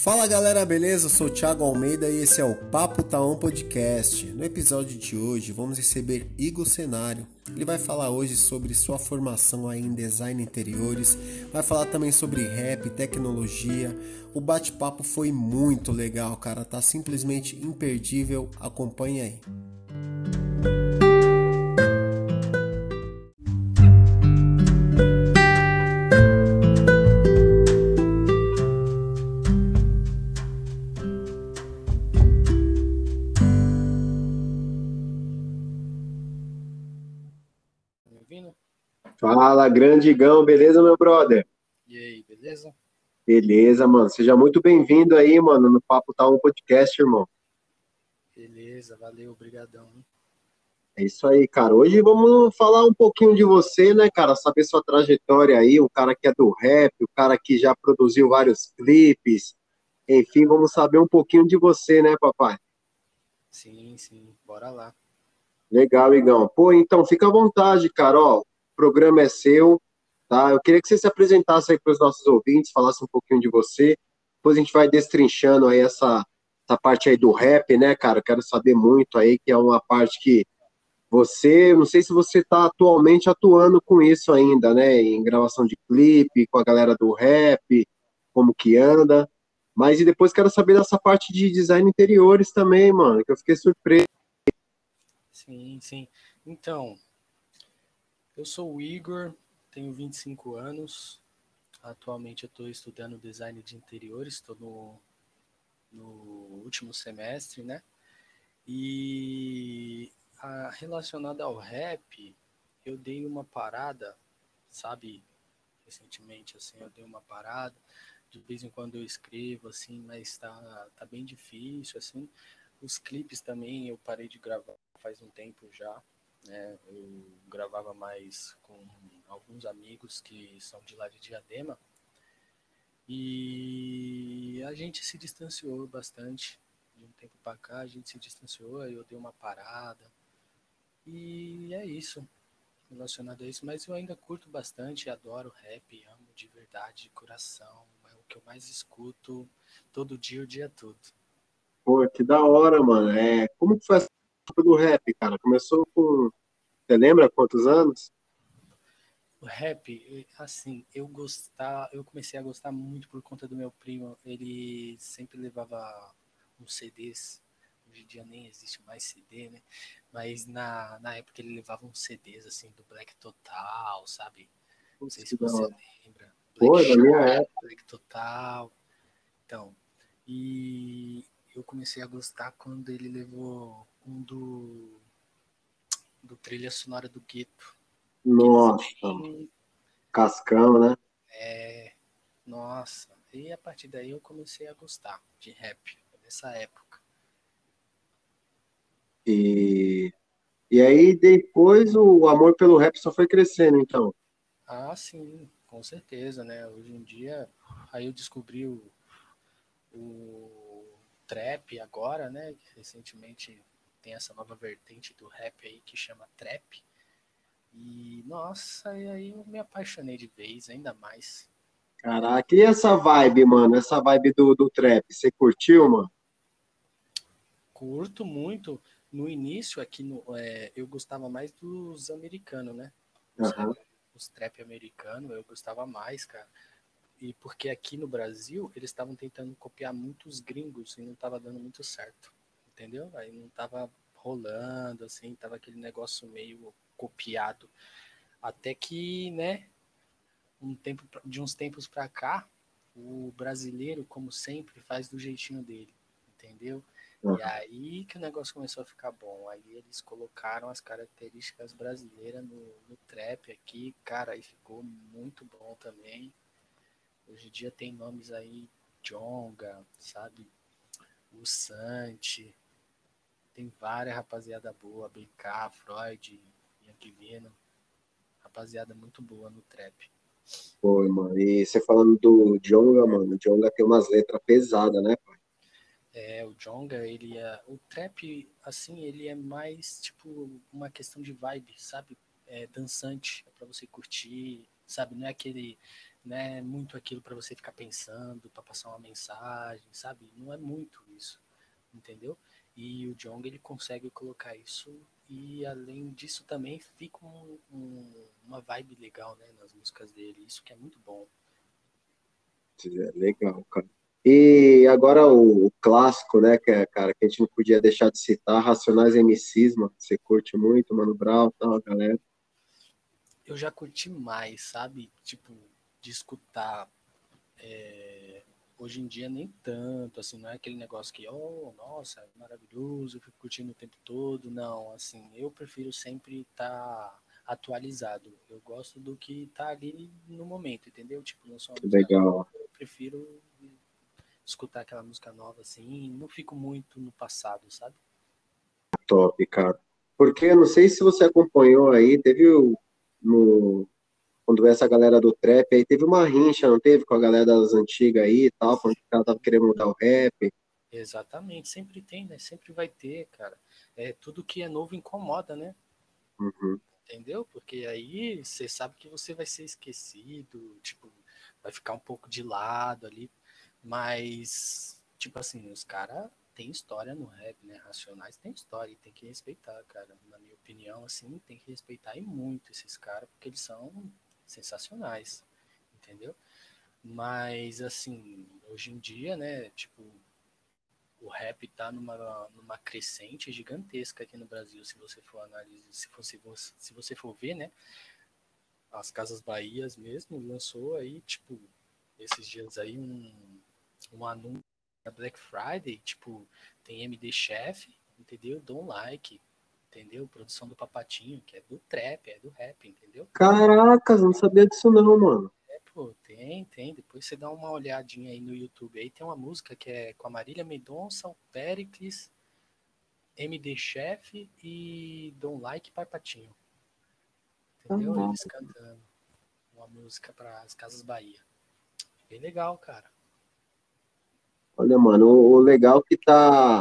Fala galera, beleza? Eu sou o Thiago Almeida e esse é o Papo Taon Podcast. No episódio de hoje vamos receber Igor Cenário. Ele vai falar hoje sobre sua formação aí em design interiores, vai falar também sobre rap, tecnologia. O bate-papo foi muito legal, cara, tá simplesmente imperdível. Acompanhe aí. Fala, grande Igão, beleza, meu brother? E aí, beleza? Beleza, mano. Seja muito bem-vindo aí, mano, no Papo Tá Um Podcast, irmão. Beleza, valeu, obrigadão. É isso aí, cara. Hoje vamos falar um pouquinho de você, né, cara? Saber sua trajetória aí, um cara que é do rap, o cara que já produziu vários clipes. Enfim, vamos saber um pouquinho de você, né, papai? Sim, sim, bora lá. Legal, Igão. Pô, então fica à vontade, cara. Ó, programa é seu, tá? Eu queria que você se apresentasse aí para os nossos ouvintes, falasse um pouquinho de você. Depois a gente vai destrinchando aí essa, essa parte aí do rap, né, cara? quero saber muito aí, que é uma parte que você, não sei se você está atualmente atuando com isso ainda, né? Em gravação de clipe, com a galera do rap, como que anda. Mas e depois quero saber dessa parte de design interiores também, mano, que eu fiquei surpreso. Sim, sim. Então, eu sou o Igor, tenho 25 anos. Atualmente eu estou estudando design de interiores, estou no, no último semestre, né? E a, ao rap, eu dei uma parada, sabe? Recentemente, assim, eu dei uma parada. De vez em quando eu escrevo, assim, mas tá, tá bem difícil, assim. Os clipes também eu parei de gravar faz um tempo já. Né? Eu gravava mais com alguns amigos que são de lá de Diadema. E a gente se distanciou bastante. De um tempo para cá, a gente se distanciou, aí eu dei uma parada. E é isso, relacionado a isso. Mas eu ainda curto bastante, adoro rap, amo de verdade, de coração. É o que eu mais escuto todo dia, o dia todo. Pô, que da hora, mano. É, como que foi essa do rap, cara? Começou com. Você lembra quantos anos? O rap, assim, eu gostar, eu comecei a gostar muito por conta do meu primo. Ele sempre levava uns CDs. Hoje em dia nem existe mais CD, né? Mas na, na época ele levava uns CDs assim do Black Total, sabe? Não sei se você lembra. Black, Pô, Shark, Black Total. Então, e eu comecei a gostar quando ele levou do do trilha sonora do Gueto. Nossa, cascão, né? É, nossa. E a partir daí eu comecei a gostar de rap nessa época. E e aí depois o amor pelo rap só foi crescendo, então. Ah, sim, com certeza, né? Hoje em dia, aí eu descobri o, o trap agora, né? Recentemente tem essa nova vertente do rap aí que chama trap. E nossa, e aí eu me apaixonei de vez, ainda mais. Caraca, e essa vibe, mano? Essa vibe do, do trap, você curtiu, mano? Curto muito. No início, aqui no, é, eu gostava mais dos americanos, né? Os, uhum. os trap americanos, eu gostava mais, cara. E porque aqui no Brasil, eles estavam tentando copiar muitos gringos e não estava dando muito certo entendeu? Aí não tava rolando, assim, tava aquele negócio meio copiado. Até que, né, um tempo, de uns tempos para cá, o brasileiro, como sempre, faz do jeitinho dele, entendeu? Uhum. E aí que o negócio começou a ficar bom. Aí eles colocaram as características brasileiras no, no trap aqui, cara, aí ficou muito bom também. Hoje em dia tem nomes aí, Jonga, sabe? O Sante, tem várias rapaziada boa, BK, Freud, Yankee Rapaziada muito boa no trap. Pô, mano, e você falando do Jonga, mano, o Jonga tem umas letras pesadas, né, pai? É, o Jonga, ele é. O trap, assim, ele é mais tipo uma questão de vibe, sabe? É dançante, é pra você curtir, sabe? Não é aquele, né, muito aquilo para você ficar pensando, para passar uma mensagem, sabe? Não é muito isso, entendeu? E o Jong ele consegue colocar isso e além disso também fica um, um, uma vibe legal, né, nas músicas dele. Isso que é muito bom. É legal, cara. E agora o, o, clássico, né, que é, cara, que a gente não podia deixar de citar, Racionais MCs, mano. Você curte muito, Mano Brown, tal, galera. Eu já curti mais, sabe? Tipo, de escutar. É... Hoje em dia nem tanto, assim, não é aquele negócio que, oh, nossa, é maravilhoso, eu fico curtindo o tempo todo. Não, assim, eu prefiro sempre estar tá atualizado. Eu gosto do que tá ali no momento, entendeu? Tipo, não sou Legal. Eu prefiro escutar aquela música nova assim, não fico muito no passado, sabe? Top, cara. Porque não sei se você acompanhou aí, teve o, no quando essa galera do trap aí teve uma rincha, não teve com a galera das antigas aí e tal, quando ela tava querendo mudar o rap. Exatamente, sempre tem, né? Sempre vai ter, cara. É tudo que é novo incomoda, né? Uhum entendeu? Porque aí você sabe que você vai ser esquecido, tipo, vai ficar um pouco de lado ali, mas, tipo assim, os caras têm história no rap, né? Racionais tem história e tem que respeitar, cara. Na minha opinião, assim, tem que respeitar e muito esses caras, porque eles são sensacionais, entendeu? Mas, assim, hoje em dia, né, tipo, o rap está numa, numa crescente gigantesca aqui no Brasil, se você for analisar, se, for, se, você, se você for ver, né? As Casas Bahias mesmo lançou aí, tipo, esses dias aí um, um anúncio da Black Friday, tipo, tem MD Chef, entendeu? Don't Like, entendeu? Produção do Papatinho, que é do trap, é do rap, entendeu? Caracas, não sabia disso não, mano. Pô, tem, tem. Depois você dá uma olhadinha aí no YouTube. Aí tem uma música que é com a Marília Mendonça, o Pericles, MD Chef e Don't Like Papatinho. Entendeu? Uhum. Eles cantando uma música para as Casas Bahia. Bem legal, cara. Olha, mano, o legal que tá.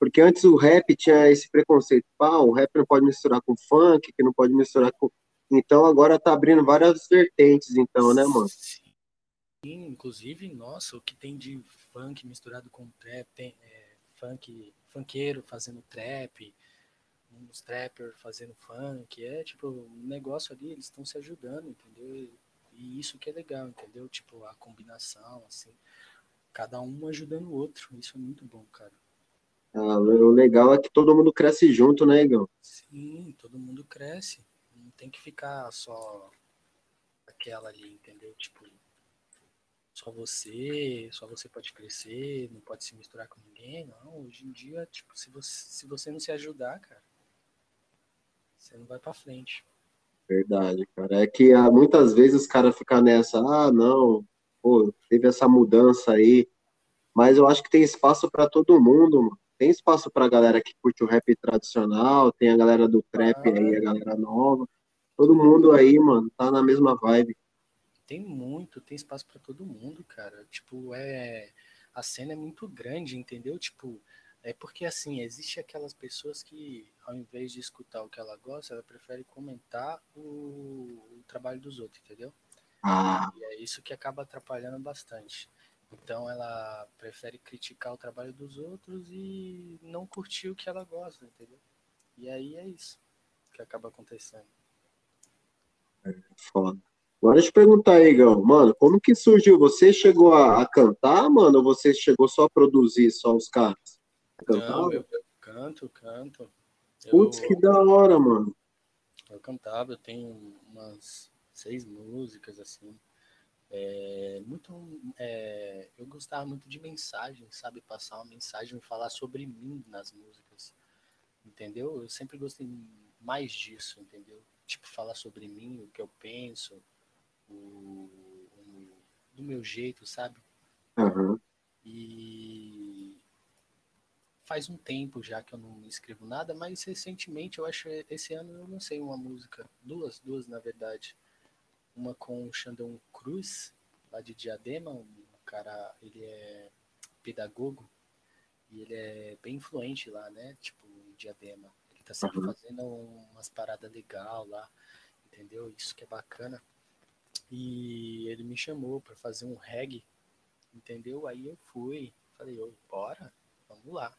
Porque antes o rap tinha esse preconceito. Pá, o rap não pode misturar com funk, que não pode misturar com então agora tá abrindo várias vertentes, então, né, mano? Sim, inclusive, nossa, o que tem de funk misturado com trap, tem é, funk, funkeiro fazendo trap, uns trappers fazendo funk, é tipo, um negócio ali, eles estão se ajudando, entendeu? E isso que é legal, entendeu? Tipo, a combinação, assim, cada um ajudando o outro, isso é muito bom, cara. Ah, o legal é que todo mundo cresce junto, né, Igor? Sim, todo mundo cresce tem que ficar só aquela ali, entendeu? Tipo, só você, só você pode crescer, não pode se misturar com ninguém, não. Hoje em dia, tipo, se você, se você não se ajudar, cara, você não vai para frente. Verdade, cara. É que ah, muitas vezes os caras ficam nessa, ah, não, pô, teve essa mudança aí, mas eu acho que tem espaço para todo mundo, mano. Tem espaço pra galera que curte o rap tradicional, tem a galera do trap ah, aí, a galera nova. Todo mundo aí, mano, tá na mesma vibe. Tem muito, tem espaço para todo mundo, cara. Tipo, é. A cena é muito grande, entendeu? Tipo, é porque assim, existe aquelas pessoas que, ao invés de escutar o que ela gosta, ela prefere comentar o, o trabalho dos outros, entendeu? Ah. E é isso que acaba atrapalhando bastante. Então ela prefere criticar o trabalho dos outros e não curtir o que ela gosta, entendeu? E aí é isso que acaba acontecendo. É, foda. Agora deixa eu perguntar aí, Igão, mano, como que surgiu? Você chegou a, a, cantar, mano, ou você chegou só a produzir só os caras? Não, eu, eu canto, canto. Putz, eu, que da hora, mano. Eu cantava, eu tenho umas seis músicas, assim. É, muito, é, eu gostava muito de mensagem, sabe? Passar uma mensagem e falar sobre mim nas músicas, entendeu? Eu sempre gostei mais disso, entendeu? tipo, falar sobre mim, o que eu penso, o, o do meu jeito, sabe? Uhum. E faz um tempo já que eu não escrevo nada, mas recentemente, eu acho, esse ano eu lancei uma música, duas, duas na verdade. Uma com o Xandão Cruz, lá de Diadema, um cara, ele é pedagogo, e ele é bem influente lá, né? Tipo, em Diadema tá sempre uhum. fazendo umas paradas legal lá, entendeu? Isso que é bacana. E ele me chamou para fazer um reggae, entendeu? Aí eu fui, falei, oh, bora, vamos lá.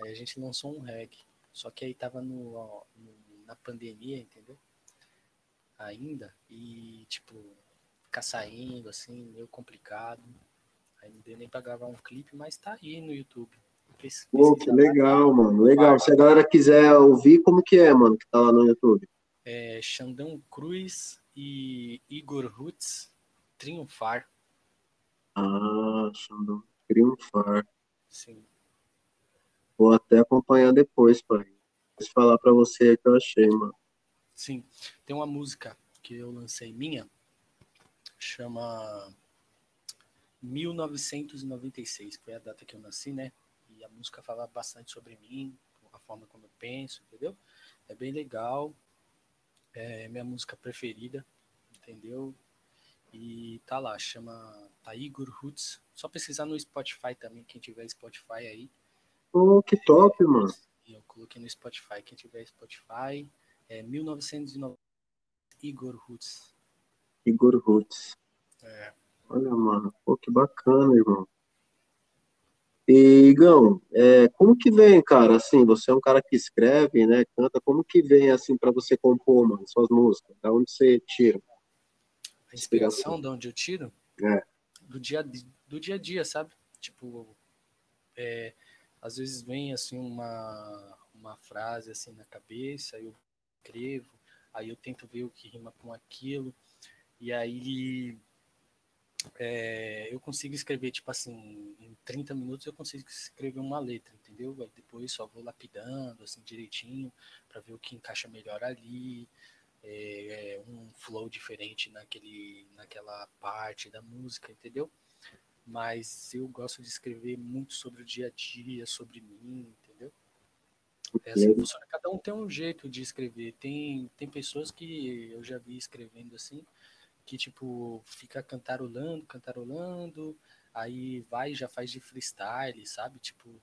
Aí a gente lançou um reggae. Só que aí tava no, no, na pandemia, entendeu? Ainda. E, tipo, ficar saindo, assim, meio complicado. Aí não deu nem pra gravar um clipe, mas tá aí no YouTube. Pô, que legal, mano. Legal. Se a galera quiser ouvir, como que é, mano, que tá lá no YouTube? É Xandão Cruz e Igor Roots Triunfar. Ah, Xandão Triunfar. Sim. Vou até acompanhar depois, pai. Vou falar para você que eu achei, mano. Sim. Tem uma música que eu lancei minha, chama 1996, foi a data que eu nasci, né? E a música fala bastante sobre mim, a forma como eu penso, entendeu? É bem legal. É minha música preferida, entendeu? E tá lá, chama tá Igor Roots. Só pesquisar no Spotify também, quem tiver Spotify aí. Oh, que top, mano. Eu coloquei no Spotify. Quem tiver Spotify, é 1990 Igor Roots. Igor Roots. É. Olha, mano, pô, que bacana, irmão. E, Igão, é, como que vem, cara, assim, você é um cara que escreve, né, canta, como que vem, assim, para você compor, mano, suas músicas? Da onde você tira? A inspiração, de onde eu tiro? É. Do dia, do dia a dia, sabe? Tipo, é, às vezes vem assim uma, uma frase assim na cabeça, eu escrevo, aí eu tento ver o que rima com aquilo, e aí é, eu consigo escrever, tipo assim, em 30 minutos eu consigo escrever uma letra, entendeu? Aí depois só vou lapidando, assim, direitinho, para ver o que encaixa melhor ali, é, é, um flow diferente naquele, naquela parte da música, entendeu? mas eu gosto de escrever muito sobre o dia a dia, sobre mim? É assim, cada um tem um jeito de escrever. Tem, tem pessoas que eu já vi escrevendo assim, que tipo, fica cantarolando, cantarolando, aí vai e já faz de freestyle, sabe? Tipo,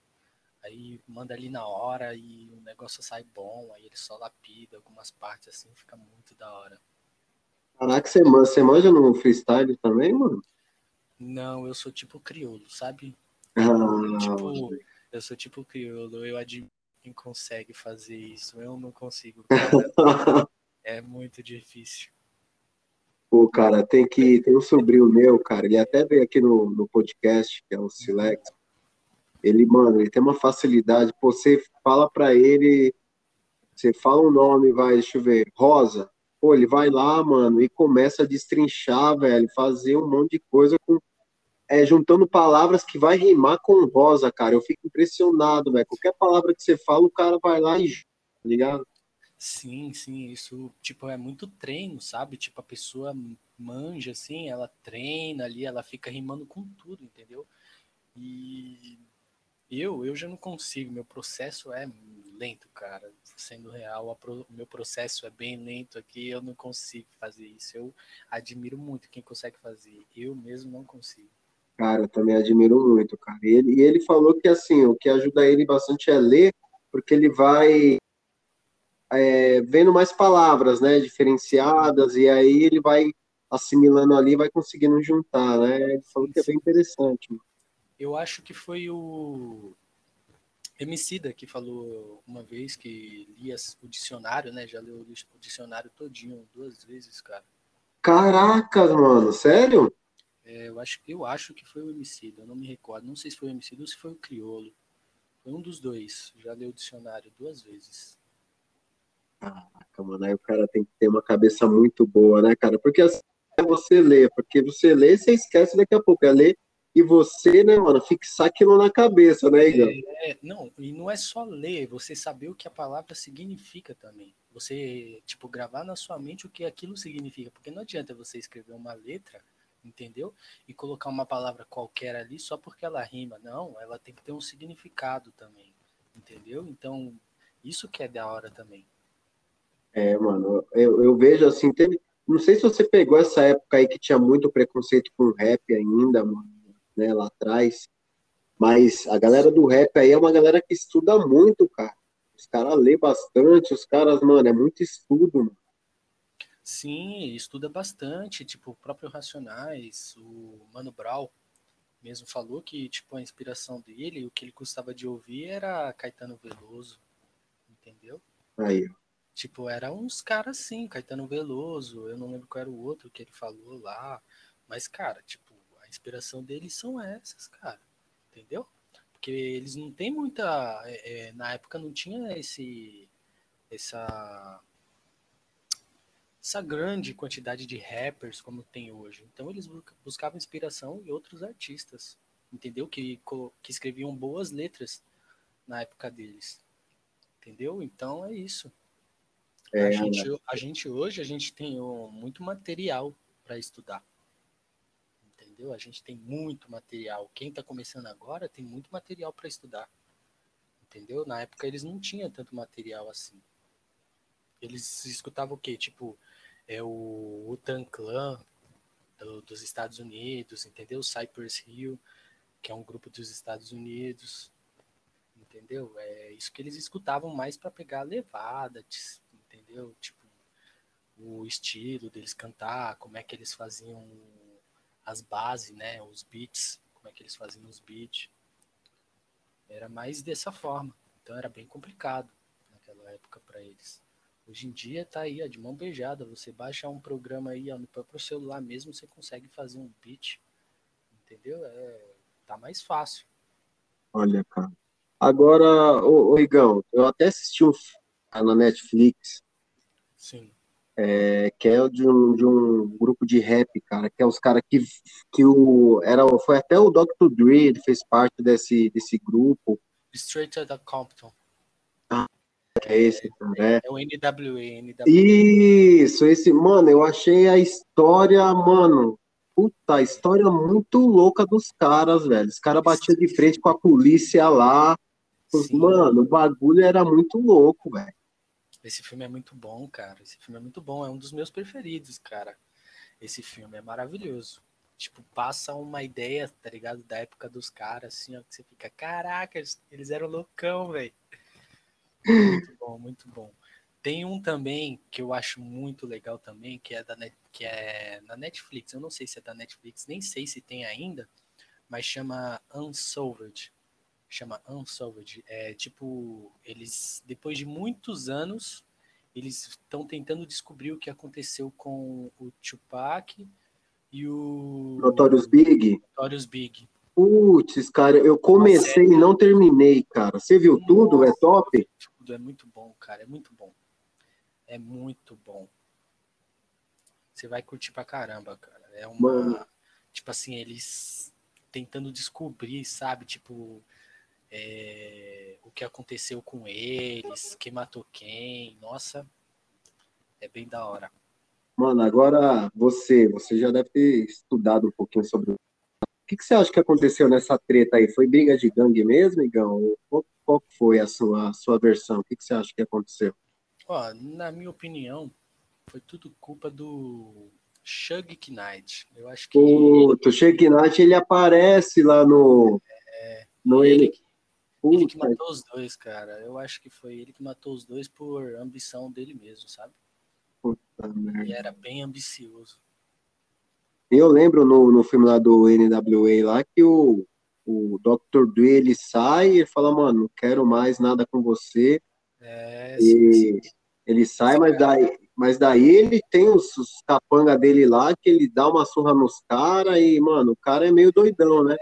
aí manda ali na hora e o negócio sai bom, aí ele só lapida algumas partes assim, fica muito da hora. Caraca, você, você manja no freestyle também, mano? Não, eu sou tipo crioulo, sabe? Ah, tipo, eu sou tipo crioulo, eu admiro quem consegue fazer isso. Eu não consigo, é muito difícil. Pô, cara, tem que. Tem um sobrinho meu, cara, ele até veio aqui no, no podcast, que é o Silex. Ele, mano, ele tem uma facilidade. Pô, você fala pra ele, você fala um nome, vai, deixa eu ver, Rosa. Pô, ele vai lá, mano, e começa a destrinchar, velho, fazer um monte de coisa com é, juntando palavras que vai rimar com rosa, cara. Eu fico impressionado, velho. Qualquer palavra que você fala, o cara vai lá e tá ligado? Sim, sim, isso, tipo, é muito treino, sabe? Tipo, a pessoa manja, assim, ela treina ali, ela fica rimando com tudo, entendeu? E eu, eu já não consigo, meu processo é lento, cara. Sendo real, o meu processo é bem lento aqui, eu não consigo fazer isso. Eu admiro muito quem consegue fazer, eu mesmo não consigo. Cara, eu também admiro muito, cara. E ele, e ele falou que, assim, o que ajuda ele bastante é ler, porque ele vai é, vendo mais palavras, né, diferenciadas, e aí ele vai assimilando ali, vai conseguindo juntar, né? Ele falou que é bem interessante. Mano. Eu acho que foi o Emicida que falou uma vez que lia o dicionário, né? Já leu o dicionário todinho duas vezes, cara. Caracas, mano, sério? É, eu, acho, eu acho que foi o Emicida, eu não me recordo. Não sei se foi o Emicida ou se foi o Criolo. Foi um dos dois. Já leu o dicionário duas vezes. Caraca, mano, aí o cara tem que ter uma cabeça muito boa, né, cara? Porque assim, é você lê, porque você lê, você esquece daqui a pouco. É ler e você, né, mano, fixar aquilo na cabeça, né, Igor? É, não, e não é só ler, você saber o que a palavra significa também. Você, tipo, gravar na sua mente o que aquilo significa, porque não adianta você escrever uma letra, entendeu? E colocar uma palavra qualquer ali só porque ela rima. Não, ela tem que ter um significado também, entendeu? Então, isso que é da hora também. É, mano, eu, eu vejo assim, não sei se você pegou essa época aí que tinha muito preconceito com rap ainda, mano né, lá atrás. Mas a galera do rap aí é uma galera que estuda muito, cara. Os caras lê bastante, os caras, mano, é muito estudo, mano. Sim, ele estuda bastante, tipo, o próprio Racionais, o Mano Brown mesmo falou que, tipo, a inspiração dele, o que ele gostava de ouvir era Caetano Veloso, entendeu? Aí. Tipo, era uns caras assim, Caetano Veloso, eu não lembro qual era o outro que ele falou lá, mas, cara, tipo, a inspiração deles são essas, cara, entendeu? Porque eles não têm muita. É, é na época não tinha esse. Essa essa grande quantidade de rappers como tem hoje. Então eles buscavam inspiração em outros artistas, entendeu? Que, que escreviam boas letras na época deles, entendeu? Então é isso. É, a, gente, né? a gente hoje a gente tem muito material para estudar, entendeu? A gente tem muito material. Quem está começando agora tem muito material para estudar, entendeu? Na época eles não tinham tanto material assim. Eles escutavam o quê? Tipo, é o Utan Clan do, dos Estados Unidos, entendeu? Cypress Hill, que é um grupo dos Estados Unidos, entendeu? É isso que eles escutavam mais para pegar a levada, entendeu? Tipo, o estilo deles cantar, como é que eles faziam as bases, né? Os beats, como é que eles faziam os beats. Era mais dessa forma. Então era bem complicado naquela época para eles. Hoje em dia tá aí, ó, de mão beijada. Você baixa um programa aí, ó, no próprio celular mesmo, você consegue fazer um beat. Entendeu? É, tá mais fácil. Olha, cara. Agora, ô, ô Igão, eu até assisti um na Netflix. Sim. É, que é de um, de um grupo de rap, cara, que é os caras que, que o, era, foi até o Dr. Dre, ele fez parte desse, desse grupo. Straight Outta Compton. É esse, cara. É, é o NWA. Isso, esse, mano, eu achei a história, mano, puta, a história muito louca dos caras, velho. Os caras batiam de frente com a polícia lá. Sim. Mano, o bagulho era muito louco, velho. Esse filme é muito bom, cara. Esse filme é muito bom. É um dos meus preferidos, cara. Esse filme é maravilhoso. Tipo, passa uma ideia, tá ligado? Da época dos caras, assim, ó, que você fica, caraca, eles eram loucão, velho. Muito bom, muito bom. Tem um também que eu acho muito legal também, que é da Net, que é na Netflix. Eu não sei se é da Netflix, nem sei se tem ainda, mas chama Unsolved. Chama Unsolved. É tipo, eles depois de muitos anos, eles estão tentando descobrir o que aconteceu com o Tupac e o Notorious Big. Notorious Big. Putz, cara, eu comecei e não terminei, cara. Você viu Nossa. tudo? É top? tudo, é muito bom, cara, é muito bom. É muito bom. Você vai curtir pra caramba, cara. É uma. Mano. Tipo assim, eles tentando descobrir, sabe? Tipo, é, o que aconteceu com eles, quem matou quem. Nossa, é bem da hora. Mano, agora você, você já deve ter estudado um pouquinho sobre. O que, que você acha que aconteceu nessa treta aí? Foi briga de gangue mesmo, Igão? Qual foi a sua, a sua versão? O que, que você acha que aconteceu? Ó, na minha opinião, foi tudo culpa do Shug Knight. Eu acho que. Puto, o Shug Knight ele aparece lá no. É, no ele, ele, ele que matou os dois, cara. Eu acho que foi ele que matou os dois por ambição dele mesmo, sabe? Puta merda. Ele era bem ambicioso. Eu lembro no, no filme lá do NWA lá que o, o Dr. Dre ele sai e fala, mano, não quero mais nada com você. É, e sim, sim. ele sai, mas daí, mas daí ele tem os, os capanga dele lá, que ele dá uma surra nos caras e, mano, o cara é meio doidão, né?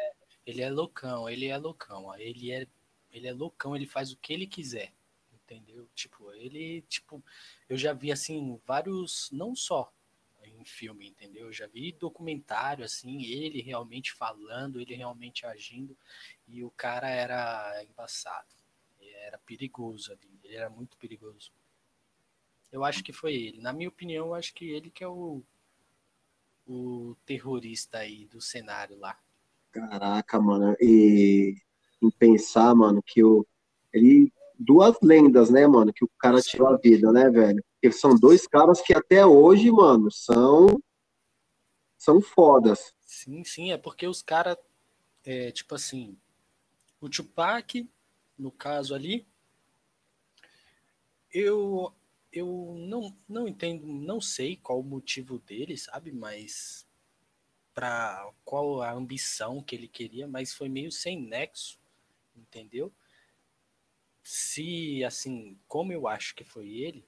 Ele é loucão, ele é loucão, ele é, ele é loucão, ele faz o que ele quiser, entendeu? Tipo, ele, tipo, eu já vi, assim, vários, não só filme, entendeu? Eu já vi documentário, assim, ele realmente falando, ele realmente agindo, e o cara era embaçado, era perigoso ali, ele era muito perigoso. Eu acho que foi ele. Na minha opinião, eu acho que ele que é o, o terrorista aí do cenário lá. Caraca, mano, e em pensar, mano, que o, ele duas lendas, né, mano, que o cara tirou a vida, né, velho? Porque são dois caras que até hoje, mano, são são fodas. Sim, sim, é porque os caras, é, tipo assim, o Tupac, no caso ali, eu eu não, não entendo, não sei qual o motivo dele, sabe? Mas para qual a ambição que ele queria, mas foi meio sem nexo, entendeu? Se assim, como eu acho que foi ele,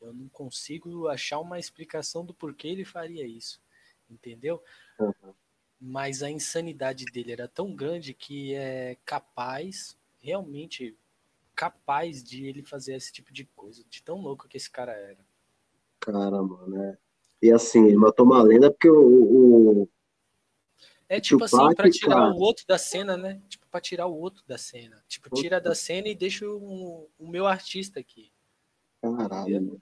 eu não consigo achar uma explicação do porquê ele faria isso, entendeu? Uhum. Mas a insanidade dele era tão grande que é capaz, realmente capaz de ele fazer esse tipo de coisa, de tão louco que esse cara era. Cara, mano, é. E assim, ele matou uma lenda porque o. o... É tipo Tupac, assim, pra tirar cara... o outro da cena, né? Tipo, pra tirar o outro da cena. Tipo, tira da cena e deixa o, o meu artista aqui. Caralho.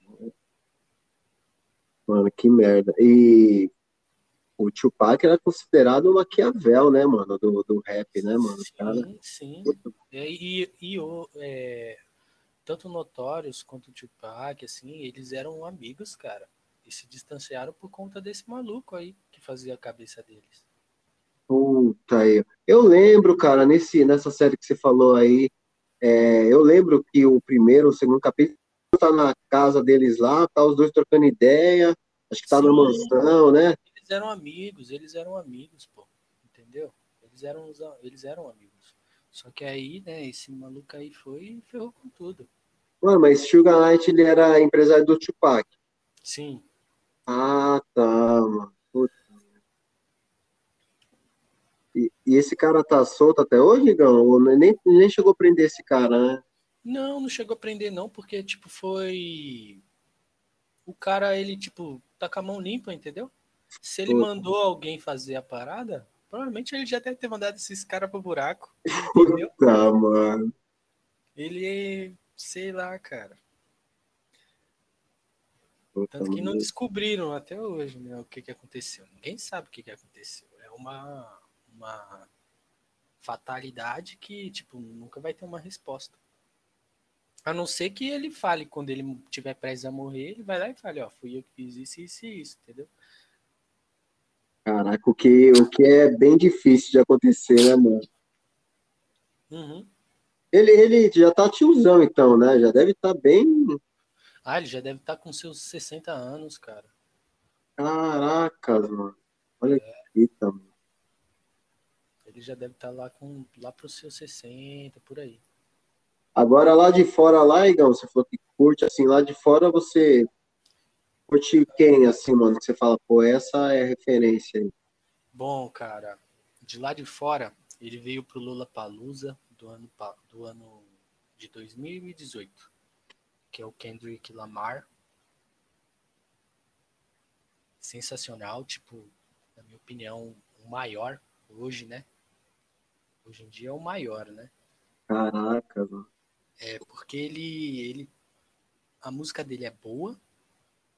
Mano, que merda. E o Tupac era considerado o Maquiavel, né, mano, do, do rap, né, mano? Sim, cara, sim. É, e, e o, é, tanto Notorious quanto o Tupac, assim, eles eram amigos, cara. E se distanciaram por conta desse maluco aí que fazia a cabeça deles. Puta aí. Eu lembro, cara, nesse, nessa série que você falou aí, é, eu lembro que o primeiro, o segundo capítulo tá na casa deles lá, tá os dois trocando ideia, acho que tá Sim. na mansão, né? eles eram amigos, eles eram amigos, pô. Entendeu? Eles eram, eles eram amigos. Só que aí, né, esse maluco aí foi e ferrou com tudo. Mano, mas Sugar Knight, ele era empresário do Tupac. Sim. Ah, tá, mano. E, e, esse cara tá solto até hoje, Gão? Ou nem, nem chegou a prender esse cara, né? Não, não chegou a prender não, porque, tipo, foi... O cara, ele, tipo, tá com a mão limpa, entendeu? Se ele mandou alguém fazer a parada, provavelmente ele já deve ter mandado esses caras pro buraco. Entendeu? Tá, mano. Ele, sei lá, cara. Tanto que não descobriram até hoje né, o que, que aconteceu. Ninguém sabe o que, que aconteceu. É uma, uma fatalidade que, tipo, nunca vai ter uma resposta. A não ser que ele fale, quando ele tiver prestes a morrer, ele vai lá e fale, ó, fui eu que fiz isso, isso e isso, entendeu? Caraca, o que, o que é bem difícil de acontecer, né, mano? Uhum. Ele, ele já tá tiozão, então, né? Já deve estar tá bem. Ah, ele já deve estar tá com seus 60 anos, cara. Caracas, mano. Olha é. que fita, mano. Ele já deve estar tá lá com lá pros seus 60, por aí. Agora lá de fora, lá, Igão, você falou que curte assim, lá de fora você curte quem, assim, mano? Que você fala, pô, essa é a referência aí. Bom, cara, de lá de fora, ele veio pro Lula Palusa do ano, do ano de 2018, que é o Kendrick Lamar. Sensacional, tipo, na minha opinião, o maior hoje, né? Hoje em dia é o maior, né? Caraca, mano. É, porque ele, ele. A música dele é boa,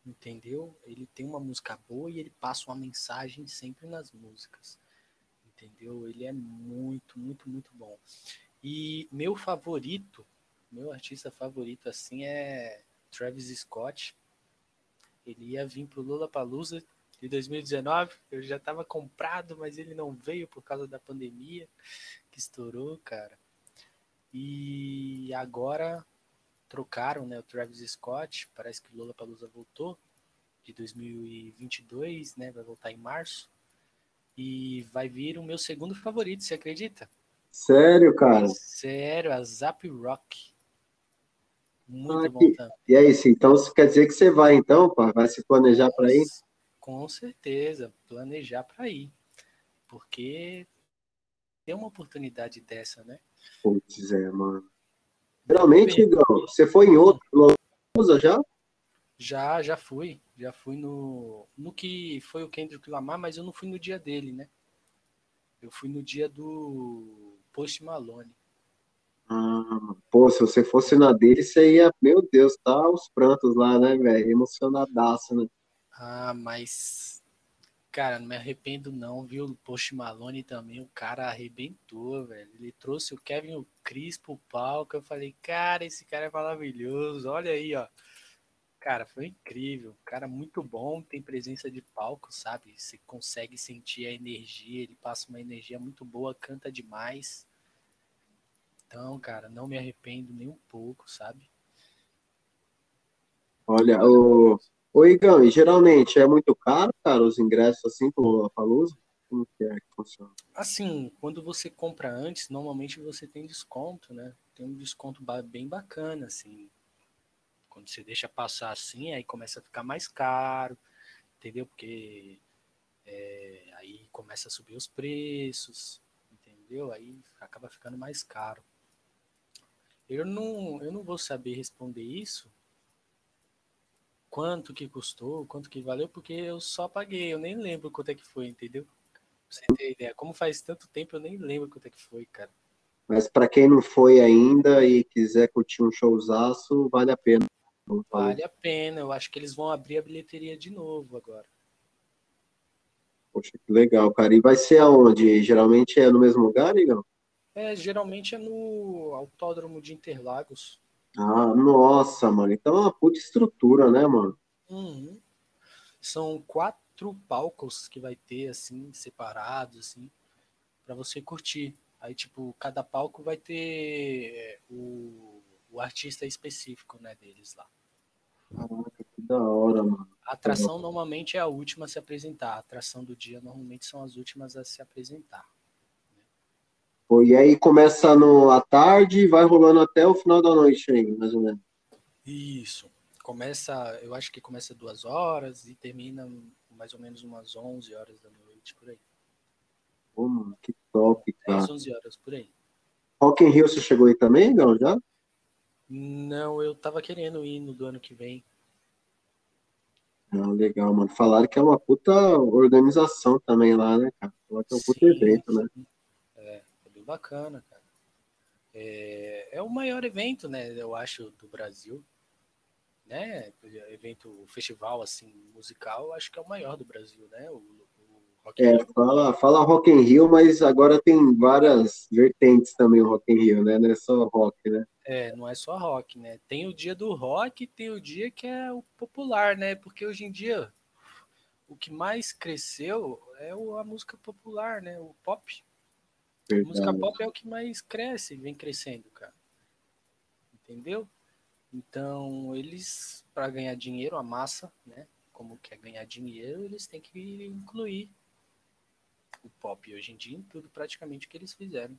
entendeu? Ele tem uma música boa e ele passa uma mensagem sempre nas músicas, entendeu? Ele é muito, muito, muito bom. E meu favorito, meu artista favorito assim é Travis Scott. Ele ia vir pro Lula Palusa de 2019, eu já estava comprado, mas ele não veio por causa da pandemia que estourou, cara. E agora trocaram, né, o Travis Scott, parece que o Lola Palusa voltou de 2022, né, vai voltar em março. E vai vir o meu segundo favorito, você acredita? Sério, cara? Sério, a Zap Rock. Muito ah, bom também. E é isso, então quer dizer que você vai então? Vai se planejar para ir? Com certeza, planejar para ir. Porque tem uma oportunidade dessa, né? Putz, é, mano. Geralmente, Igor, você foi em outro Lollapalooza já? Já, já fui. Já fui no, no que foi o Kendrick Lamar, mas eu não fui no dia dele, né? Eu fui no dia do Post Malone. Ah, pô, se você fosse na dele, você ia, meu Deus, tá os prantos lá, né, velho? Emocionadaço, né? Ah, mas Cara, não me arrependo não, viu? O Post Malone também, o cara arrebentou, velho. Ele trouxe o Kevin o Chris pro palco. Eu falei, cara, esse cara é maravilhoso. Olha aí, ó. Cara, foi incrível. Cara, muito bom, tem presença de palco, sabe? Você consegue sentir a energia, ele passa uma energia muito boa, canta demais. Então, cara, não me arrependo nem um pouco, sabe? Olha, o, o Igão, e geralmente é muito caro, cara, os ingressos assim pro Lollapalooza? Como que é que funciona? Assim, quando você compra antes, normalmente você tem desconto, né? Tem um desconto bem bacana, assim. Quando você deixa passar assim, aí começa a ficar mais caro, entendeu? Porque é, aí começa a subir os preços, entendeu? Aí acaba ficando mais caro. Eu não, eu não vou saber responder isso, quanto que custou, quanto que valeu, porque eu só paguei, eu nem lembro quanto é que foi, entendeu? Pra você ter ideia. Como faz tanto tempo, eu nem lembro quanto é que foi, cara. Mas para quem não foi ainda e quiser curtir um showzaço, vale a pena. Vale a pena. Eu acho que eles vão abrir a bilheteria de novo agora. Poxa, que legal, cara. E vai ser aonde? Geralmente é no mesmo lugar, Igor? É, geralmente é no Autódromo de Interlagos. Ah, nossa, mano. Então é uma puta estrutura, né, mano? Uhum. São quatro palcos que vai ter, assim, separados, assim, para você curtir. Aí, tipo, cada palco vai ter é, o, o artista específico, né, deles lá. Caraca, que da hora, mano. A atração normalmente é a última a se apresentar. A atração do dia normalmente são as últimas a se apresentar. E aí começa no, à tarde e vai rolando até o final da noite aí, mais ou menos. Isso. Começa, eu acho que começa duas horas e termina mais ou menos umas 11 horas da noite, por aí. Pô, mano, que top, cara. 10, 11 horas, por aí. Rock in Rio, você chegou aí também, não, já? Não, eu tava querendo ir no do ano que vem. Ah, legal, mano. Falaram que é uma puta organização também lá, né, cara? Falaram que é um puta evento, né? Bacana, cara. É, é o maior evento, né, eu acho, do Brasil né, evento, festival assim musical, acho que é o maior do Brasil, né? O, o Rock é, fala, fala Rock in Rio, mas agora tem várias vertentes também o Rock in Rio, né? Não é só rock, né? É, não é só rock, né? Tem o dia do rock, tem o dia que é o popular, né? Porque hoje em dia o que mais cresceu é a música popular, né? O pop. Verdade. A música pop é o que mais cresce, vem crescendo, cara. Entendeu? Então, eles, para ganhar dinheiro, a massa, né? Como quer ganhar dinheiro, eles têm que incluir o pop hoje em dia em tudo praticamente que eles fizeram.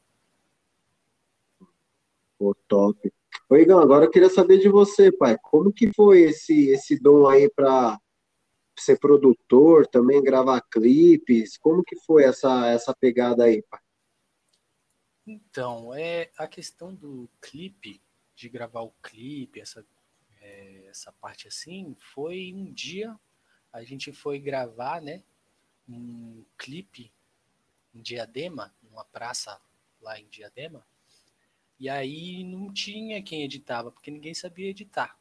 Pô, top. Ô, Igão, agora eu queria saber de você, pai. Como que foi esse, esse dom aí para ser produtor, também gravar clipes? Como que foi essa, essa pegada aí, pai? Então, é a questão do clipe de gravar o clipe, essa, é, essa parte assim, foi um dia a gente foi gravar, né, um clipe em Diadema, numa praça lá em Diadema, e aí não tinha quem editava, porque ninguém sabia editar.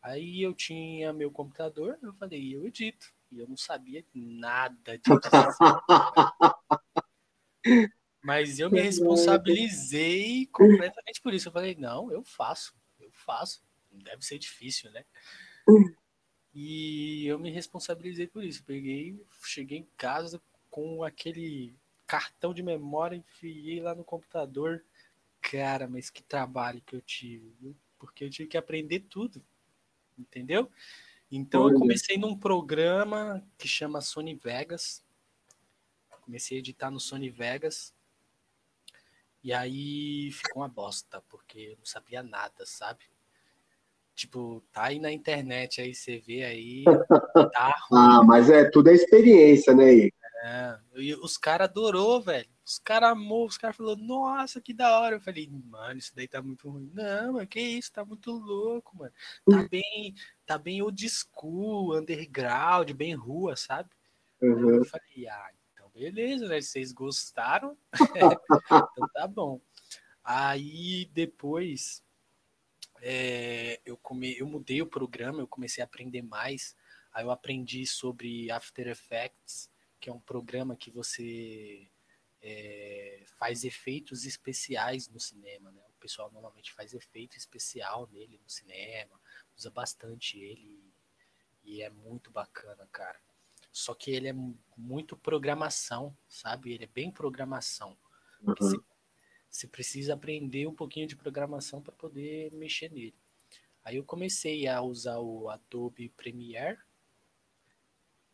Aí eu tinha meu computador, eu falei, eu edito. E eu não sabia nada disso. Mas eu me responsabilizei completamente por isso. Eu falei, não, eu faço, eu faço. Não deve ser difícil, né? E eu me responsabilizei por isso. Peguei, cheguei em casa com aquele cartão de memória, enfiei lá no computador. Cara, mas que trabalho que eu tive, viu? Porque eu tive que aprender tudo, entendeu? Então eu comecei num programa que chama Sony Vegas. Comecei a editar no Sony Vegas e aí ficou uma bosta, porque eu não sabia nada, sabe? Tipo, tá aí na internet, aí você vê aí. Tá ruim. ah, mas é tudo é experiência, né, aí? É, e os caras adorou, velho. Os caras amou, os caras falaram, nossa, que da hora. Eu falei, mano, isso daí tá muito ruim. Não, mano, que isso, tá muito louco, mano. Tá hum. bem, tá bem old school, underground, bem rua, sabe? Uhum. Eu falei, ah, beleza, né? Vocês gostaram? então tá bom. Aí depois é, eu, come, eu mudei o programa, eu comecei a aprender mais. Aí eu aprendi sobre After Effects, que é um programa que você é, faz efeitos especiais no cinema, né? O pessoal normalmente faz efeito especial nele no cinema, usa bastante ele e é muito bacana, cara. Só que ele é muito programação, sabe? Ele é bem programação. Uhum. Você, você precisa aprender um pouquinho de programação para poder mexer nele. Aí eu comecei a usar o Adobe Premiere,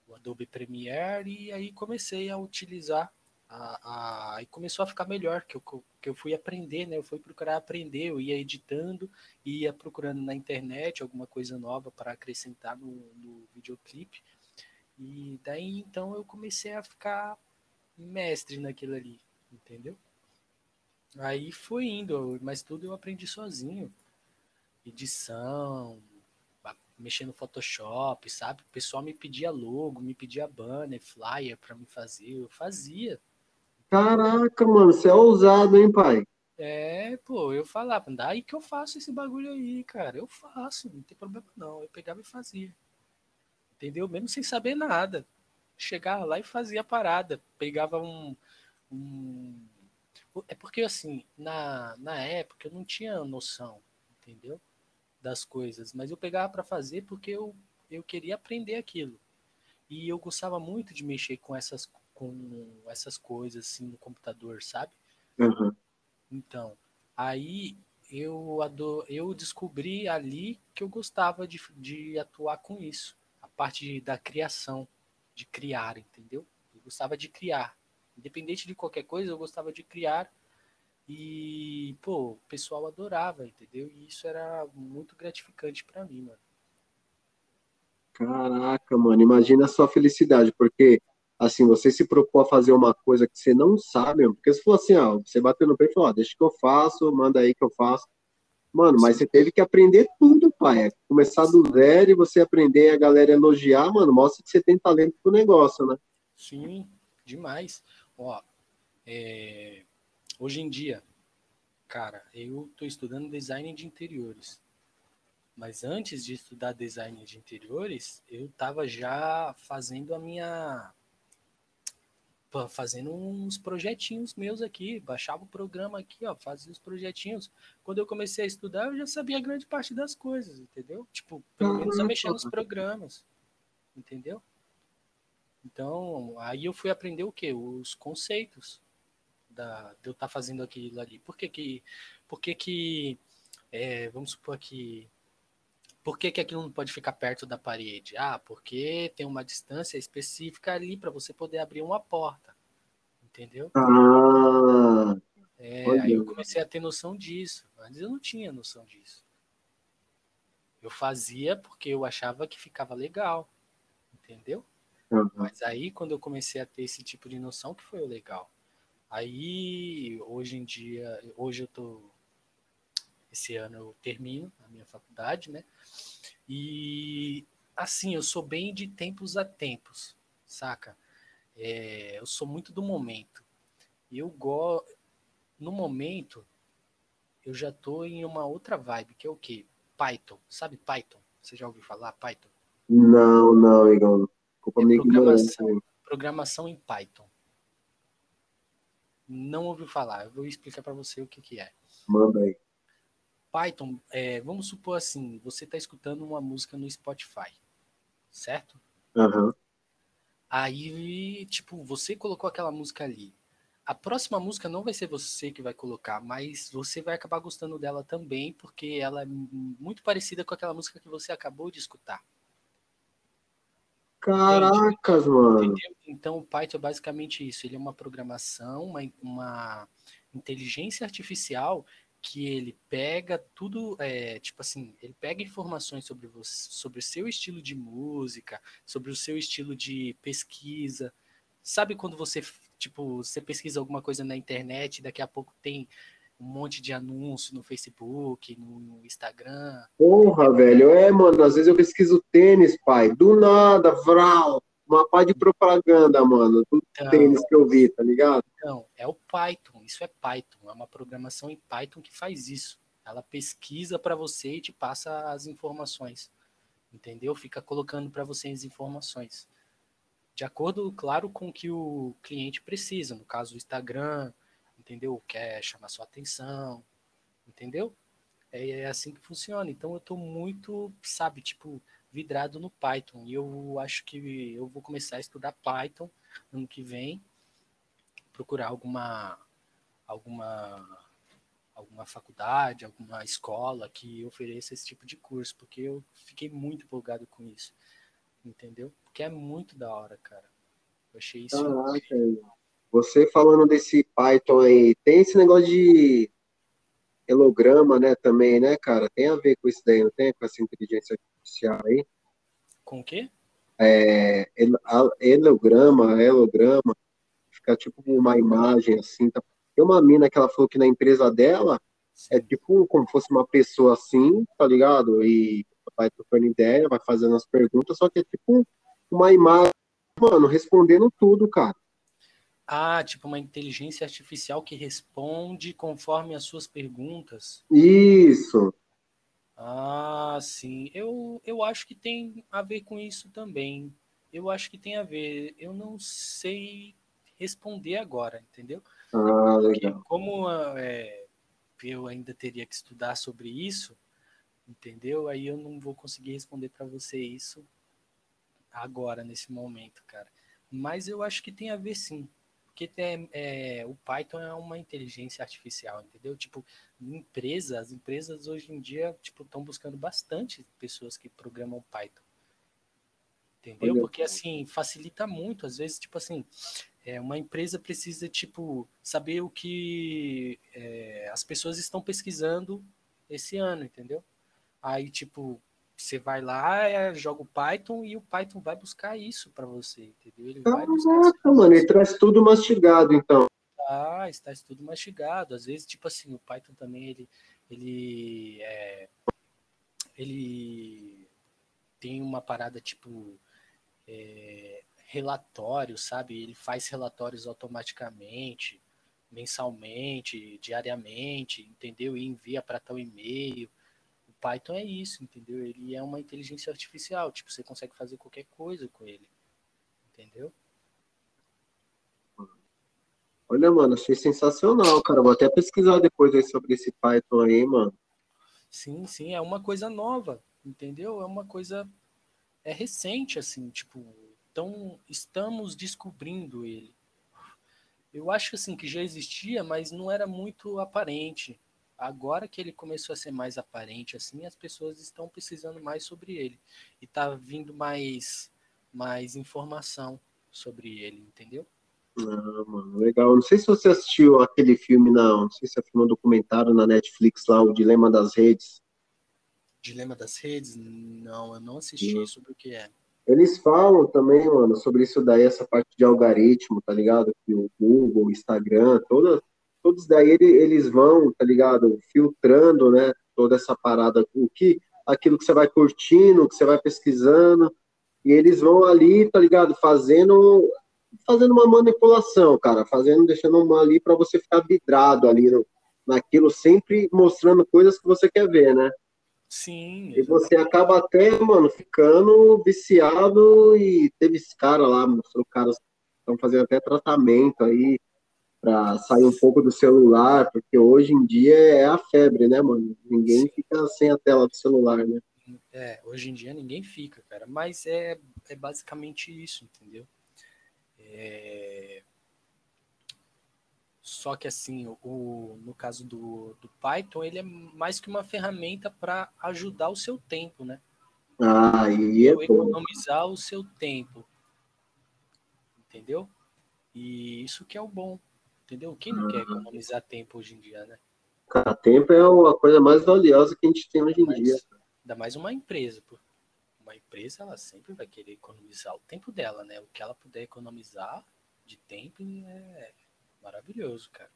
o Adobe Premiere, e aí comecei a utilizar a, a, e começou a ficar melhor, que eu, que eu fui aprender, né? Eu fui procurar aprender, eu ia editando, ia procurando na internet alguma coisa nova para acrescentar no, no videoclipe. E daí então eu comecei a ficar mestre naquilo ali, entendeu? Aí foi indo, mas tudo eu aprendi sozinho. Edição, mexer no Photoshop, sabe? O pessoal me pedia logo, me pedia banner, flyer para me fazer, eu fazia. Caraca, mano, você é ousado, hein, pai? É, pô, eu falava, daí que eu faço esse bagulho aí, cara. Eu faço, não tem problema não. Eu pegava e fazia. Entendeu? Mesmo sem saber nada. Chegava lá e fazia a parada. Pegava um. um... É porque, assim, na, na época eu não tinha noção, entendeu? Das coisas. Mas eu pegava para fazer porque eu, eu queria aprender aquilo. E eu gostava muito de mexer com essas com essas coisas assim no computador, sabe? Uhum. Então, aí eu, ador, eu descobri ali que eu gostava de, de atuar com isso, parte da criação, de criar, entendeu? Eu gostava de criar. Independente de qualquer coisa, eu gostava de criar. E, pô, o pessoal adorava, entendeu? E isso era muito gratificante para mim, mano. Caraca, mano, imagina a sua felicidade, porque assim, você se propor a fazer uma coisa que você não sabe, porque se for assim, ó, você bateu no peito e falou, ó, deixa que eu faço, manda aí que eu faço. Mano, mas você teve que aprender tudo, pai. É começar do zero e você aprender a galera elogiar, mano, mostra que você tem talento pro negócio, né? Sim, demais. Ó, é... hoje em dia, cara, eu tô estudando design de interiores. Mas antes de estudar design de interiores, eu tava já fazendo a minha fazendo uns projetinhos meus aqui, baixava o programa aqui, ó, fazia os projetinhos. Quando eu comecei a estudar, eu já sabia grande parte das coisas, entendeu? Tipo, pelo menos a mexer nos programas, entendeu? Então, aí eu fui aprender o que? Os conceitos da, de eu estar tá fazendo aquilo ali. Por que que, por que, que é, vamos supor que por que, que aquilo não pode ficar perto da parede? Ah, porque tem uma distância específica ali para você poder abrir uma porta. Entendeu? Ah, é, aí eu comecei a ter noção disso. Antes eu não tinha noção disso. Eu fazia porque eu achava que ficava legal. Entendeu? Uhum. Mas aí, quando eu comecei a ter esse tipo de noção, que foi o legal. Aí, hoje em dia, hoje eu tô esse ano eu termino a minha faculdade, né? E assim, eu sou bem de tempos a tempos, saca? É, eu sou muito do momento. Eu gosto. No momento, eu já tô em uma outra vibe, que é o quê? Python. Sabe Python? Você já ouviu falar Python? Não, não, Igor. Culpa é programação, programação em Python. Não ouviu falar. Eu vou explicar para você o que, que é. Manda aí. Python, é, vamos supor assim, você está escutando uma música no Spotify, certo? Uhum. Aí, tipo, você colocou aquela música ali. A próxima música não vai ser você que vai colocar, mas você vai acabar gostando dela também, porque ela é muito parecida com aquela música que você acabou de escutar. Caracas, mano. Entendeu? Então, o Python é basicamente isso. Ele é uma programação, uma, uma inteligência artificial que ele pega tudo, é, tipo assim, ele pega informações sobre você, sobre o seu estilo de música, sobre o seu estilo de pesquisa. Sabe quando você, tipo, você pesquisa alguma coisa na internet, daqui a pouco tem um monte de anúncio no Facebook, no Instagram. Porra, velho, é, mano, às vezes eu pesquiso tênis, pai, do nada, vral, uma pá de propaganda, mano, do então, tênis que eu vi, tá ligado? Então, é o Python, isso é Python, é uma programação em Python que faz isso. Ela pesquisa para você e te passa as informações. Entendeu? Fica colocando para você as informações. De acordo, claro, com o que o cliente precisa. No caso, o Instagram, entendeu? Quer chamar sua atenção, entendeu? É, é assim que funciona. Então, eu estou muito, sabe, tipo, vidrado no Python. E eu acho que eu vou começar a estudar Python ano que vem, procurar alguma alguma alguma faculdade, alguma escola que ofereça esse tipo de curso, porque eu fiquei muito empolgado com isso, entendeu? Porque é muito da hora, cara. Eu achei isso. Caraca, você falando desse Python aí, tem esse negócio de holograma, né, também, né, cara? Tem a ver com isso daí, não tem? Com essa inteligência artificial aí? Com o quê? É, holograma, holograma, fica tipo uma imagem assim, tá tem uma mina que ela falou que na empresa dela é tipo como fosse uma pessoa assim, tá ligado? E vai trocando ideia, vai fazendo as perguntas, só que é tipo uma imagem, mano, respondendo tudo, cara. Ah, tipo uma inteligência artificial que responde conforme as suas perguntas. Isso. Ah, sim. Eu, eu acho que tem a ver com isso também. Eu acho que tem a ver. Eu não sei responder agora, entendeu? Ah, como é, eu ainda teria que estudar sobre isso, entendeu? Aí eu não vou conseguir responder para você isso agora, nesse momento, cara. Mas eu acho que tem a ver sim. Porque tem, é, o Python é uma inteligência artificial, entendeu? Tipo, empresas, as empresas hoje em dia, tipo, estão buscando bastante pessoas que programam Python. Entendeu? Porque assim, facilita muito. Às vezes, tipo assim, é, uma empresa precisa, tipo, saber o que é, as pessoas estão pesquisando esse ano, entendeu? Aí, tipo, você vai lá, é, joga o Python e o Python vai buscar isso para você, entendeu? Ele vai Caraca, mano, ele traz tudo mastigado, então. Ah, está tudo mastigado. Às vezes, tipo assim, o Python também, ele, ele, é, ele tem uma parada, tipo, é, relatório, sabe? Ele faz relatórios automaticamente, mensalmente, diariamente, entendeu? E envia para tal e-mail. Python é isso, entendeu? Ele é uma inteligência artificial, tipo, você consegue fazer qualquer coisa com ele. Entendeu? Olha, mano, achei sensacional, cara. Vou até pesquisar depois aí sobre esse Python aí, mano. Sim, sim, é uma coisa nova, entendeu? É uma coisa é recente assim, tipo, então, estamos descobrindo ele. Eu acho assim que já existia, mas não era muito aparente. Agora que ele começou a ser mais aparente assim, as pessoas estão precisando mais sobre ele e tá vindo mais mais informação sobre ele, entendeu? Ah, mano, legal. Não sei se você assistiu aquele filme, não. Não sei se é um documentário na Netflix lá, O Dilema das Redes. Dilema das Redes? Não, eu não assisti. Sobre o que é? Eles falam também, mano, sobre isso daí, essa parte de algoritmo, tá ligado? Que o Google, o Instagram, toda, todos daí eles vão, tá ligado? Filtrando, né? Toda essa parada, o que, aquilo que você vai curtindo, o que você vai pesquisando, e eles vão ali, tá ligado? Fazendo, fazendo uma manipulação, cara, fazendo, deixando uma ali para você ficar vidrado ali no, naquilo, sempre mostrando coisas que você quer ver, né? Sim. E você acaba até, mano, ficando viciado e teve esse cara lá, mostrou caras estão fazendo até tratamento aí para sair um pouco do celular, porque hoje em dia é a febre, né, mano? Ninguém fica sem a tela do celular, né? É, hoje em dia ninguém fica, cara, mas é, é basicamente isso, entendeu? É, só que assim, o, no caso do, do Python, ele é mais que uma ferramenta para ajudar o seu tempo, né? Ah, e é economizar o seu tempo. Entendeu? E isso que é o bom. Entendeu? Quem não quer economizar tempo hoje em dia, né? Cara, tempo é a coisa mais valiosa que a gente tem hoje em dia. Ainda mais uma empresa. Pô. Uma empresa, ela sempre vai querer economizar o tempo dela, né? O que ela puder economizar de tempo é, Maravilhoso, cara.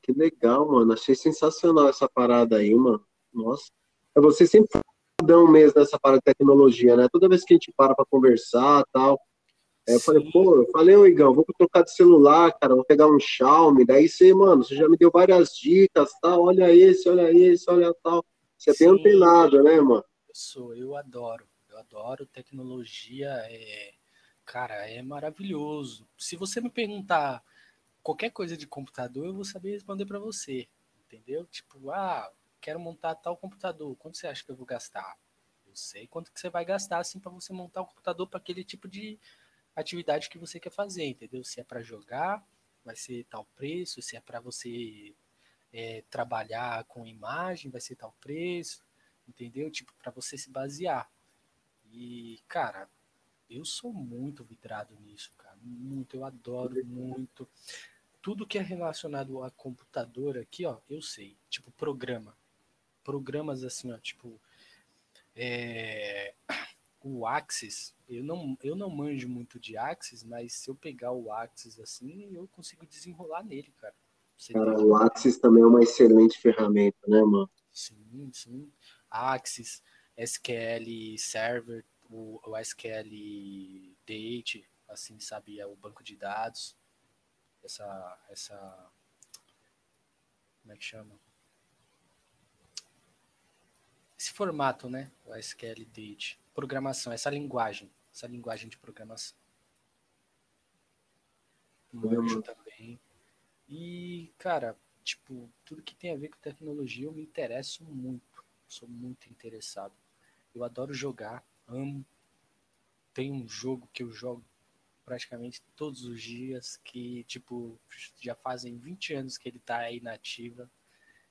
Que legal, mano. Achei sensacional essa parada aí, mano. Nossa. Você sempre um mês nessa parada de tecnologia, né? Toda vez que a gente para pra conversar tal. Aí eu falei, pô, eu falei, ô Igão, vou trocar de celular, cara, vou pegar um Xiaomi. Daí você, mano, você já me deu várias dicas, tal. Olha esse, olha esse, olha tal. Você é bem antenado, né, mano? Eu sou, eu adoro. Eu adoro tecnologia. É Cara, é maravilhoso. Se você me perguntar qualquer coisa de computador, eu vou saber responder para você. Entendeu? Tipo, ah, quero montar tal computador. Quanto você acha que eu vou gastar? Eu sei quanto que você vai gastar assim para você montar o um computador para aquele tipo de atividade que você quer fazer, entendeu? Se é para jogar, vai ser tal preço, se é para você é, trabalhar com imagem, vai ser tal preço, entendeu? Tipo, para você se basear. E, cara, eu sou muito vidrado nisso, cara. Muito, eu adoro muito. Tudo que é relacionado a computador aqui, ó, eu sei. Tipo, programa. Programas assim, ó, tipo. É... O Axis, eu não, eu não manjo muito de Axis, mas se eu pegar o Axis assim, eu consigo desenrolar nele, cara. Você cara, o Axis também é uma excelente ferramenta, né, mano? Sim, sim. Axis, SQL Server, o, o SQL Date, assim, sabe, é o banco de dados, essa, essa, como é que chama? Esse formato, né, o SQL Date, programação, essa linguagem, essa linguagem de programação. Manjo também. E, cara, tipo, tudo que tem a ver com tecnologia eu me interesso muito. Sou muito interessado. Eu adoro jogar, amo. Tem um jogo que eu jogo praticamente todos os dias, que, tipo, já fazem 20 anos que ele tá aí na ativa.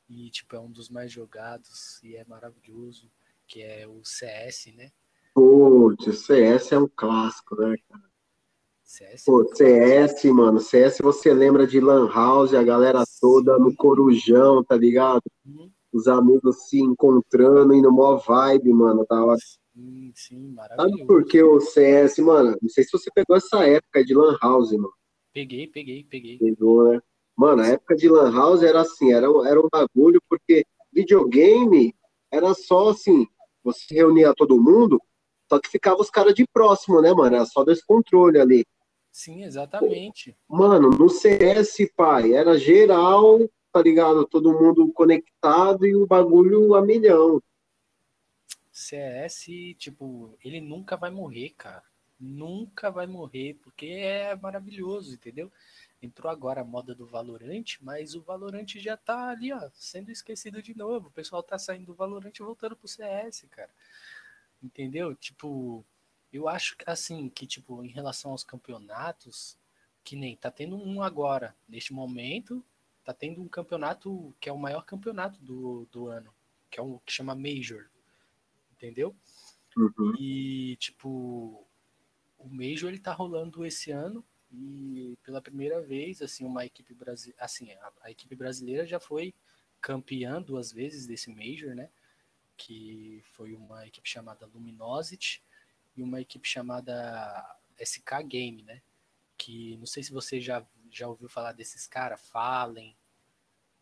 E, tipo, é um dos mais jogados e é maravilhoso, que é o CS, né? Putz, o CS é um clássico, né, cara? CS, Pô, CS, mano, CS você lembra de Lan House, a galera toda no corujão, tá ligado? Uhum. Os amigos se encontrando e no mó vibe, mano, da hora. Sim, sim, maravilhoso. Sabe por que o CS, mano? Não sei se você pegou essa época de Lan House, mano. Peguei, peguei, peguei. Pegou, né? Mano, a época de Lan House era assim, era, era um bagulho, porque videogame era só assim, você reunia todo mundo, só que ficava os caras de próximo, né, mano? Era só dois controles ali. Sim, exatamente. Mano, no CS, pai, era geral, tá ligado? Todo mundo conectado e o bagulho a milhão. CS, tipo, ele nunca vai morrer, cara. Nunca vai morrer, porque é maravilhoso, entendeu? Entrou agora a moda do Valorante, mas o Valorante já tá ali, ó, sendo esquecido de novo. O pessoal tá saindo do Valorante e voltando pro CS, cara. Entendeu? Tipo, eu acho assim que tipo em relação aos campeonatos, que nem tá tendo um agora, neste momento, tá tendo um campeonato que é o maior campeonato do, do ano, que é o que chama Major. Entendeu? Uhum. E tipo, o Major ele tá rolando esse ano e pela primeira vez assim uma equipe brasileira, assim, a, a equipe brasileira já foi campeã duas vezes desse Major, né? Que foi uma equipe chamada Luminosity e uma equipe chamada SK Game, né? Que não sei se você já, já ouviu falar desses caras, Fallen.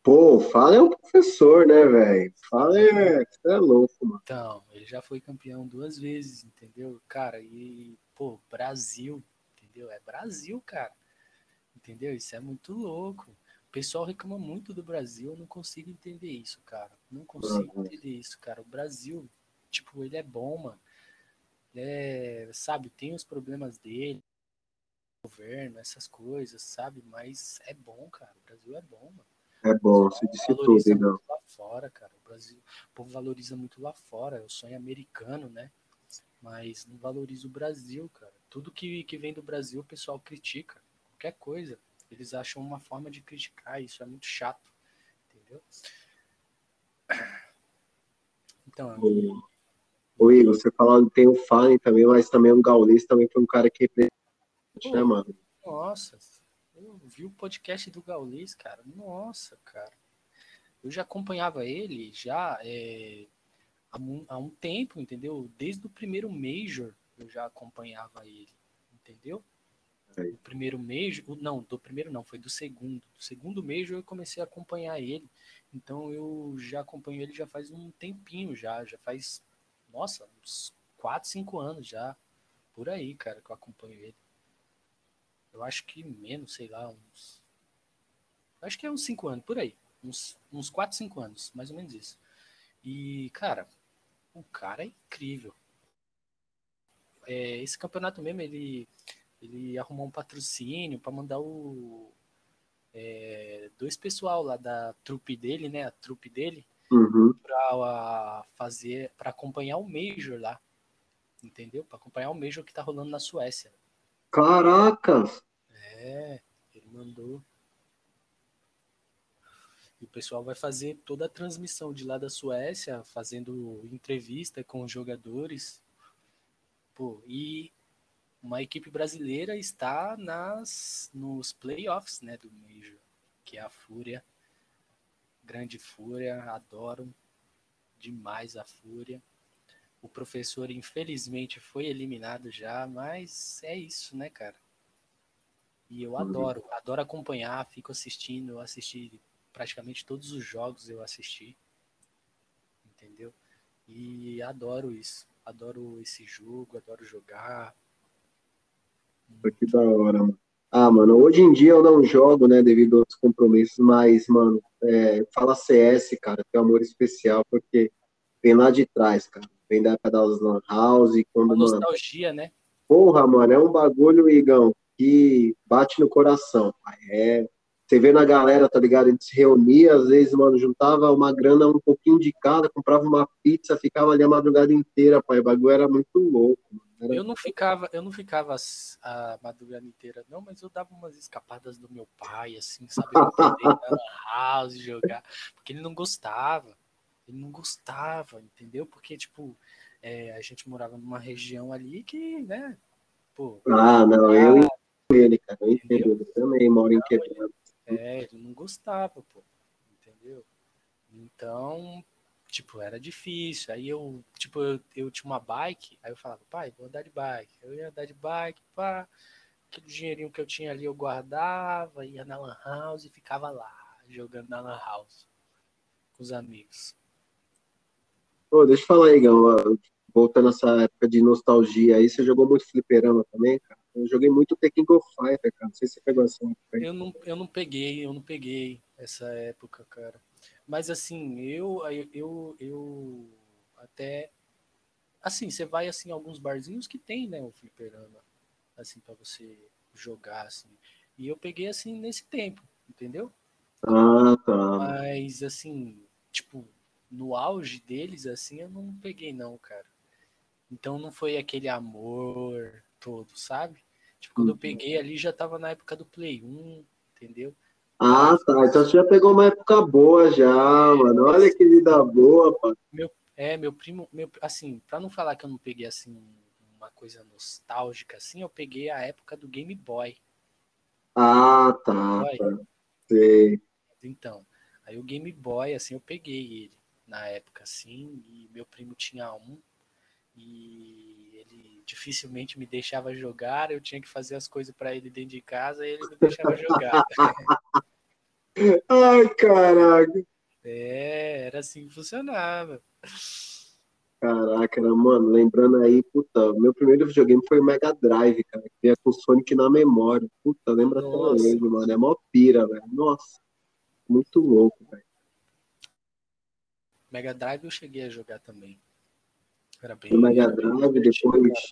Pô, Fallen é um professor, né, velho? Fallen é, é louco, mano. Então, ele já foi campeão duas vezes, entendeu? Cara, e, pô, Brasil, entendeu? É Brasil, cara. Entendeu? Isso é muito louco. O pessoal reclama muito do Brasil, eu não consigo entender isso, cara. Não consigo uhum. entender isso, cara. O Brasil, tipo, ele é bom, mano é, sabe, tem os problemas dele, governo, essas coisas, sabe? Mas é bom, cara. O Brasil é bom, mano. É bom, você disse tudo, então. lá fora, cara. O Brasil, o povo valoriza muito lá fora. É o sonho americano, né? Mas não valoriza o Brasil, cara. Tudo que, que vem do Brasil, o pessoal critica. Qualquer coisa. Eles acham uma forma de criticar. Isso é muito chato. Entendeu? Então, amigo, Ô Igor, você falou que tem o Fallen também, mas também o Gaules também foi um cara que representa, né, mano? Nossa, eu vi o podcast do Gaules, cara. Nossa, cara. Eu já acompanhava ele já é, há, um, há um tempo, entendeu? Desde o primeiro Major eu já acompanhava ele, entendeu? É. O primeiro Major, não, do primeiro não, foi do segundo. Do segundo Major eu comecei a acompanhar ele. Então eu já acompanho ele já faz um tempinho já, já faz nossa, uns 4, 5 anos já. Por aí, cara, que eu acompanho ele. Eu acho que menos, sei lá, uns. Acho que é uns 5 anos, por aí. Uns, uns 4, 5 anos, mais ou menos isso. E, cara, o cara é incrível. É, esse campeonato mesmo, ele, ele arrumou um patrocínio para mandar o. É, dois pessoal lá da trupe dele, né? A trupe dele, uhum. para fazer, para acompanhar o Major lá, entendeu? Para acompanhar o Major que tá rolando na Suécia. Caracas! É, ele mandou. E o pessoal vai fazer toda a transmissão de lá da Suécia, fazendo entrevista com os jogadores. Pô, e uma equipe brasileira está nas nos playoffs, né, do Major, que é a Fúria. Grande Fúria, adoro demais a Fúria. O professor, infelizmente, foi eliminado já, mas é isso, né, cara? E eu uhum. adoro, adoro acompanhar, fico assistindo, eu assisti praticamente todos os jogos, eu assisti. Entendeu? E adoro isso. Adoro esse jogo, adoro jogar. Que da hora, mano. Ah, mano, hoje em dia eu não jogo, né, devido aos compromissos, mas, mano, é, fala CS, cara, tem um amor especial, porque vem lá de trás, cara. Vem da época das Lan House. Quando, Uma nostalgia, mano, né? Porra, mano, é um bagulho, Igão, que bate no coração. É, você vê na galera, tá ligado? A gente se reunia, às vezes, mano, juntava uma grana um pouquinho de cada, comprava uma pizza, ficava ali a madrugada inteira, pai. O bagulho era muito louco. Era... Eu não ficava, eu não ficava a madrugada inteira, não, mas eu dava umas escapadas do meu pai, assim, sabe? Eu house jogar, porque ele não gostava. Ele não gostava, entendeu? Porque, tipo, é, a gente morava numa região ali que, né, pô. Ah, não, eu entendo ele, cara, eu entendo ele também, moro em Quebrado. Ele não gostava, pô, entendeu? Então, tipo, era difícil. Aí eu, tipo, eu, eu tinha uma bike, aí eu falava, pai, vou andar de bike. Eu ia andar de bike, pá, aquele dinheirinho que eu tinha ali eu guardava, ia na lan house e ficava lá, jogando na lan house com os amigos. Pô, deixa eu falar aí, Gão. Voltando essa época de nostalgia aí, você jogou muito fliperama também, cara? Eu joguei muito The King of Fighter, cara. Não sei se você pegou essa época aí. Eu não, eu não peguei, eu não peguei essa época, cara. Mas assim, eu, eu, eu até. Assim, você vai assim, em alguns barzinhos que tem, né, o fliperama. Assim, para você jogar, assim. E eu peguei assim nesse tempo, entendeu? Ah, tá. Mas assim, tipo, no auge deles, assim, eu não peguei, não, cara. Então não foi aquele amor todo, sabe? Tipo, quando eu uhum. peguei ali já tava na época do Play 1, entendeu? Ah, tá. Então você já pegou uma época boa já, mano. Olha que vida boa, pô. Meu, é, meu primo, meu, assim, pra não falar que eu não peguei assim uma coisa nostálgica assim, eu peguei a época do Game Boy. Ah, tá. tá. Sei. Então, aí o Game Boy, assim, eu peguei ele na época, assim, e meu primo tinha um, e dificilmente me deixava jogar, eu tinha que fazer as coisas para ele dentro de casa e ele me deixava jogar. Ai, caraca. É, era assim que funcionava. Caraca, mano, lembrando aí, puta, meu primeiro videogame foi o Mega Drive, cara, que ia com Sonic na memória. Puta, lembra até hoje, mano, é mó pira, velho. Nossa, muito louco, velho. Mega Drive eu cheguei a jogar também. Era bem. Mega Drive, depois,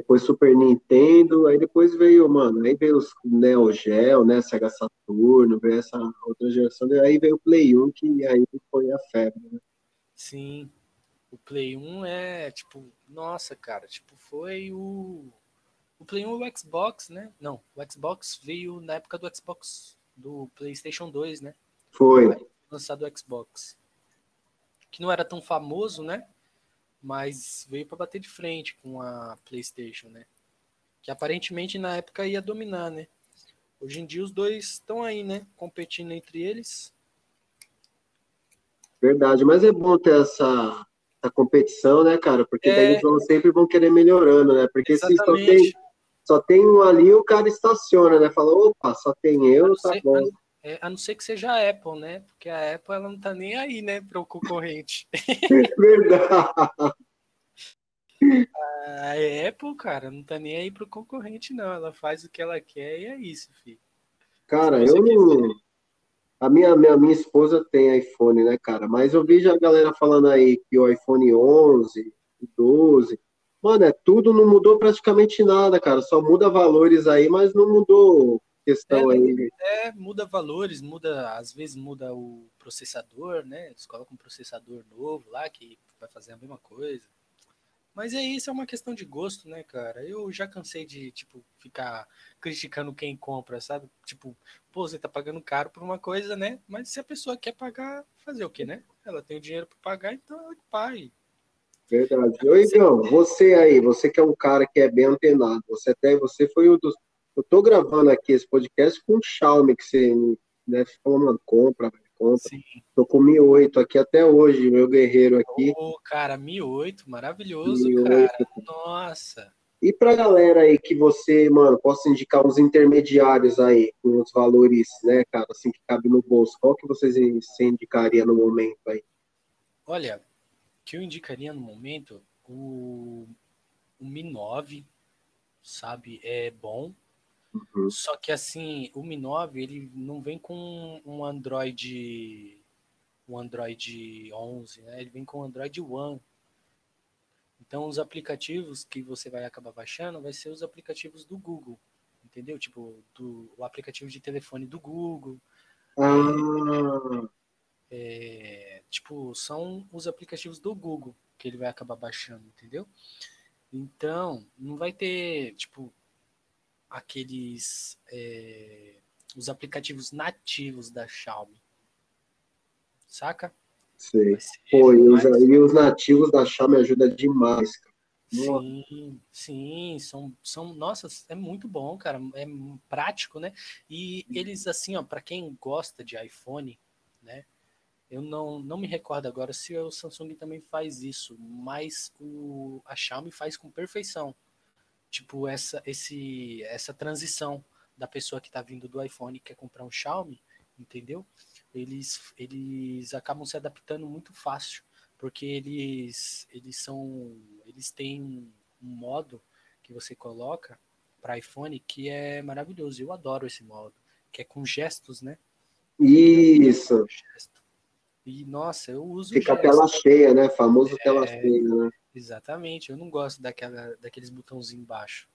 depois Super Nintendo, aí depois veio, mano, aí veio os Neo Geo, né, Sega Saturno, veio essa outra geração, aí veio o Play 1, que aí foi a febre, né? Sim. O Play 1 é, tipo, nossa, cara, tipo, foi o. O Play 1 e o Xbox, né? Não, o Xbox veio na época do Xbox, do PlayStation 2, né? Foi. Lançado o Xbox que não era tão famoso, né? Mas veio para bater de frente com a PlayStation, né? Que aparentemente na época ia dominar, né? Hoje em dia os dois estão aí, né? Competindo entre eles. Verdade, mas é bom ter essa, essa competição, né, cara? Porque é... daí eles vão, sempre vão querer melhorando, né? Porque Exatamente. se só tem, só tem um ali, o cara estaciona, né? Fala, opa, só tem eu, tá sei, bom. É, a não ser que seja a Apple, né? Porque a Apple ela não tá nem aí, né, para o concorrente. Verdade. A Apple, cara, não tá nem aí pro concorrente, não. Ela faz o que ela quer e é isso, filho. Cara, eu não. A minha, minha, minha esposa tem iPhone, né, cara? Mas eu vejo a galera falando aí que o iPhone 11, 12, mano, é tudo, não mudou praticamente nada, cara. Só muda valores aí, mas não mudou questão é, aí. É, muda valores, muda, às vezes muda o processador, né? Eles colocam um processador novo lá que vai fazer a mesma coisa. Mas é isso, é uma questão de gosto, né, cara? Eu já cansei de, tipo, ficar criticando quem compra, sabe? Tipo, pô, você tá pagando caro por uma coisa, né? Mas se a pessoa quer pagar, fazer o quê, né? Ela tem o dinheiro para pagar, então ela pague. Verdade. Oi, Igão, você aí, você que é um cara que é bem antenado, você até, você foi um dos... Eu tô gravando aqui esse podcast com o Xiaomi, que você né, falou, mano, compra, compra. Sim. Tô com Mi 8 aqui até hoje, meu guerreiro aqui. Ô, oh, cara, Mi 8, maravilhoso, Mi 8, cara. Nossa. E pra galera aí que você, mano, possa indicar uns intermediários aí, com os valores, né, cara, assim, que cabe no bolso, qual que vocês você indicaria no momento aí? Olha, que eu indicaria no momento, o, o Mi 9, sabe, é bom, Uhum. Só que assim, o Mi 9 ele não vem com um Android um Android 11, né? Ele vem com o Android One. Então os aplicativos que você vai acabar baixando vai ser os aplicativos do Google, entendeu? Tipo, do, o aplicativo de telefone do Google. Ah. É, tipo, são os aplicativos do Google que ele vai acabar baixando, entendeu? Então, não vai ter, tipo, aqueles é, os aplicativos nativos da Xiaomi. Saca? Sei. Pô, e os, e os, nativos da Xiaomi ajudam demais, cara. Sim, sim, são, são, nossa, é muito bom, cara, é prático, né? E eles, assim, ó, para quem gosta de iPhone, né? Eu não, não me recordo agora se o Samsung também faz isso, mas o, a Xiaomi faz com perfeição tipo essa esse essa transição da pessoa que está vindo do iPhone e quer comprar um Xiaomi, entendeu? Eles eles acabam se adaptando muito fácil, porque eles eles são eles têm um modo que você coloca para iPhone que é maravilhoso. Eu adoro esse modo, que é com gestos, né? Isso. E nossa, eu uso Fica a tela cheia, né? Famoso é... tela cheia, né? Exatamente, eu não gosto daquela, daqueles botãozinhos embaixo.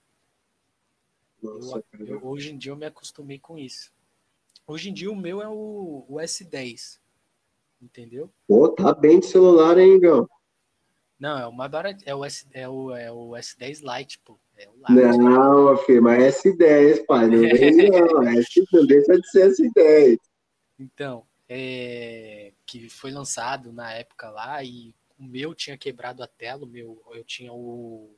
Nossa, eu, eu, hoje em dia eu me acostumei com isso. Hoje em dia o meu é o, o S10. Entendeu? Pô, tá bem de celular, hein, Gão? Não, é o mais barato. É o, S, é o, é o S10 Lite, pô. É o Lite. Não, filho, mas S10, pai. Não vem, não. S, não deixa de ser S10. Então, é, que foi lançado na época lá e o meu tinha quebrado a tela, o meu, eu tinha o,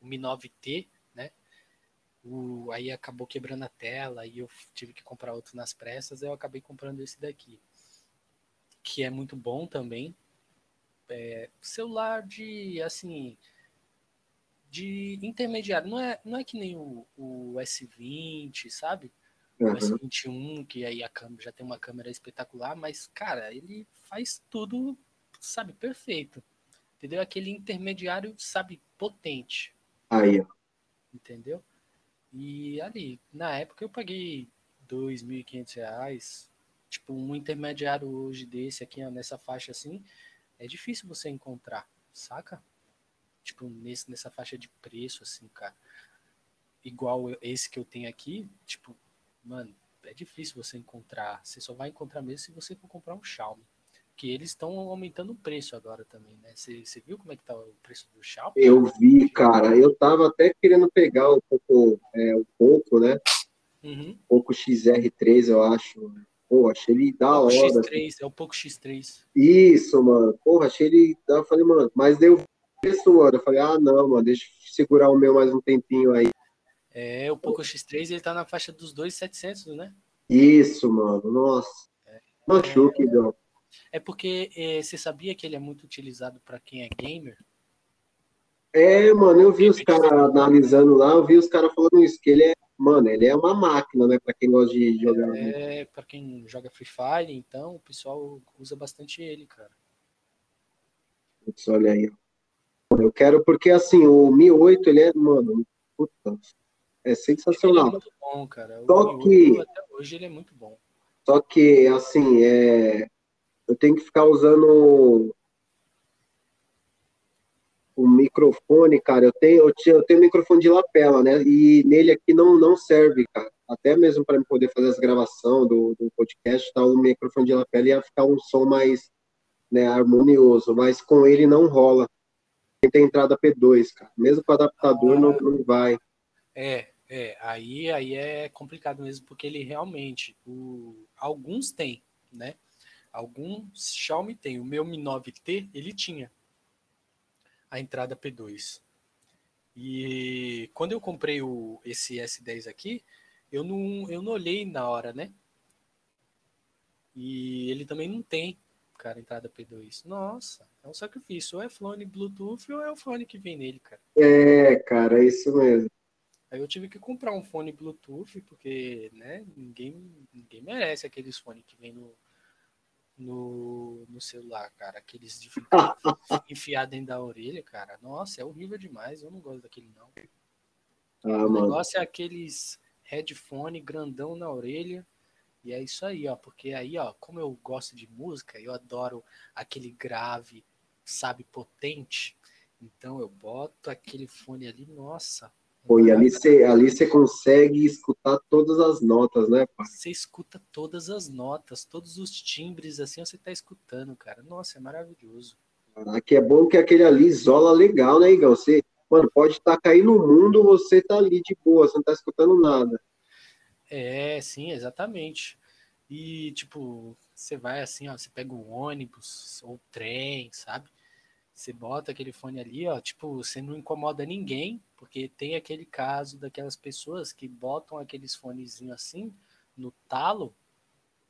o Mi 9T, né? O, aí acabou quebrando a tela e eu tive que comprar outro nas pressas, eu acabei comprando esse daqui, que é muito bom também. É, celular de, assim, de intermediário, não é, não é que nem o, o S20, sabe? Uhum. O S21, que aí a câmera já tem uma câmera espetacular, mas, cara, ele faz tudo sabe, perfeito. Entendeu? Aquele intermediário, sabe, potente. Aí, ó. Entendeu? E ali, na época eu paguei R$ 2.500. Tipo, um intermediário hoje desse aqui, nessa faixa assim, é difícil você encontrar, saca? Tipo, nesse, nessa faixa de preço, assim, cara. Igual esse que eu tenho aqui, tipo, mano, é difícil você encontrar. Você só vai encontrar mesmo se você for comprar um Xiaomi que eles estão aumentando o preço agora também, né? Você viu como é que tá o preço do Xiaomi? Eu vi, cara. Eu tava até querendo pegar o pouco, é, o pouco, né? Uhum. Pouco XR3, eu acho. Pô, achei ele da hora. X3, é o pouco X3. Isso, mano. Porra, achei ele. Eu falei, mano, mas deu preço, mano. Eu falei, ah, não, mano, deixa eu segurar o meu mais um tempinho aí. É, o Poco X3 ele tá na faixa dos 2,700, né? Isso, mano. Nossa. É, Machuque, é... É porque é, você sabia que ele é muito utilizado para quem é gamer? É, mano, eu vi os caras analisando lá, eu vi os caras falando isso, que ele é, mano, ele é uma máquina, né, para quem gosta de jogar. É, para quem joga Free Fire, então o pessoal usa bastante ele, cara. Putz, olha aí. Eu quero, porque assim, o Mi 8, ele é, mano, puta, é sensacional. Ele é muito bom, cara. O Só Mi 8, que, até hoje ele é muito bom. Só que, assim, é, eu tenho que ficar usando o microfone, cara. Eu tenho, eu tenho, microfone de lapela, né? E nele aqui não, não serve, cara. Até mesmo para poder fazer as gravações do, do podcast, tá, o microfone de lapela ia ficar um som mais né, harmonioso, mas com ele não rola. tem entrada P2, cara. Mesmo com o adaptador, ah, não, não vai. É, é. Aí, aí é complicado mesmo, porque ele realmente. O, alguns tem, né? Alguns Xiaomi tem. O meu Mi 9T, ele tinha a entrada P2. E quando eu comprei o, esse S10 aqui, eu não, eu não olhei na hora, né? E ele também não tem, cara, entrada P2. Nossa, é um sacrifício. Ou é fone Bluetooth ou é o fone que vem nele, cara. É, cara, é isso mesmo. Aí eu tive que comprar um fone Bluetooth, porque, né, ninguém, ninguém merece aqueles fones que vem no, no, no celular, cara. Aqueles de ficar enfiado dentro da orelha, cara. Nossa, é horrível demais. Eu não gosto daquele, não. Ah, o mano. negócio é aqueles headphone grandão na orelha. E é isso aí, ó. Porque aí, ó, como eu gosto de música, eu adoro aquele grave, sabe, potente. Então eu boto aquele fone ali, nossa, Pô, e ali você ali consegue escutar todas as notas, né, pai? Você escuta todas as notas, todos os timbres, assim, você tá escutando, cara. Nossa, é maravilhoso. Caraca, é bom que aquele ali isola legal, né, Igão? Você, mano, pode estar tá caindo no mundo, você tá ali de boa, você não tá escutando nada. É, sim, exatamente. E, tipo, você vai assim, ó, você pega o ônibus ou o trem, sabe? Você bota aquele fone ali, ó, tipo, você não incomoda ninguém, porque tem aquele caso daquelas pessoas que botam aqueles fonezinhos assim no talo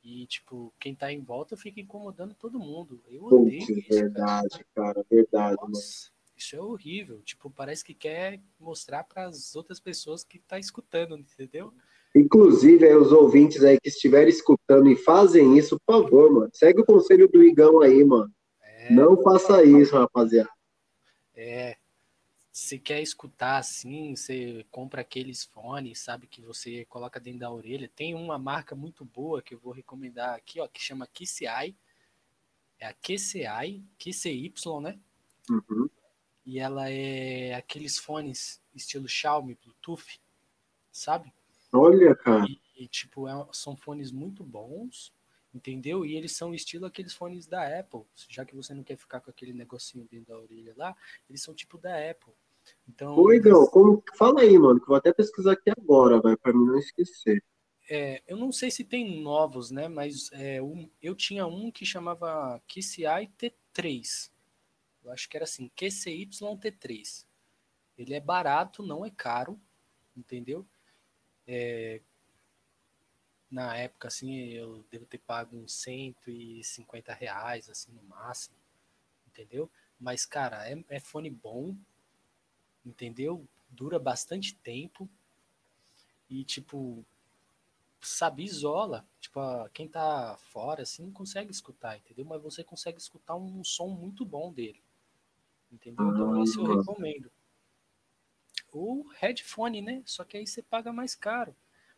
e, tipo, quem tá em volta fica incomodando todo mundo. Eu odeio Putz, isso. Verdade, cara, cara verdade, Nossa, mano. Isso é horrível. Tipo, parece que quer mostrar para as outras pessoas que tá escutando, entendeu? Inclusive, aí, os ouvintes aí que estiverem escutando e fazem isso, por favor, mano, segue o conselho do Igão aí, mano. É, não faça isso, rapaziada. É. Se quer escutar assim, você compra aqueles fones, sabe, que você coloca dentro da orelha. Tem uma marca muito boa que eu vou recomendar aqui, ó, que chama KCI. É a QCI, QCY, né? Uhum. E ela é aqueles fones estilo Xiaomi, Bluetooth, sabe? Olha, cara. E, e tipo, é, são fones muito bons, entendeu? E eles são estilo aqueles fones da Apple, já que você não quer ficar com aquele negocinho dentro da orelha lá, eles são tipo da Apple. Então, Oi, eles... como fala aí, mano, que eu vou até pesquisar aqui agora, vai para mim não esquecer. É, eu não sei se tem novos, né? Mas é, um, eu tinha um que chamava QCI T3. Eu acho que era assim, QCY T3. Ele é barato, não é caro, entendeu? É, na época, assim, eu devo ter pago uns 150 reais, assim, no máximo, entendeu? Mas, cara, é, é fone bom, entendeu? Dura bastante tempo e, tipo, sabe, isola. Tipo, quem tá fora, assim, não consegue escutar, entendeu? Mas você consegue escutar um som muito bom dele, entendeu? Então, esse eu recomendo. O headphone, né? Só que aí você paga mais caro.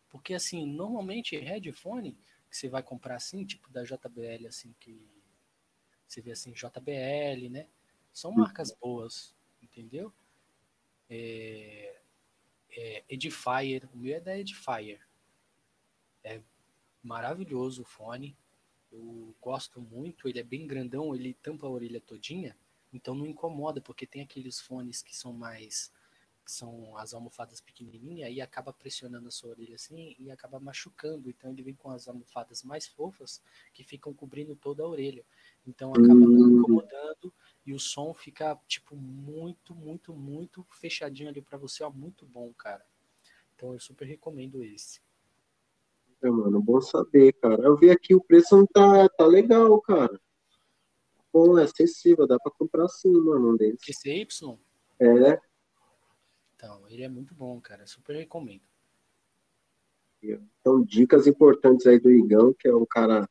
Porque, assim, normalmente headphone que você vai comprar assim, tipo da JBL, assim, que você vê assim, JBL, né? São marcas boas, entendeu? É, é Edifier, o meu é da Edifier. É maravilhoso o fone. Eu gosto muito, ele é bem grandão, ele tampa a orelha todinha, então não incomoda, porque tem aqueles fones que são mais que são as almofadas pequenininhas, e acaba pressionando a sua orelha assim e acaba machucando. Então ele vem com as almofadas mais fofas que ficam cobrindo toda a orelha. Então acaba não hum. incomodando e o som fica tipo muito, muito, muito fechadinho ali para você, ó, muito bom, cara. Então eu super recomendo esse. É, mano, bom saber, cara. Eu vi aqui o preço não tá, tá legal, cara. Bom, é acessível, dá pra comprar sim, mano, um deles. QCY? É, então, ele é muito bom, cara. Super recomendo. Então, dicas importantes aí do Igão, que é um cara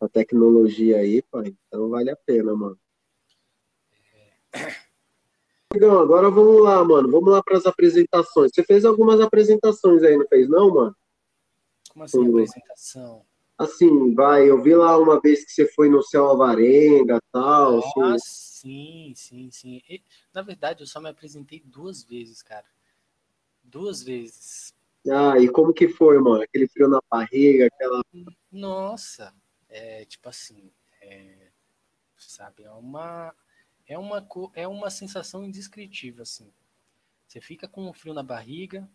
da tecnologia aí, pai. Então, vale a pena, mano. É... Igão, agora vamos lá, mano. Vamos lá para as apresentações. Você fez algumas apresentações aí, não fez, não, mano? Como assim, Como... apresentação? Assim, vai, eu vi lá uma vez que você foi no Céu Alvarenga tal. Ah, assim. sim, sim, sim. E, na verdade, eu só me apresentei duas vezes, cara. Duas vezes. Ah, e como que foi, mano? Aquele frio na barriga, aquela. Nossa, é tipo assim, é, sabe, é uma. é uma, é uma sensação indescritível, assim. Você fica com um frio na barriga.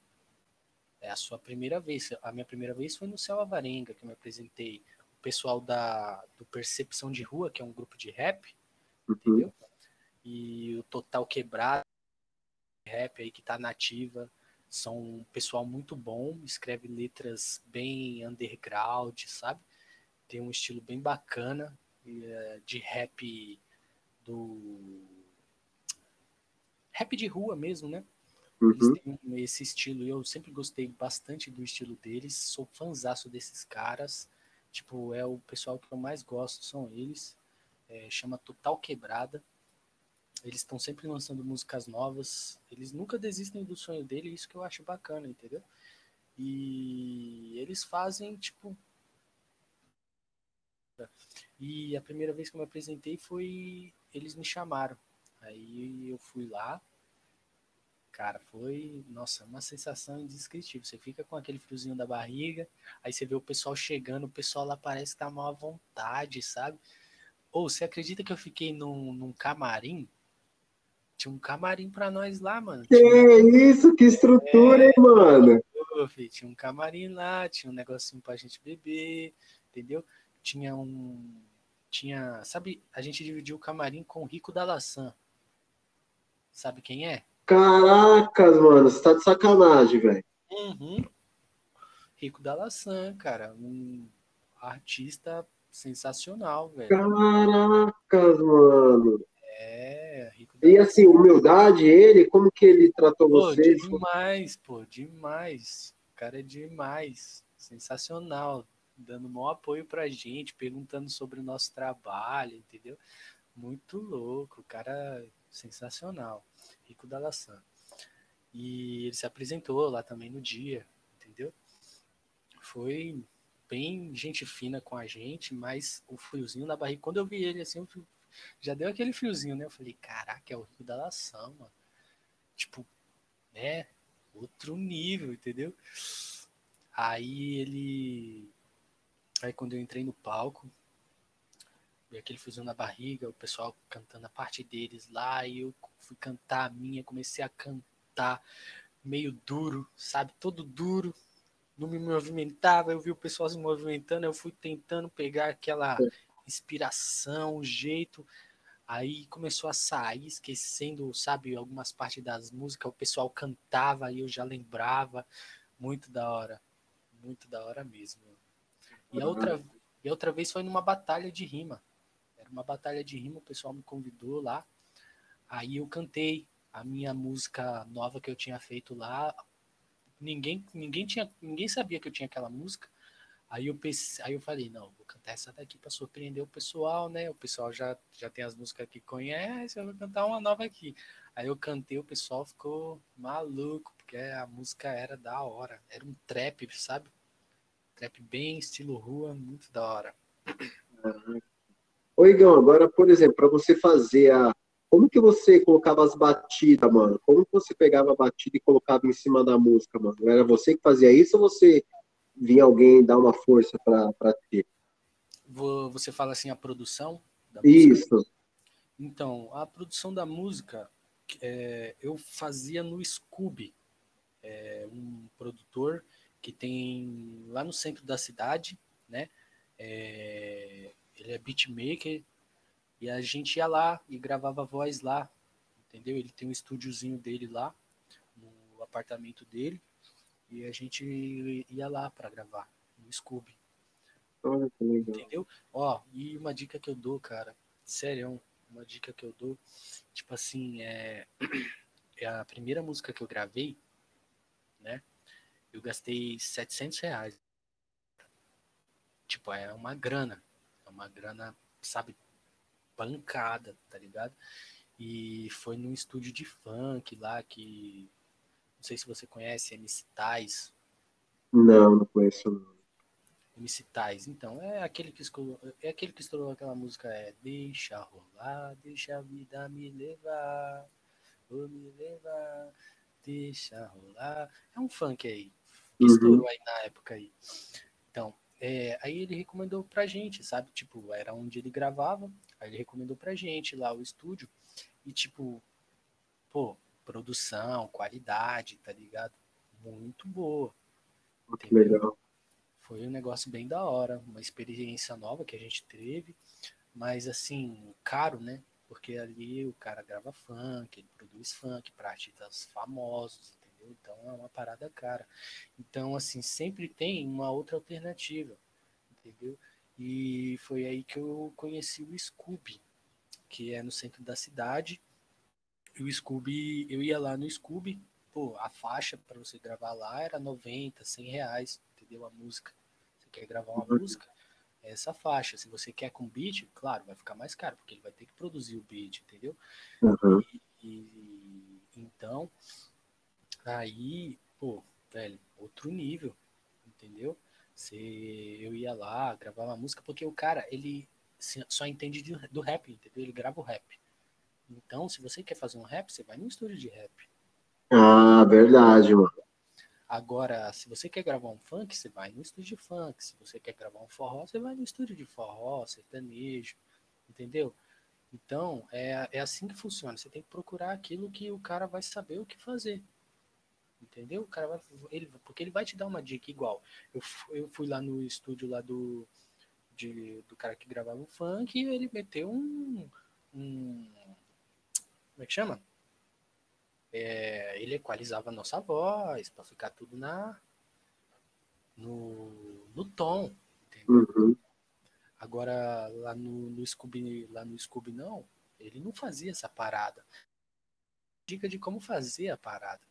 É a sua primeira vez. A minha primeira vez foi no Céu Avarenga, que eu me apresentei. O pessoal da, do Percepção de Rua, que é um grupo de rap, uhum. entendeu? E o Total Quebrado, rap aí que tá nativa. São um pessoal muito bom, escreve letras bem underground, sabe? Tem um estilo bem bacana eh, de rap do rap de rua mesmo, né? Eles uhum. têm esse estilo, e eu sempre gostei bastante do estilo deles, sou fãzaço desses caras. Tipo, é o pessoal que eu mais gosto, são eles. É, chama Total Quebrada. Eles estão sempre lançando músicas novas. Eles nunca desistem do sonho dele, isso que eu acho bacana, entendeu? E eles fazem, tipo. E a primeira vez que eu me apresentei foi. Eles me chamaram. Aí eu fui lá, cara, foi, nossa, uma sensação indescritível. Você fica com aquele friozinho da barriga, aí você vê o pessoal chegando, o pessoal lá parece que tá mal à vontade, sabe? Ou você acredita que eu fiquei num, num camarim? Tinha um camarim pra nós lá, mano. Que tinha... isso, que estrutura, é... hein, mano? Tinha um camarim lá, tinha um negocinho pra gente beber, entendeu? Tinha um. Tinha. Sabe, a gente dividiu o camarim com o Rico da Laçã. Sabe quem é? Caracas, mano, você tá de sacanagem, velho. Uhum. Rico da Laçã, cara. Um artista sensacional, velho. Caracas, mano. É, Rico E assim, humildade, ele, como que ele tratou pô, vocês? Demais, pô, demais. O cara é demais. Sensacional. Dando maior apoio pra gente, perguntando sobre o nosso trabalho, entendeu? Muito louco. O cara sensacional. Rico da Laçã. E ele se apresentou lá também no dia, entendeu? Foi bem gente fina com a gente, mas o friozinho na barriga, quando eu vi ele assim, já deu aquele friozinho, né? Eu falei, caraca, é o Rico da Laçã, mano. Tipo, né? Outro nível, entendeu? Aí ele. Aí quando eu entrei no palco, veio aquele friozinho na barriga, o pessoal cantando a parte deles lá, e eu fui cantar a minha, comecei a cantar meio duro, sabe? Todo duro, não me movimentava, eu vi o pessoal se movimentando, eu fui tentando pegar aquela inspiração, o jeito, aí começou a sair, esquecendo, sabe, algumas partes das músicas, o pessoal cantava e eu já lembrava, muito da hora, muito da hora mesmo. E a outra, e a outra vez foi numa batalha de rima, uma batalha de rima, o pessoal me convidou lá, Aí eu cantei a minha música nova que eu tinha feito lá. Ninguém, ninguém, tinha, ninguém sabia que eu tinha aquela música. Aí eu, pensei, aí eu falei, não, vou cantar essa daqui para surpreender o pessoal, né? O pessoal já, já tem as músicas que conhece, eu vou cantar uma nova aqui. Aí eu cantei, o pessoal ficou maluco, porque a música era da hora. Era um trap, sabe? Trap bem estilo rua, muito da hora. Oi, Igão, agora, por exemplo, para você fazer a, como que você colocava as batidas, mano? Como que você pegava a batida e colocava em cima da música, mano? Era você que fazia isso ou você via alguém dar uma força para ti? Você fala assim, a produção? isso. Então, a produção da música é, eu fazia no Scooby, é, um produtor que tem lá no centro da cidade, né? É, ele é beatmaker, e a gente ia lá e gravava voz lá, entendeu? Ele tem um estúdiozinho dele lá, no apartamento dele, e a gente ia lá para gravar, no Scooby. Olha que legal. Entendeu? Ó, e uma dica que eu dou, cara, sério, uma dica que eu dou, tipo assim, é, é a primeira música que eu gravei, né? Eu gastei 700 reais. Tipo, é uma grana. Uma grana, sabe, pancada, tá ligado? E foi num estúdio de funk lá que. Não sei se você conhece, MC Tais. Não, não conheço não. MC Tais, então, é aquele que estourou, é aquele que estourou aquela música é Deixa rolar, deixa a vida me levar, vou me levar, deixa rolar. É um funk aí, que uhum. estourou aí na época aí. Então, é, aí ele recomendou pra gente, sabe? Tipo, era onde ele gravava, aí ele recomendou pra gente lá o estúdio. E tipo, pô, produção, qualidade, tá ligado? Muito boa. Muito legal. Foi um negócio bem da hora, uma experiência nova que a gente teve, mas assim, caro, né? Porque ali o cara grava funk, ele produz funk para artistas famosos, entendeu? Então é uma parada cara. Então, assim, sempre tem uma outra alternativa, entendeu? E foi aí que eu conheci o Scooby, que é no centro da cidade. E o Scooby, eu ia lá no Scooby, pô, a faixa para você gravar lá era 90, 100 reais, entendeu? A música. Você quer gravar uma uhum. música? É essa faixa. Se você quer com beat, claro, vai ficar mais caro, porque ele vai ter que produzir o beat, entendeu? Uhum. E, e, então, aí, pô, velho, outro nível, entendeu? Se eu ia lá, gravar uma música, porque o cara, ele só entende do rap, entendeu? Ele grava o rap. Então, se você quer fazer um rap, você vai no estúdio de rap. Ah, verdade, mano. Agora, se você quer gravar um funk, você vai no estúdio de funk. Se você quer gravar um forró, você vai no estúdio de forró, sertanejo, entendeu? Então, é, é assim que funciona. Você tem que procurar aquilo que o cara vai saber o que fazer. Entendeu? O cara vai, ele, porque ele vai te dar uma dica igual. Eu, eu fui lá no estúdio lá do, de, do cara que gravava o funk e ele meteu um, um como é que chama? É, ele equalizava a nossa voz para ficar tudo na no, no tom. Uhum. Agora lá no, no Scooby, lá no Scooby não, ele não fazia essa parada. Dica de como fazer a parada.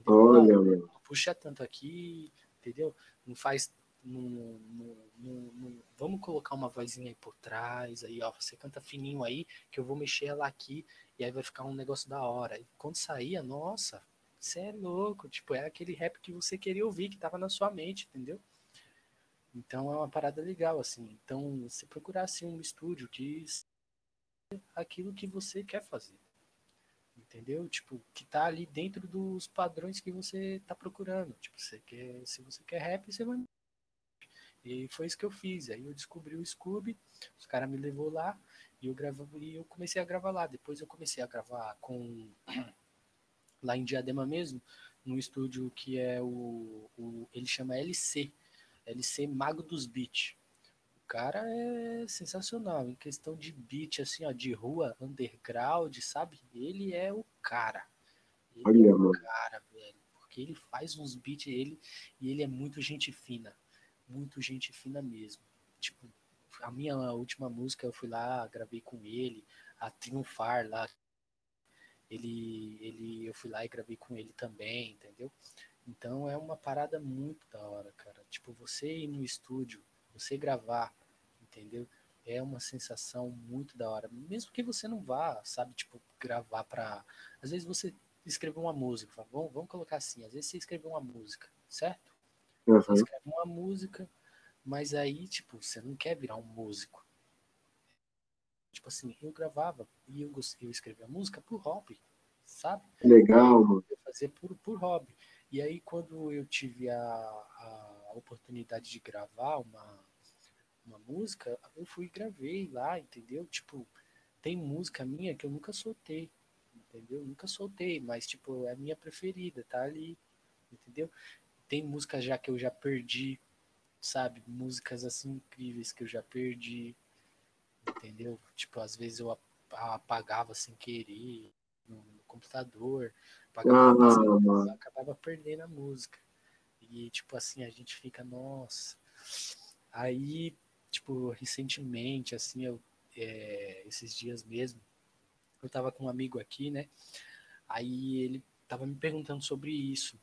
Entendeu? Olha, não, puxa tanto aqui, entendeu? Não faz no, no, no, vamos colocar uma vozinha aí por trás, aí ó, você canta fininho aí, que eu vou mexer ela aqui e aí vai ficar um negócio da hora. E quando saía, nossa, você é louco. Tipo, é aquele rap que você queria ouvir, que tava na sua mente, entendeu? Então é uma parada legal, assim. Então, se procurar assim, um estúdio que aquilo que você quer fazer. Entendeu? Tipo, que tá ali dentro dos padrões que você tá procurando. Tipo, você quer, se você quer rap, você vai. E foi isso que eu fiz. Aí eu descobri o Scooby, os caras me levou lá. E eu, gravava, e eu comecei a gravar lá. Depois eu comecei a gravar com lá em Diadema mesmo, no estúdio que é o, o ele chama LC, LC Mago dos Beats. O cara é sensacional em questão de beat assim, ó, de rua, underground, sabe? Ele é o cara. Ele Olha, é o cara, velho, porque ele faz uns beats ele e ele é muito gente fina, muito gente fina mesmo. Tipo, a minha última música eu fui lá, gravei com ele, a Triunfar lá. Ele, ele, eu fui lá e gravei com ele também, entendeu? Então é uma parada muito da hora, cara. Tipo, você ir no estúdio, você gravar, entendeu? É uma sensação muito da hora. Mesmo que você não vá, sabe, tipo, gravar pra. Às vezes você escreveu uma música, fala, vamos, vamos colocar assim, às vezes você escreveu uma música, certo? Uhum. Você escreve uma música, mas aí, tipo, você não quer virar um músico. Tipo assim, eu gravava e eu, eu escrevia música por hobby, sabe? Legal, mano. Eu fazia por, por hobby. E aí, quando eu tive a, a oportunidade de gravar uma, uma música, eu fui e gravei lá, entendeu? Tipo, tem música minha que eu nunca soltei, entendeu? Nunca soltei, mas, tipo, é a minha preferida, tá ali, entendeu? Tem música já que eu já perdi, sabe? Músicas assim incríveis que eu já perdi, entendeu? Tipo, às vezes eu apagava sem querer no, computador, apagava, ah, acabava perdendo a música. E, tipo, assim, a gente fica, nossa. Aí, tipo, recentemente, assim, eu, é, esses dias mesmo, eu tava com um amigo aqui, né? Aí ele tava me perguntando sobre isso.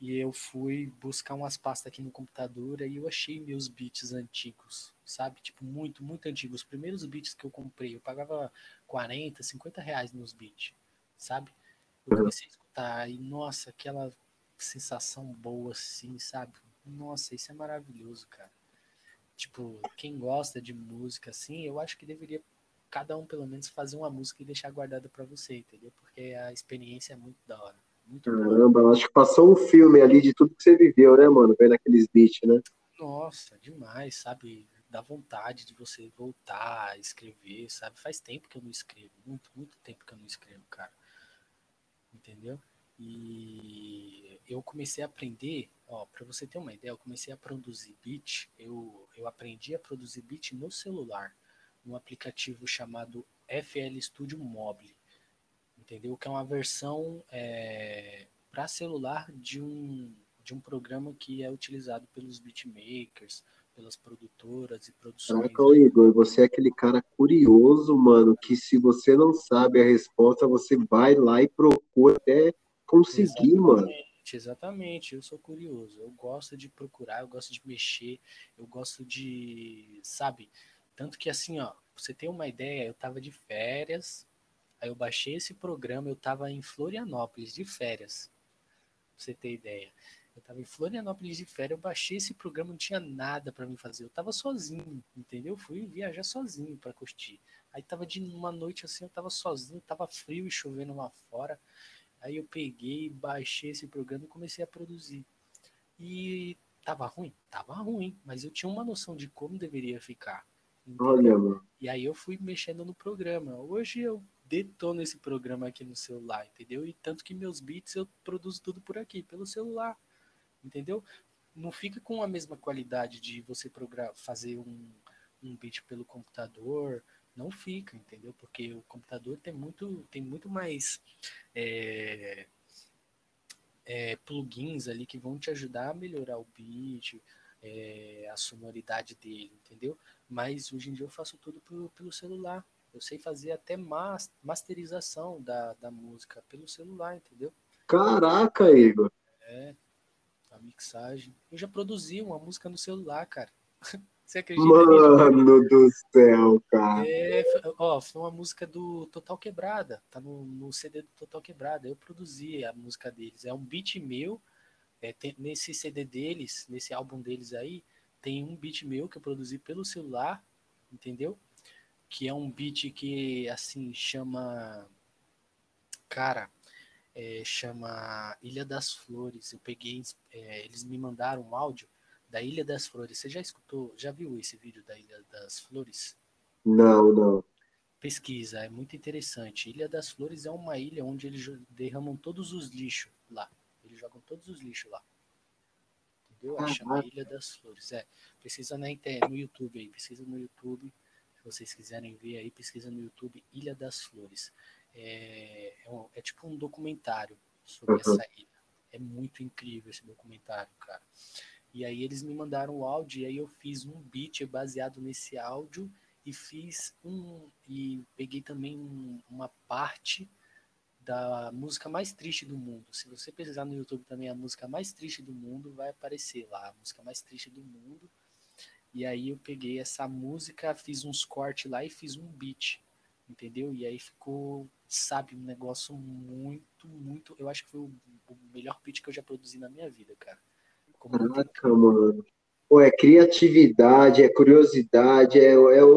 E eu fui buscar umas pastas aqui no computador e eu achei meus beats antigos, sabe? Tipo, muito, muito antigos. Os primeiros beats que eu comprei, eu pagava 40, 50 reais nos beats, sabe? Eu uhum. comecei a escutar e, nossa, aquela sensação boa assim, sabe? Nossa, isso é maravilhoso, cara. Tipo, quem gosta de música assim, eu acho que deveria cada um pelo menos fazer uma música e deixar guardada para você, entendeu? Porque a experiência é muito da hora. Muito Caramba, acho que passou um filme ali de tudo que você viveu, né, mano? Vendo aqueles beats, né? Nossa, demais, sabe? Dá vontade de você voltar a escrever, sabe? Faz tempo que eu não escrevo, muito, muito tempo que eu não escrevo, cara. Entendeu? E eu comecei a aprender, ó, para você ter uma ideia, eu comecei a produzir beat, eu, eu aprendi a produzir beat no celular, num aplicativo chamado FL Studio Mobile, entendeu? Que é uma versão é, para celular de um, de um programa que é utilizado pelos beatmakers, pelas produtoras e produções. Caraca, Igor, você é aquele cara curioso, mano, que se você não sabe a resposta, você vai lá e procura até conseguir, exatamente, mano. Exatamente, eu sou curioso. Eu gosto de procurar, eu gosto de mexer, eu gosto de, sabe? Tanto que assim, ó, você tem uma ideia, eu tava de férias, aí eu baixei esse programa, eu tava em Florianópolis de férias. Pra você ter ideia. Eu tava em Florianópolis de férias, eu baixei esse programa, não tinha nada para mim fazer. Eu tava sozinho, entendeu? Fui viajar sozinho para curtir. Aí tava de uma noite assim, eu tava sozinho, tava frio e chovendo lá fora. Aí eu peguei, baixei esse programa e comecei a produzir. E tava ruim? Tava ruim, mas eu tinha uma noção de como deveria ficar. Olha, mano. E aí eu fui mexendo no programa. Hoje eu detono esse programa aqui no celular, entendeu? E tanto que meus beats eu produzo tudo por aqui, pelo celular, entendeu? Não fica com a mesma qualidade de você fazer um, um beat pelo computador, não fica, entendeu? Porque o computador tem muito, tem muito mais é, é, plugins ali que vão te ajudar a melhorar o beat, é, a sonoridade dele, entendeu? Mas hoje em dia eu faço tudo pelo, pelo celular. Eu sei fazer até mas, masterização da, da música pelo celular, entendeu? Caraca, Igor! É, a mixagem. Eu já produzi uma música no celular, cara. Você acredita Mano nisso? do céu, cara. É, ó, foi uma música do Total Quebrada. Tá no, no CD do Total Quebrada. Eu produzi a música deles. É um beat meu. É, tem, nesse CD deles, nesse álbum deles aí, tem um beat meu que eu produzi pelo celular, entendeu? Que é um beat que, assim, chama. Cara, é, chama Ilha das Flores. Eu peguei, é, eles me mandaram um áudio da Ilha das Flores. Você já escutou, já viu esse vídeo da Ilha das Flores? Não, não. Pesquisa, é muito interessante. Ilha das Flores é uma ilha onde eles derramam todos os lixos lá. Eles jogam todos os lixos lá. Entendeu? Ah, Chama Ilha das Flores. É, pesquisa na internet, no YouTube aí, pesquisa no YouTube. Se vocês quiserem ver aí, pesquisa no YouTube Ilha das Flores. É, é, um, é tipo um documentário sobre uhum. essa ilha. É muito incrível esse documentário, cara. E aí eles me mandaram o áudio e aí eu fiz um beat baseado nesse áudio e fiz um e peguei também um, uma parte da música mais triste do mundo. Se você pesquisar no YouTube também a música mais triste do mundo, vai aparecer lá, a música mais triste do mundo. E aí eu peguei essa música, fiz uns cortes lá e fiz um beat, entendeu? E aí ficou, sabe, um negócio muito, muito. Eu acho que foi o, o melhor beat que eu já produzi na minha vida, cara. Caraca, mano. Pô, é criatividade, é curiosidade, é, é, um,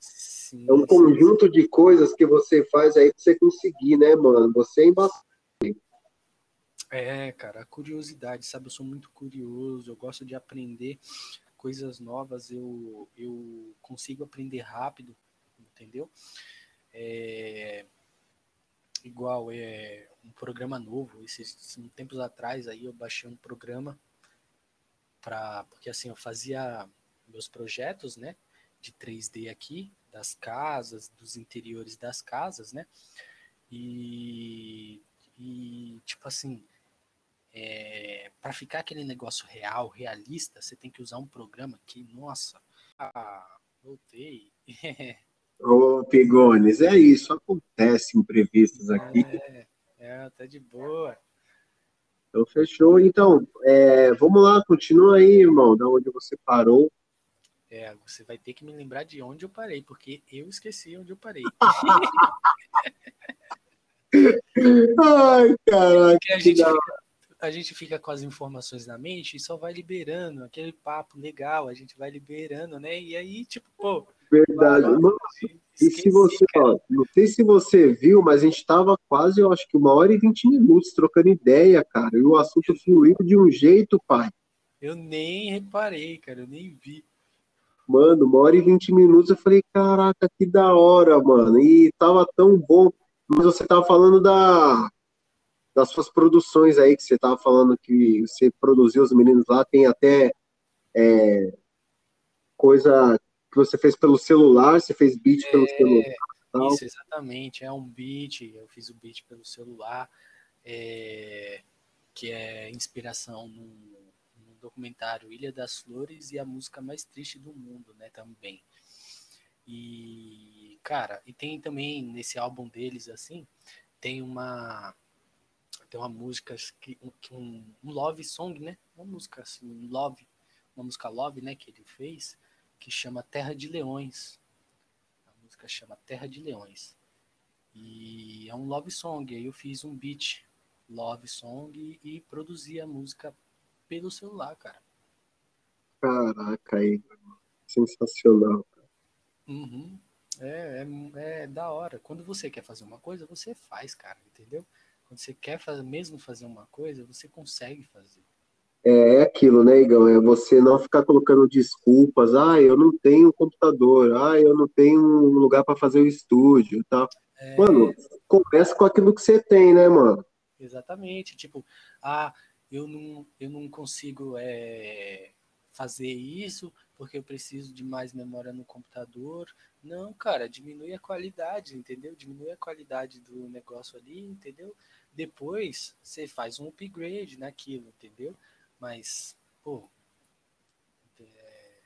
sim, é um conjunto de coisas que você faz aí pra você conseguir, né, mano? Você é embaçado. É, cara, a curiosidade, sabe? Eu sou muito curioso, eu gosto de aprender coisas novas, eu, eu consigo aprender rápido, entendeu? É, igual, é um programa novo, esses tempos atrás aí eu baixei um programa para porque assim eu fazia meus projetos, né, de 3D aqui das casas, dos interiores das casas, né? E, e tipo assim, é, para ficar aquele negócio real, realista, você tem que usar um programa que, nossa, ah, voltei. Ô, Pigones, é isso, acontece imprevistos aqui. É, é, tá de boa. Então, fechou. Então, é, vamos lá, continua aí, irmão, da onde você parou. É, você vai ter que me lembrar de onde eu parei, porque eu esqueci onde eu parei. Ai, caraca. A gente, fica, a gente fica com as informações na mente e só vai liberando aquele papo legal, a gente vai liberando, né? E aí, tipo, pô. Verdade. E se você, ó, não sei se você viu, mas a gente estava quase, eu acho que uma hora e vinte minutos trocando ideia, cara. E o assunto fluiu de um jeito, pai. Eu nem reparei, cara, eu nem vi. Mano, uma hora e vinte minutos, eu falei, caraca, que da hora, mano. E tava tão bom. Mas você tava falando da, das suas produções aí, que você tava falando que você produziu os meninos lá, tem até é, coisa que você fez pelo celular, você fez beat é, pelo celular. Tal. Isso, exatamente, é um beat, eu fiz o beat pelo celular, é, que é inspiração no, no, documentário Ilha das Flores e a música mais triste do mundo, né, também. E, cara, e tem também nesse álbum deles, assim, tem uma tem uma música que um, um love song, né? Uma música assim, love, uma música love, né, que ele fez, que chama Terra de Leões. A música chama Terra de Leões. E é um love song. Aí eu fiz um beat love song e produzi a música pelo celular, cara. Caraca, aí. Sensacional. Uhum. É, é, é da hora. Quando você quer fazer uma coisa, você faz, cara, entendeu? Quando você quer fazer, mesmo fazer uma coisa, você consegue fazer. É, é aquilo, né, Igão? É você não ficar colocando desculpas. Ah, eu não tenho computador. Ah, eu não tenho um lugar para fazer o estúdio tal. É... Mano, começa com aquilo que você tem, né, mano? Exatamente. Tipo, ah, eu não, eu não consigo é, fazer isso porque eu preciso de mais memória no computador. Não, cara, diminui a qualidade, entendeu? Diminui a qualidade do negócio ali, entendeu? Depois você faz um upgrade naquilo, entendeu? Mas, pô, é,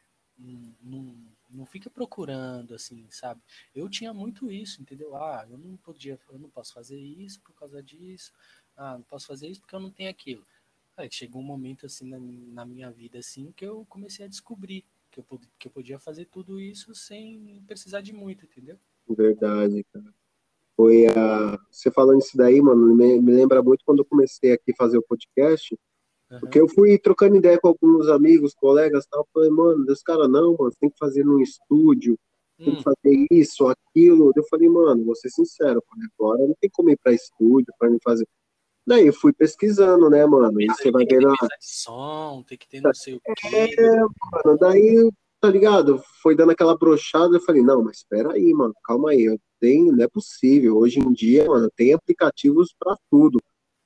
não, não fica procurando, assim, sabe? Eu tinha muito isso, entendeu? Ah, eu não podia, eu não posso fazer isso por causa disso. Ah, não posso fazer isso porque eu não tenho aquilo. Aí chegou um momento, assim, na, na minha vida, assim, que eu comecei a descobrir que eu, que eu podia fazer tudo isso sem precisar de muito, entendeu? Verdade, cara. Foi a. Você falando isso daí, mano, me, me lembra muito quando eu comecei aqui a fazer o podcast porque eu fui trocando ideia com alguns amigos, colegas tal, falei, mano, esse cara não, mano, tem que fazer num estúdio, tem que hum. fazer isso, aquilo. Eu falei, mano, vou ser sincero, agora não tem como ir pra estúdio pra me fazer. Daí eu fui pesquisando, né, mano? E você vai ver na. som, tem que ter não sei o quê. É, mano, daí, tá ligado? Foi dando aquela brochada, eu falei, não, mas espera aí, mano, calma aí, eu tenho, não é possível. Hoje em dia, mano, tem aplicativos para tudo.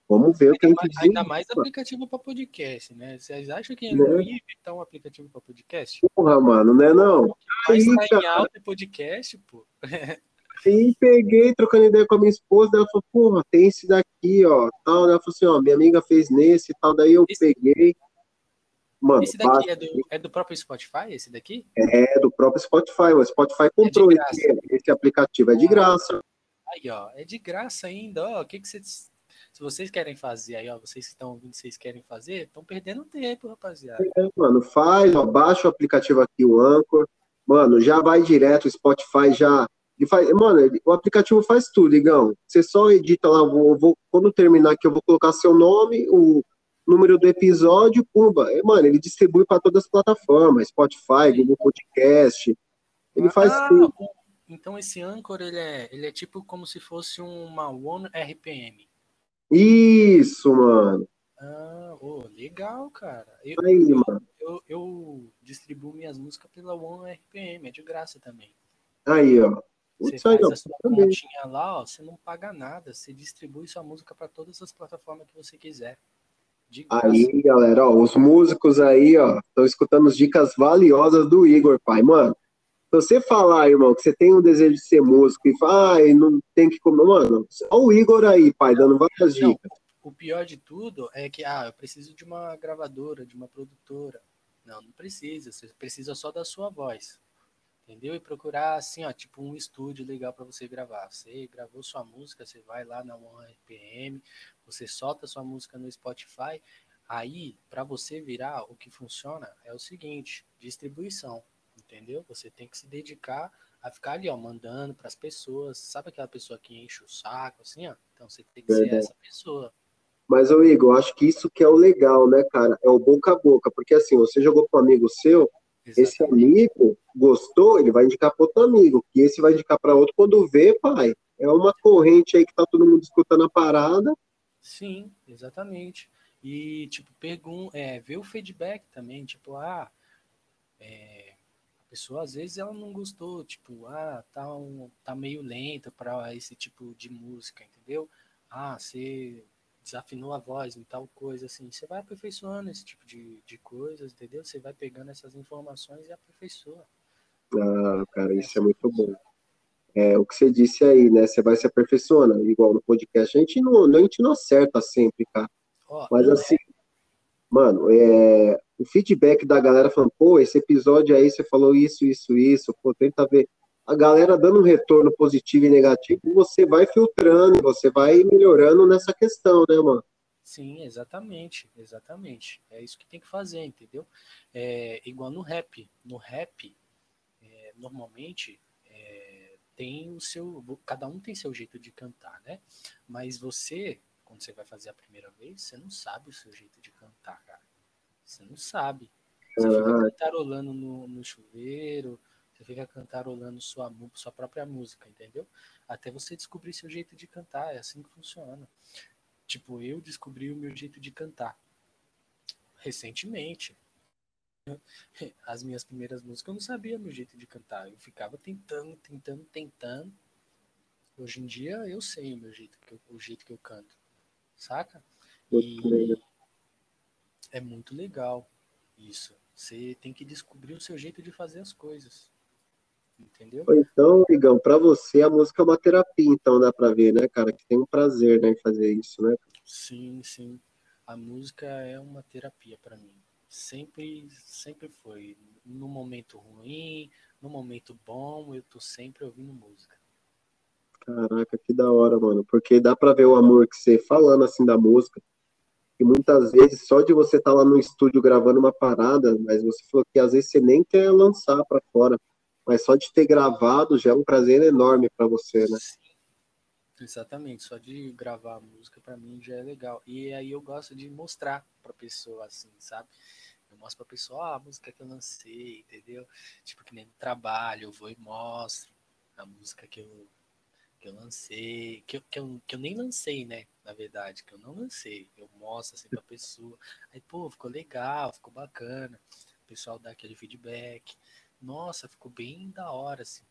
Vamos ver ainda o que a gente mais, Ainda mais aplicativo para podcast, né? Vocês acham que é né? ruim inventar um aplicativo para podcast? Porra, mano, né não? Mas tá em alta podcast, pô. E peguei, trocando ideia com a minha esposa, ela falou, porra, tem esse daqui, ó, tal. Ela falou assim, ó, minha amiga fez nesse e tal, daí eu esse, peguei. Mano, esse daqui é do, é do próprio Spotify, esse daqui? É, do próprio Spotify. O Spotify é comprou é esse, esse, aplicativo, é de graça. Aí, ó, é de graça ainda, ó. O que, que você se vocês querem fazer aí, ó, vocês que estão ouvindo, vocês querem fazer, estão perdendo tempo, rapaziada. É, mano, faz, ó, baixa o aplicativo aqui, o Anchor. Mano, já vai direto, o Spotify já. E faz, mano, o aplicativo faz tudo, Igão. Você só edita lá, vou, vou, quando terminar aqui, eu vou colocar seu nome, o número do episódio, pumba. mano, ele distribui para todas as plataformas, Spotify, Google Podcast. Ele faz ah, tudo. Então esse Anchor, ele é, ele é tipo como se fosse uma One RPM. Isso, mano. Ah, oh, legal, cara. Eu, Aí, eu, mano. Eu, eu, distribuo minhas músicas pela One RPM, é de graça também. Aí, ó. Você faz a sua continha lá, ó, você não paga nada, você distribui sua música para todas as plataformas que você quiser. Aí, galera, ó, os músicos aí, ó, estão escutando as dicas valiosas do Igor, pai. Mano, você falar, irmão, que você tem um desejo de ser músico e fala, ah, não tem que comer, mano, olha o Igor aí, pai, dando várias não, dicas. O pior de tudo é que, ah, eu preciso de uma gravadora, de uma produtora. Não, não precisa, você precisa só da sua voz. Entendeu? E procurar, assim, ó, tipo um estúdio legal para você gravar. Você gravou sua música, você vai lá na One RPM, você solta sua música no Spotify. Aí, para você virar, o que funciona é o seguinte: distribuição entendeu? Você tem que se dedicar a ficar ali, ó, mandando para as pessoas. Sabe aquela pessoa que enche o saco, assim, ó? Então você tem que ser essa pessoa. Mas, ô Igor, acho que isso que é o legal, né, cara? É o boca a boca. Porque, assim, você jogou com um amigo seu, Exatamente. esse amigo gostou, ele vai indicar para outro amigo. E esse vai indicar para outro quando vê, pai. É uma corrente aí que tá todo mundo escutando a parada. Sim, exatamente. E, tipo, pergun é, ver o feedback também, tipo, ah, é, pessoa às vezes ela não gostou, tipo, ah, tá, um, tá meio lenta para esse tipo de música, entendeu? Ah, você desafinou a voz em tal coisa, assim, você vai aperfeiçoando esse tipo de, de coisas, entendeu? Você vai pegando essas informações e aperfeiçoa. Ah, cara, isso é muito bom. É, o que você disse aí, né? Você vai se aperfeiçoando, igual no podcast. A gente não, a gente não acerta sempre, cara. Mas assim, mano, é, o feedback da galera falando, pô, esse episódio aí você falou isso, isso, isso, pô, tenta ver. A galera dando um retorno positivo e negativo, você vai filtrando, você vai melhorando nessa questão, né, mano? Sim, exatamente, exatamente. É isso que tem que fazer, entendeu? É igual no rap. No rap, é, normalmente, é, tem o seu. Cada um tem seu jeito de cantar, né? Mas você quando você vai fazer a primeira vez, você não sabe o seu jeito de cantar, cara. Você não sabe. Você fica cantarolando no, no chuveiro, você fica cantarolando sua, sua própria música, entendeu? Até você descobrir seu jeito de cantar, é assim que funciona. Tipo, eu descobri o meu jeito de cantar recentemente. As minhas primeiras músicas eu não sabia meu jeito de cantar. Eu ficava tentando, tentando, tentando. Hoje em dia eu sei o meu jeito, o jeito que eu canto saca? E é muito legal isso. Você tem que descobrir o seu jeito de fazer as coisas. Entendeu? Então, Igão, para você a música é uma terapia, então dá para ver, né, cara, que tem um prazer né, em fazer isso, né? Sim, sim. A música é uma terapia para mim. Sempre, sempre foi. No momento ruim, no momento bom, eu tô sempre ouvindo música. Caraca, que da hora, mano. Porque dá pra ver o amor que você falando assim da música. E muitas vezes, só de você estar tá lá no estúdio gravando uma parada, mas você falou que às vezes você nem quer lançar para fora. Mas só de ter gravado já é um prazer enorme para você, né? Exatamente, só de gravar a música para mim já é legal. E aí eu gosto de mostrar pra pessoa assim, sabe? Eu mostro pra pessoa ah, a música que eu lancei, entendeu? Tipo que nem no trabalho, eu vou e mostro a música que eu que eu lancei, que eu, que, eu, que eu nem lancei, né? Na verdade, que eu não lancei. Eu mostro assim pra pessoa. Aí, pô, ficou legal, ficou bacana. O pessoal dá aquele feedback. Nossa, ficou bem da hora, assim.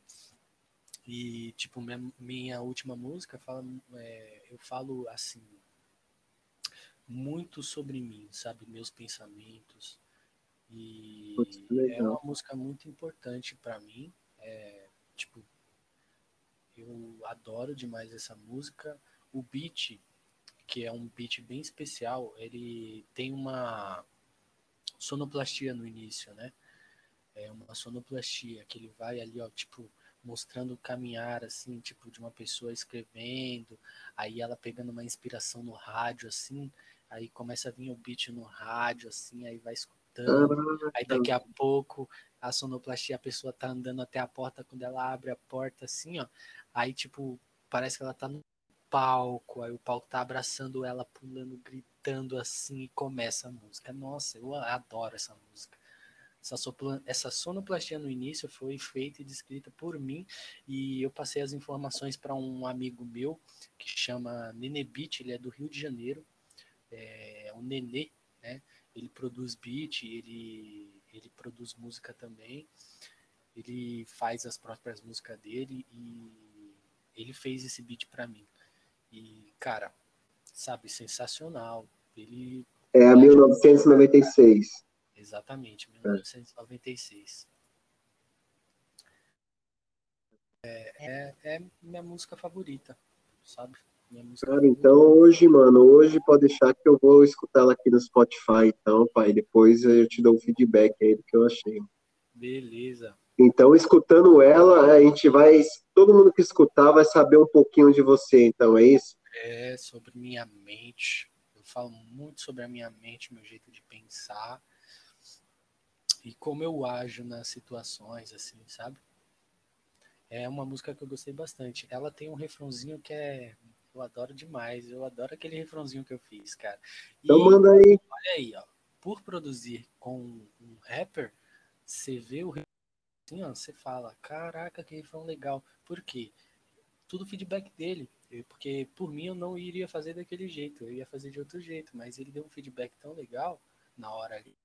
E, tipo, minha, minha última música fala, é, eu falo assim, muito sobre mim, sabe? Meus pensamentos. E é uma música muito importante para mim. É, tipo, eu adoro demais essa música. O beat, que é um beat bem especial, ele tem uma sonoplastia no início, né? É uma sonoplastia que ele vai ali, ó, tipo, mostrando o caminhar, assim, tipo, de uma pessoa escrevendo, aí ela pegando uma inspiração no rádio, assim, aí começa a vir o beat no rádio, assim, aí vai escutando, aí daqui a pouco a sonoplastia, a pessoa tá andando até a porta, quando ela abre a porta, assim, ó, Aí, tipo, parece que ela tá no palco, aí o palco tá abraçando ela, pulando, gritando assim, e começa a música. Nossa, eu adoro essa música. Essa, sopla, essa sonoplastia no início foi feita e descrita por mim, e eu passei as informações para um amigo meu que chama Nenê Beat, ele é do Rio de Janeiro, é o Nenê, né? Ele produz beat, ele, ele produz música também, ele faz as próprias músicas dele e ele fez esse beat para mim. E, cara, sabe, sensacional. Ele. É a 1996. Exatamente, 1996. É, é, é minha música favorita, sabe? Cara, então hoje, mano, hoje pode deixar que eu vou escutar ela aqui no Spotify, então, pai. Depois eu te dou um feedback aí do que eu achei. Beleza. Então, escutando ela, a gente vai. Todo mundo que escutar vai saber um pouquinho de você, então, é isso? É, sobre minha mente. Eu falo muito sobre a minha mente, meu jeito de pensar. E como eu ajo nas situações, assim, sabe? É uma música que eu gostei bastante. Ela tem um refrãozinho que é. Eu adoro demais. Eu adoro aquele refrãozinho que eu fiz, cara. E, então manda aí. Olha aí, ó. Por produzir com um rapper, você vê o assim, ó, você fala, caraca, que refrão legal. Por quê? tudo feedback dele. Porque por mim eu não iria fazer daquele jeito, eu ia fazer de outro jeito, mas ele deu um feedback tão legal na hora ali.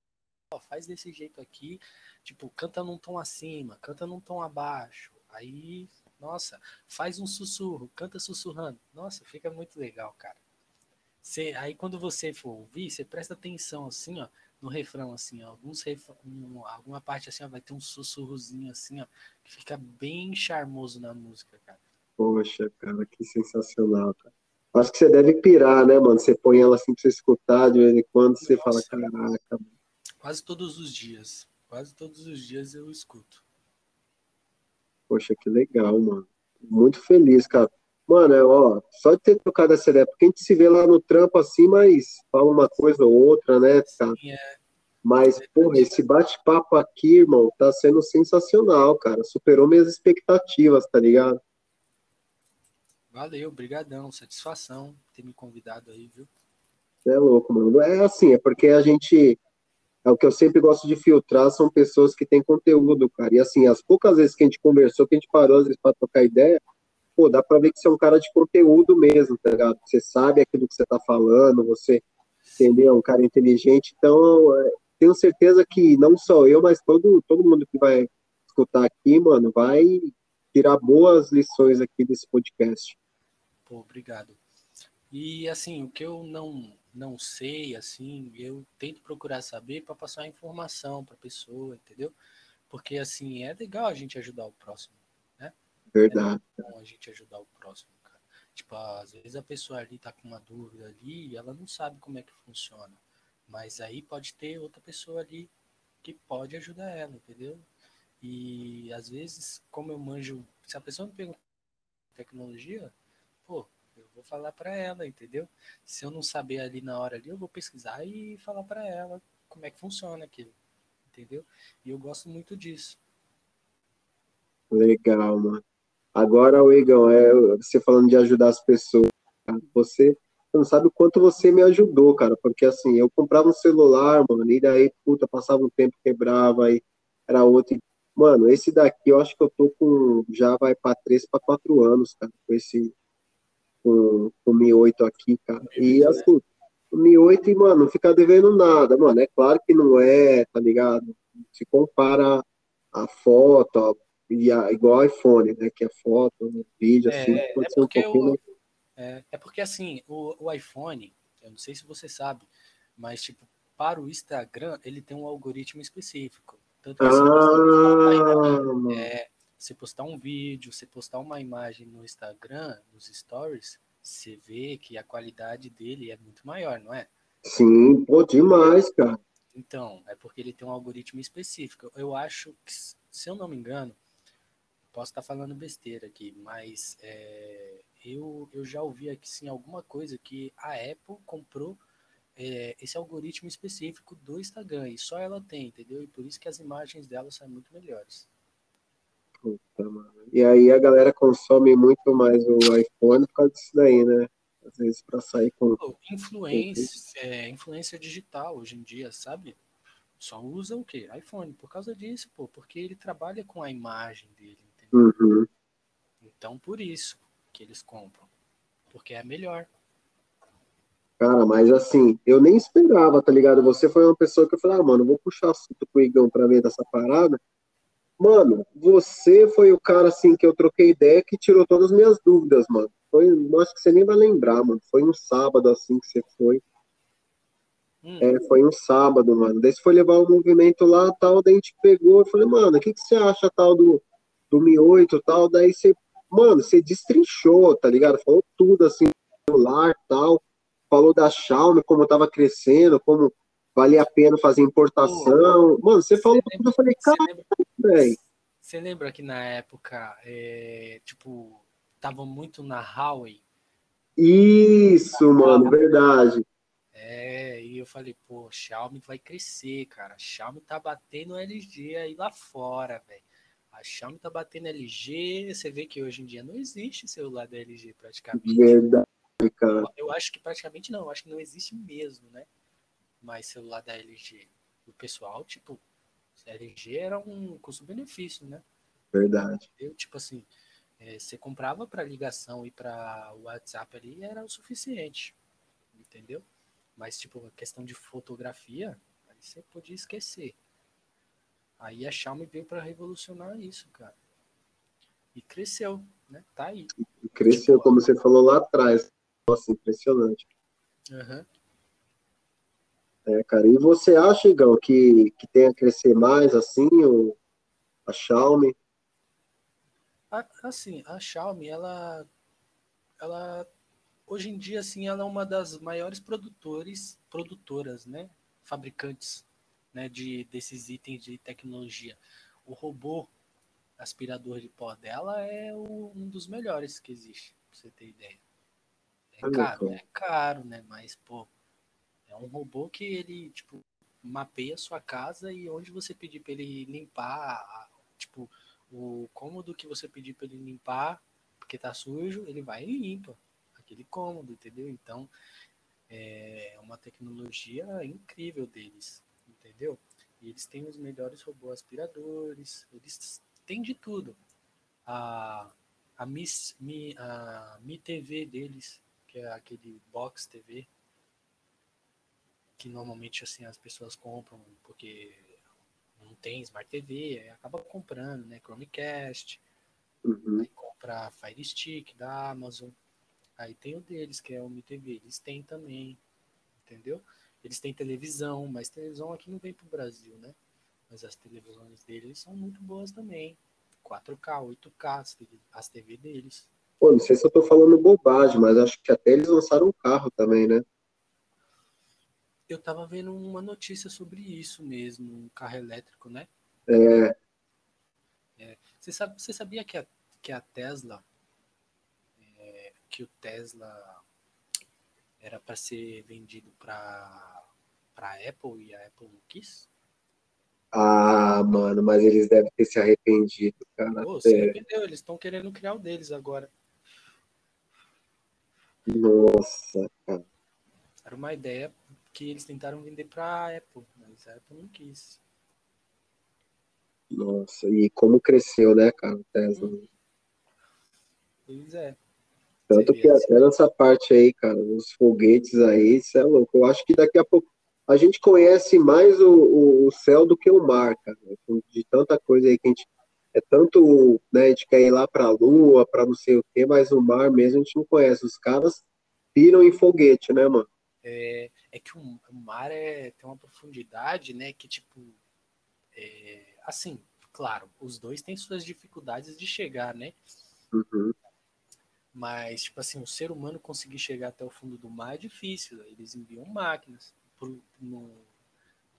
Oh, faz desse jeito aqui, tipo, canta num tom acima, canta num tom abaixo. Aí, nossa, faz um sussurro, canta sussurrando. Nossa, fica muito legal, cara. Você, aí quando você for ouvir, você presta atenção assim, ó, no refrão, assim, ó, alguns refrão, alguma parte assim, ó, vai ter um sussurrozinho assim, ó, que fica bem charmoso na música, cara. Poxa, cara, que sensacional, cara. Acho que você deve pirar, né, mano? Você põe ela assim pra você escutar de vez em quando, você Nossa, fala, caraca. Quase todos os dias. Quase todos os dias eu escuto. Poxa, que legal, mano. Muito feliz, cara. Mano, é, ó, só de ter tocado essa ideia, porque a gente se vê lá no trampo assim, mas fala uma coisa ou outra, né, cara? Sim, é. Mas, porra, esse bate-papo aqui, irmão, tá sendo sensacional, cara. Superou minhas expectativas, tá ligado? Valeu, brigadão, satisfação ter me convidado aí, viu? É louco, mano. É assim, é porque a gente é o que eu sempre gosto de filtrar são pessoas que têm conteúdo, cara. E assim, as poucas vezes que a gente conversou, que a gente parou às vezes para trocar ideia, pô, dá para ver que você é um cara de conteúdo mesmo, tá ligado? Você sabe aquilo que você tá falando, você entendeu, é um cara inteligente. Então, é, tenho certeza que não só eu, mas todo todo mundo que vai escutar aqui, mano, vai tirar boas lições aqui desse podcast. Pô, obrigado. E assim, o que eu não não sei, assim, eu tento procurar saber para passar informação para a pessoa, entendeu? Porque assim, é legal a gente ajudar o próximo, né? Verdade. É bom a gente ajudar o próximo, cara. Tipo, às vezes a pessoa ali tá com uma dúvida ali e ela não sabe como é que funciona. Mas aí pode ter outra pessoa ali que pode ajudar ela, entendeu? E às vezes, como eu manjo, se a pessoa me pergunta tecnologia, vou falar para ela, entendeu? Se eu não saber ali na hora ali, eu vou pesquisar e falar para ela como é que funciona aquilo, entendeu? E eu gosto muito disso. Legal, mano. Agora, Igão, é você falando de ajudar as pessoas, você não sabe o quanto você me ajudou, cara, porque assim, eu comprava um celular, mano, e daí, puta, passava um tempo, quebrava, aí era outro. Mano, esse daqui eu acho que eu tô com, já vai para três para quatro anos, cara, com esse, com, com o Mi 8 aqui, cara. E assim, o Mi 8, mano, não fica devendo nada, mano. É claro que não é, tá ligado? Se compara a foto, e a, igual iPhone, né? Que é foto, vídeo, assim, é, pode é ser um pouquinho. O, é, é, porque assim, o, o iPhone, eu não sei se você sabe, mas tipo, para o Instagram, ele tem um algoritmo específico. Tanto que assim, ah, é, você postar um vídeo, você postar uma imagem no Instagram, nos stories, você vê que a qualidade dele é muito maior, não é? Sim, pô, demais, cara. Então, é porque ele tem um algoritmo específico. Eu acho que, se eu não me engano, posso estar falando besteira aqui, mas é, eu, eu já ouvi aqui sim alguma coisa que a Apple comprou é, esse algoritmo específico do Instagram e só ela tem, entendeu? E por isso que as imagens dela são muito melhores. Puta, mano. E aí a galera consome muito mais o iPhone por causa disso daí, né? Às vezes para sair com. Influência, é, influência digital hoje em dia, sabe? Só usa o quê? iPhone. Por causa disso, pô, porque ele trabalha com a imagem dele, entendeu? Uhum. Então por isso que eles compram. Porque é melhor. Cara, mas assim, eu nem esperava, tá ligado? Você foi uma pessoa que eu falei, ah, mano, vou puxar assunto com o Igão pra ver dessa parada. Mano, você foi o cara assim que eu troquei ideia que tirou todas as minhas dúvidas, mano. Foi, acho que você nem vai lembrar, mano. Foi um sábado assim que você foi. Hum. É, foi um sábado, mano. Daí você foi levar o movimento lá, tal, daí a gente pegou e falei, mano, o que, que você acha tal do, do Mi 8 tal? Daí você, mano, você destrinchou, tá ligado? Falou tudo assim, celular tal. Falou da Xiaomi, como tava crescendo, como valia a pena fazer importação. Oh, Mano, você, falou tudo, eu falei, cara, velho. Você lembra que na época, é, tipo, tava muito na Huawei? Isso, mano, verdade. É, e eu falei, pô, Xiaomi vai crescer, cara. Xiaomi tá batendo LG aí lá fora, velho. A Xiaomi tá batendo LG, você vê que hoje em dia não existe celular da LG praticamente. Verdade, cara. Eu, eu acho que praticamente não, eu acho que não existe mesmo, né? Mais celular da LG. O pessoal, tipo, LG era um custo-benefício, né? Verdade. Eu, tipo assim, É, você comprava para ligação e para o WhatsApp ali era o suficiente, entendeu? Mas, tipo, a questão de fotografia, aí você podia esquecer. Aí a Xiaomi veio para revolucionar isso, cara. E cresceu, né? Tá aí. Cresceu, tipo, como você falou lá atrás. Nossa, impressionante. Uhum. É, cara. E você acha, Igão, que, que tem a crescer mais assim, o, a Xiaomi? Assim, a Xiaomi, ela, ela hoje em dia, assim, ela é uma das maiores produtores, produtoras, né, fabricantes, né, de desses itens de tecnologia. O robô aspirador de pó dela é o, um dos melhores que existe, pra você ter ideia. É caro, é caro, né, mas pô, é um robô que ele, tipo, mapeia a sua casa e onde você pedir para ele limpar, tipo, o cômodo que você pedir para ele limpar, porque tá sujo, ele vai e limpa aquele cômodo, entendeu? Então, é uma tecnologia incrível deles, entendeu? E eles têm os melhores robôs aspiradores, eles têm de tudo. A, a, Mi, a Mi TV deles, que é aquele box TV, que normalmente assim as pessoas compram porque não tem Smart TV, aí acaba comprando, né? Chromecast, uhum. aí compra Fire Stick da Amazon. Aí tem o deles, que é o Mi TV, eles têm também, entendeu? Eles têm televisão, mas televisão aqui não vem pro Brasil, né? Mas as televisões deles são muito boas também. 4K, 8K, as TV deles. Pô, não sei se eu tô falando bobagem, mas acho que até eles lançaram um carro também, né? Eu tava vendo uma notícia sobre isso mesmo, um carro elétrico, né? É. é você, sabe, você sabia que a, que a Tesla, é, que o Tesla era para ser vendido para para Apple e a Apple não quis? Ah, mano, mas eles devem ter se arrependido, cara. Pô, se arrependeu, eles estão querendo criar o deles agora. Nossa, cara. Era uma ideia que eles tentaram vender para a Apple, mas a Apple não quis. Nossa, e como cresceu, né, cara, o Tesla. Pois é. Tanto que assim. até nessa parte aí, cara, os foguetes aí, isso é louco. Eu acho que daqui a pouco a gente conhece mais o, o, céu do que o mar, cara. De tanta coisa aí que a gente. É tanto, né, a gente quer ir lá pra lua, pra não sei o quê, mas o mar mesmo a gente não conhece. Os caras piram em foguete, né, mano? É, é que o, o mar é, tem uma profundidade, né? Que tipo. É, assim, claro, os dois têm suas dificuldades de chegar, né? Uhum. Mas, tipo assim, o ser humano conseguir chegar até o fundo do mar é difícil. Eles enviam máquinas. Pro, no,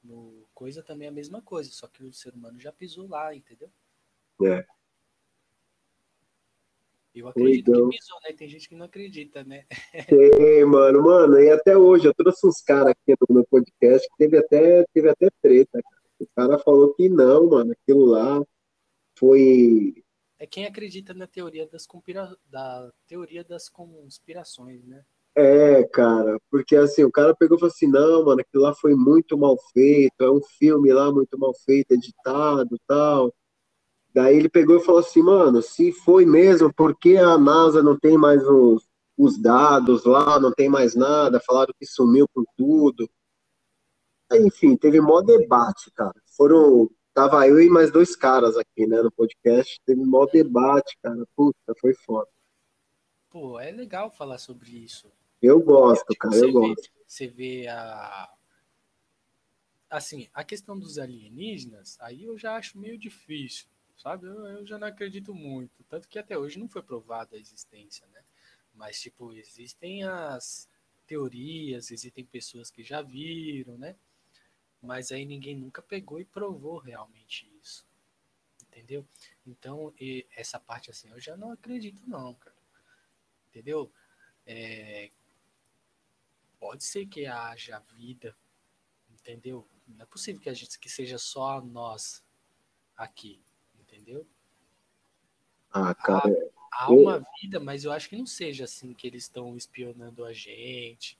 no coisa também é a mesma coisa, só que o ser humano já pisou lá, entendeu? É. Eu acredito então... que pisou, né? Tem gente que não acredita, né? Tem, mano, mano, e até hoje eu trouxe uns caras aqui no podcast que teve até, teve até treta. O cara falou que não, mano, aquilo lá foi. É quem acredita na teoria das conspira... da teoria das conspirações, né? É, cara, porque assim, o cara pegou e falou assim, não, mano, aquilo lá foi muito mal feito, é um filme lá muito mal feito, editado tal. Daí ele pegou e falou assim, mano, se foi mesmo, por que a NASA não tem mais os, os dados lá, não tem mais nada, falaram que sumiu com tudo. Enfim, teve mó debate, cara. Foram, tava eu e mais dois caras aqui, né, no podcast, teve mó debate, cara. Puta, foi foda. Pô, é legal falar sobre isso. Eu gosto, tipo, cara, eu vê, gosto. Você vê a assim, a questão dos alienígenas, aí eu já acho meio difícil sabe? Eu, eu, já não acredito muito. Tanto que até hoje não foi provada a existência, né? Mas, tipo, existem as teorias, existem pessoas que já viram, né? Mas aí ninguém nunca pegou e provou realmente isso. Entendeu? Então, essa parte assim, eu já não acredito, não, cara. Entendeu? É, pode ser que haja vida, entendeu? Não é possível que a gente que seja só nós aqui entendeu? Ah, cara. Há, há uma vida, mas eu acho que não seja assim que eles estão espionando a gente.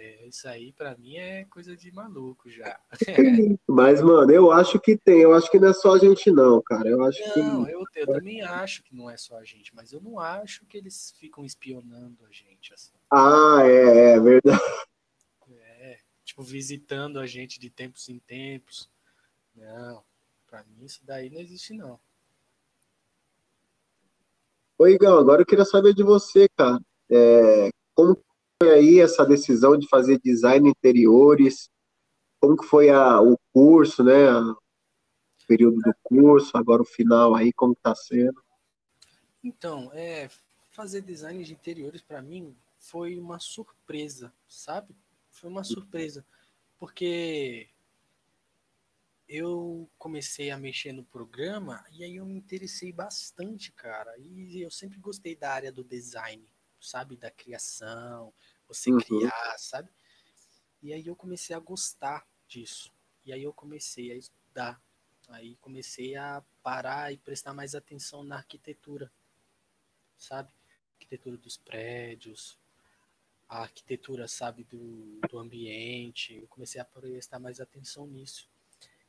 É, isso aí para mim é coisa de maluco já. Mas, mano, eu acho que tem. Eu acho que não é só a gente, não, cara. Eu acho não, que. eu, eu também acho que não é só a gente, mas eu não acho que eles ficam espionando a gente. Assim. Ah, é, é verdade. É, tipo, visitando a gente de tempos em tempos. Não, pra mim isso daí não existe, não. Oi, Igão, agora eu queria saber de você, cara. É, como foi aí essa decisão de fazer design interiores? Como que foi a, o curso, né? O período do curso, agora o final aí, como está sendo? Então, é, fazer design de interiores para mim foi uma surpresa, sabe? Foi uma surpresa, porque eu comecei a mexer no programa e aí eu me interessei bastante, cara. E eu sempre gostei da área do design, sabe? Da criação, você uhum. criar, sabe? E aí eu comecei a gostar disso. E aí eu comecei a estudar. Aí comecei a parar e prestar mais atenção na arquitetura, sabe? Arquitetura dos prédios, a arquitetura, sabe, do, do ambiente. Eu comecei a prestar mais atenção nisso.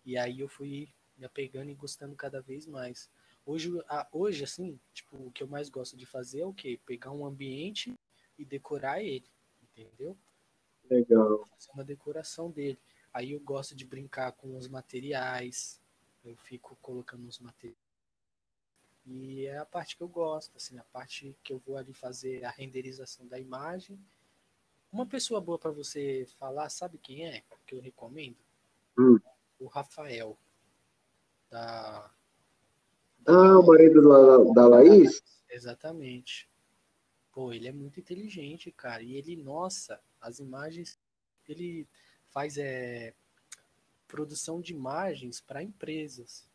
E aí eu fui me apegando e gostando cada vez mais. Hoje, hoje assim, tipo, o que eu mais gosto de fazer é o quê? Pegar um ambiente e decorar ele, entendeu? Legal. Fazer uma decoração dele. Aí eu gosto de brincar com os materiais. Eu fico colocando os materiais. E é a parte que eu gosto, assim, a parte que eu vou ali fazer a renderização da imagem. Uma pessoa boa para você falar, sabe quem é? Que eu recomendo? Hum o Rafael. Da, da ah, o marido da, da Laís? Exatamente. Pô, ele é muito inteligente, cara. E ele, nossa, as imagens. Ele faz é, produção de imagens para empresas.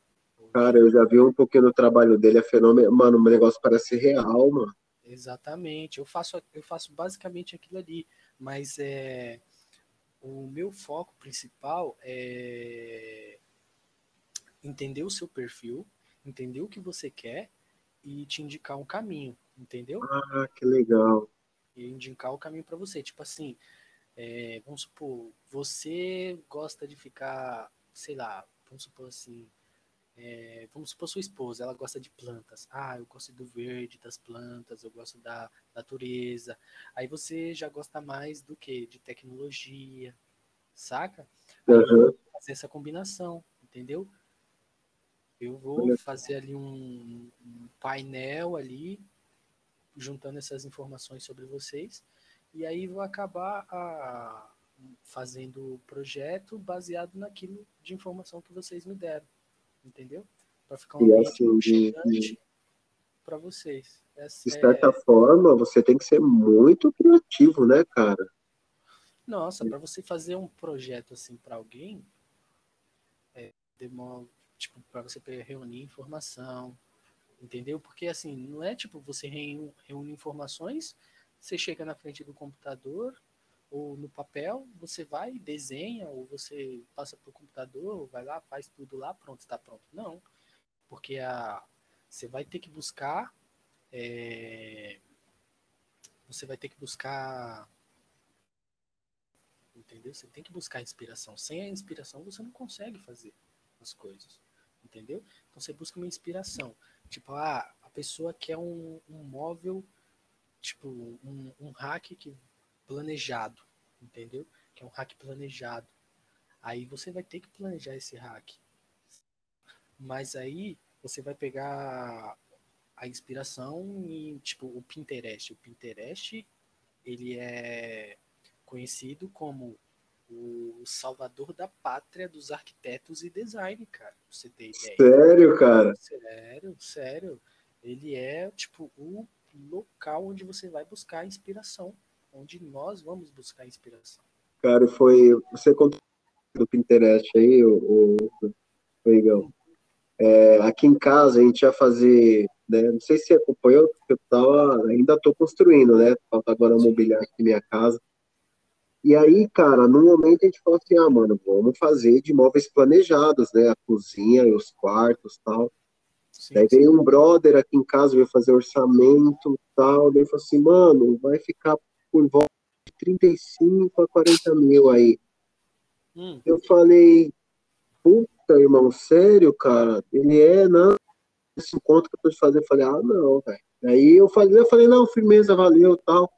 Cara, eu já vi um pouquinho do trabalho dele, é fenômeno. Mano, o negócio parece real, mano. Exatamente. Eu faço, eu faço basicamente aquilo ali. Mas é o meu foco principal é entender o seu perfil, entender o que você quer e te indicar um caminho, entendeu? Ah, que legal. E indicar o caminho para você. Tipo assim, é, vamos supor, você gosta de ficar, sei lá, vamos supor assim, é, vamos supor sua esposa, ela gosta de plantas. Ah, eu gosto do verde, das plantas, eu gosto da natureza. Aí você já gosta mais do que? De tecnologia, saca? Uhum. fazer essa combinação, entendeu? Eu vou fazer ali um, um painel ali, juntando essas informações sobre vocês, e aí vou acabar a, fazendo o projeto baseado naquilo de informação que vocês me deram entendeu? Para ficar um ambiente assim, para vocês. Essa de certa é... forma, você tem que ser muito criativo, né, cara? Nossa, para você fazer um projeto assim para alguém, é, demora, tipo, para você reunir informação, entendeu? Porque assim, não é tipo você reúne informações, você chega na frente do computador ou no papel, você vai, desenha, ou você passa para o computador, vai lá, faz tudo lá, pronto, está pronto. Não, porque a, você vai ter que buscar, é, você vai ter que buscar, entendeu? Você tem que buscar inspiração. Sem a inspiração, você não consegue fazer as coisas, entendeu? Então você busca uma inspiração. Tipo, ah, a pessoa quer um, um móvel, tipo, um, um hack que planejado, entendeu? Que é um hack planejado. Aí você vai ter que planejar esse hack. Mas aí você vai pegar a inspiração em tipo o Pinterest. O Pinterest ele é conhecido como o salvador da pátria dos arquitetos e design, cara. Você tem ideia? Sério, cara? Sério, sério. Ele é tipo o local onde você vai buscar inspiração onde nós vamos buscar inspiração. Cara, foi. Você contou do Pinterest aí, o, o, Igão. É, aqui em casa a gente ia fazer, né, não sei se acompanhou, eu tava, ainda estou construindo, né? Falta agora mobiliar aqui minha casa. E aí, cara, no momento a gente falou assim, ah, mano, vamos fazer de móveis planejados, né? A cozinha e os quartos tal. Sim, Daí veio um brother aqui em casa, veio fazer orçamento tal. Daí falou assim, mano, vai ficar por volta de 35 a 40 mil aí. Hum. Eu falei, puta, irmão, sério, cara? Ele é, não, esse encontro que eu tô te fazendo. Eu falei, ah, não, velho. Aí eu falei, eu falei, não, firmeza, valeu, tal.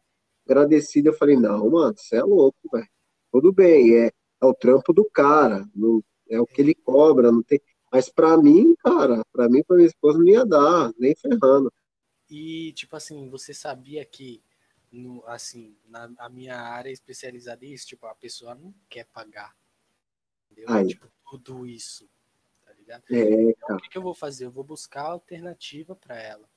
Agradecido, eu falei, não, mano, você é louco, velho. Tudo bem, é, é o trampo do cara, não, é o que ele cobra, não tem. Mas pra mim, cara, pra mim, pra minha esposa, não ia dar, nem ferrando. E, tipo assim, você sabia que, no, assim, na a minha área especializada nisso, tipo, a pessoa não quer pagar. Entendeu? Aí. Tipo, tudo isso. Tá ligado? É, Então, o que, que eu vou fazer? Eu vou buscar alternativa para ela.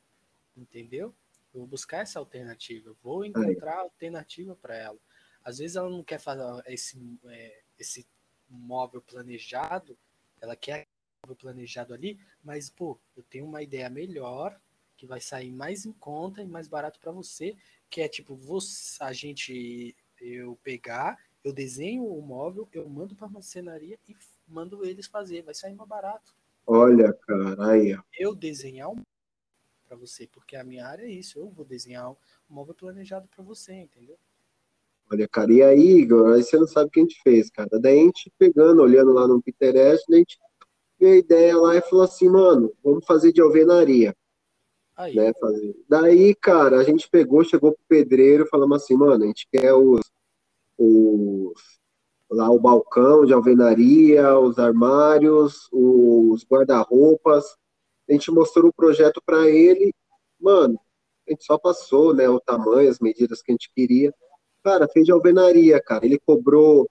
Entendeu? Eu vou buscar essa alternativa. Eu vou encontrar alternativa para ela. Às vezes ela não quer fazer esse, é, esse móvel planejado, ela quer móvel planejado ali, mas, pô, eu tenho uma ideia melhor que vai sair mais em conta e mais barato para você, que é tipo, você, a gente, eu pegar, eu desenho o móvel, eu mando para marcenaria e mando eles fazer, vai sair mais barato. Olha, cara, aí. Eu desenhar um para você, porque a minha área é isso, eu vou desenhar um móvel planejado para você, entendeu? Olha, cara, e aí, Igor, aí você não sabe o que a gente fez, cara. Daí a gente pegando, olhando lá no Pinterest, daí a gente veio a ideia lá e falou assim, mano, vamos fazer de alvenaria, Aí, né? Fazer. Daí, cara, a gente pegou, chegou pro pedreiro, falamos assim, mano, a gente quer os, os lá o balcão de alvenaria, os armários, os guarda-roupas. A gente mostrou o projeto para ele, mano, a gente só passou, né, o tamanho, as medidas que a gente queria. Cara, fez de alvenaria, cara. Ele cobrou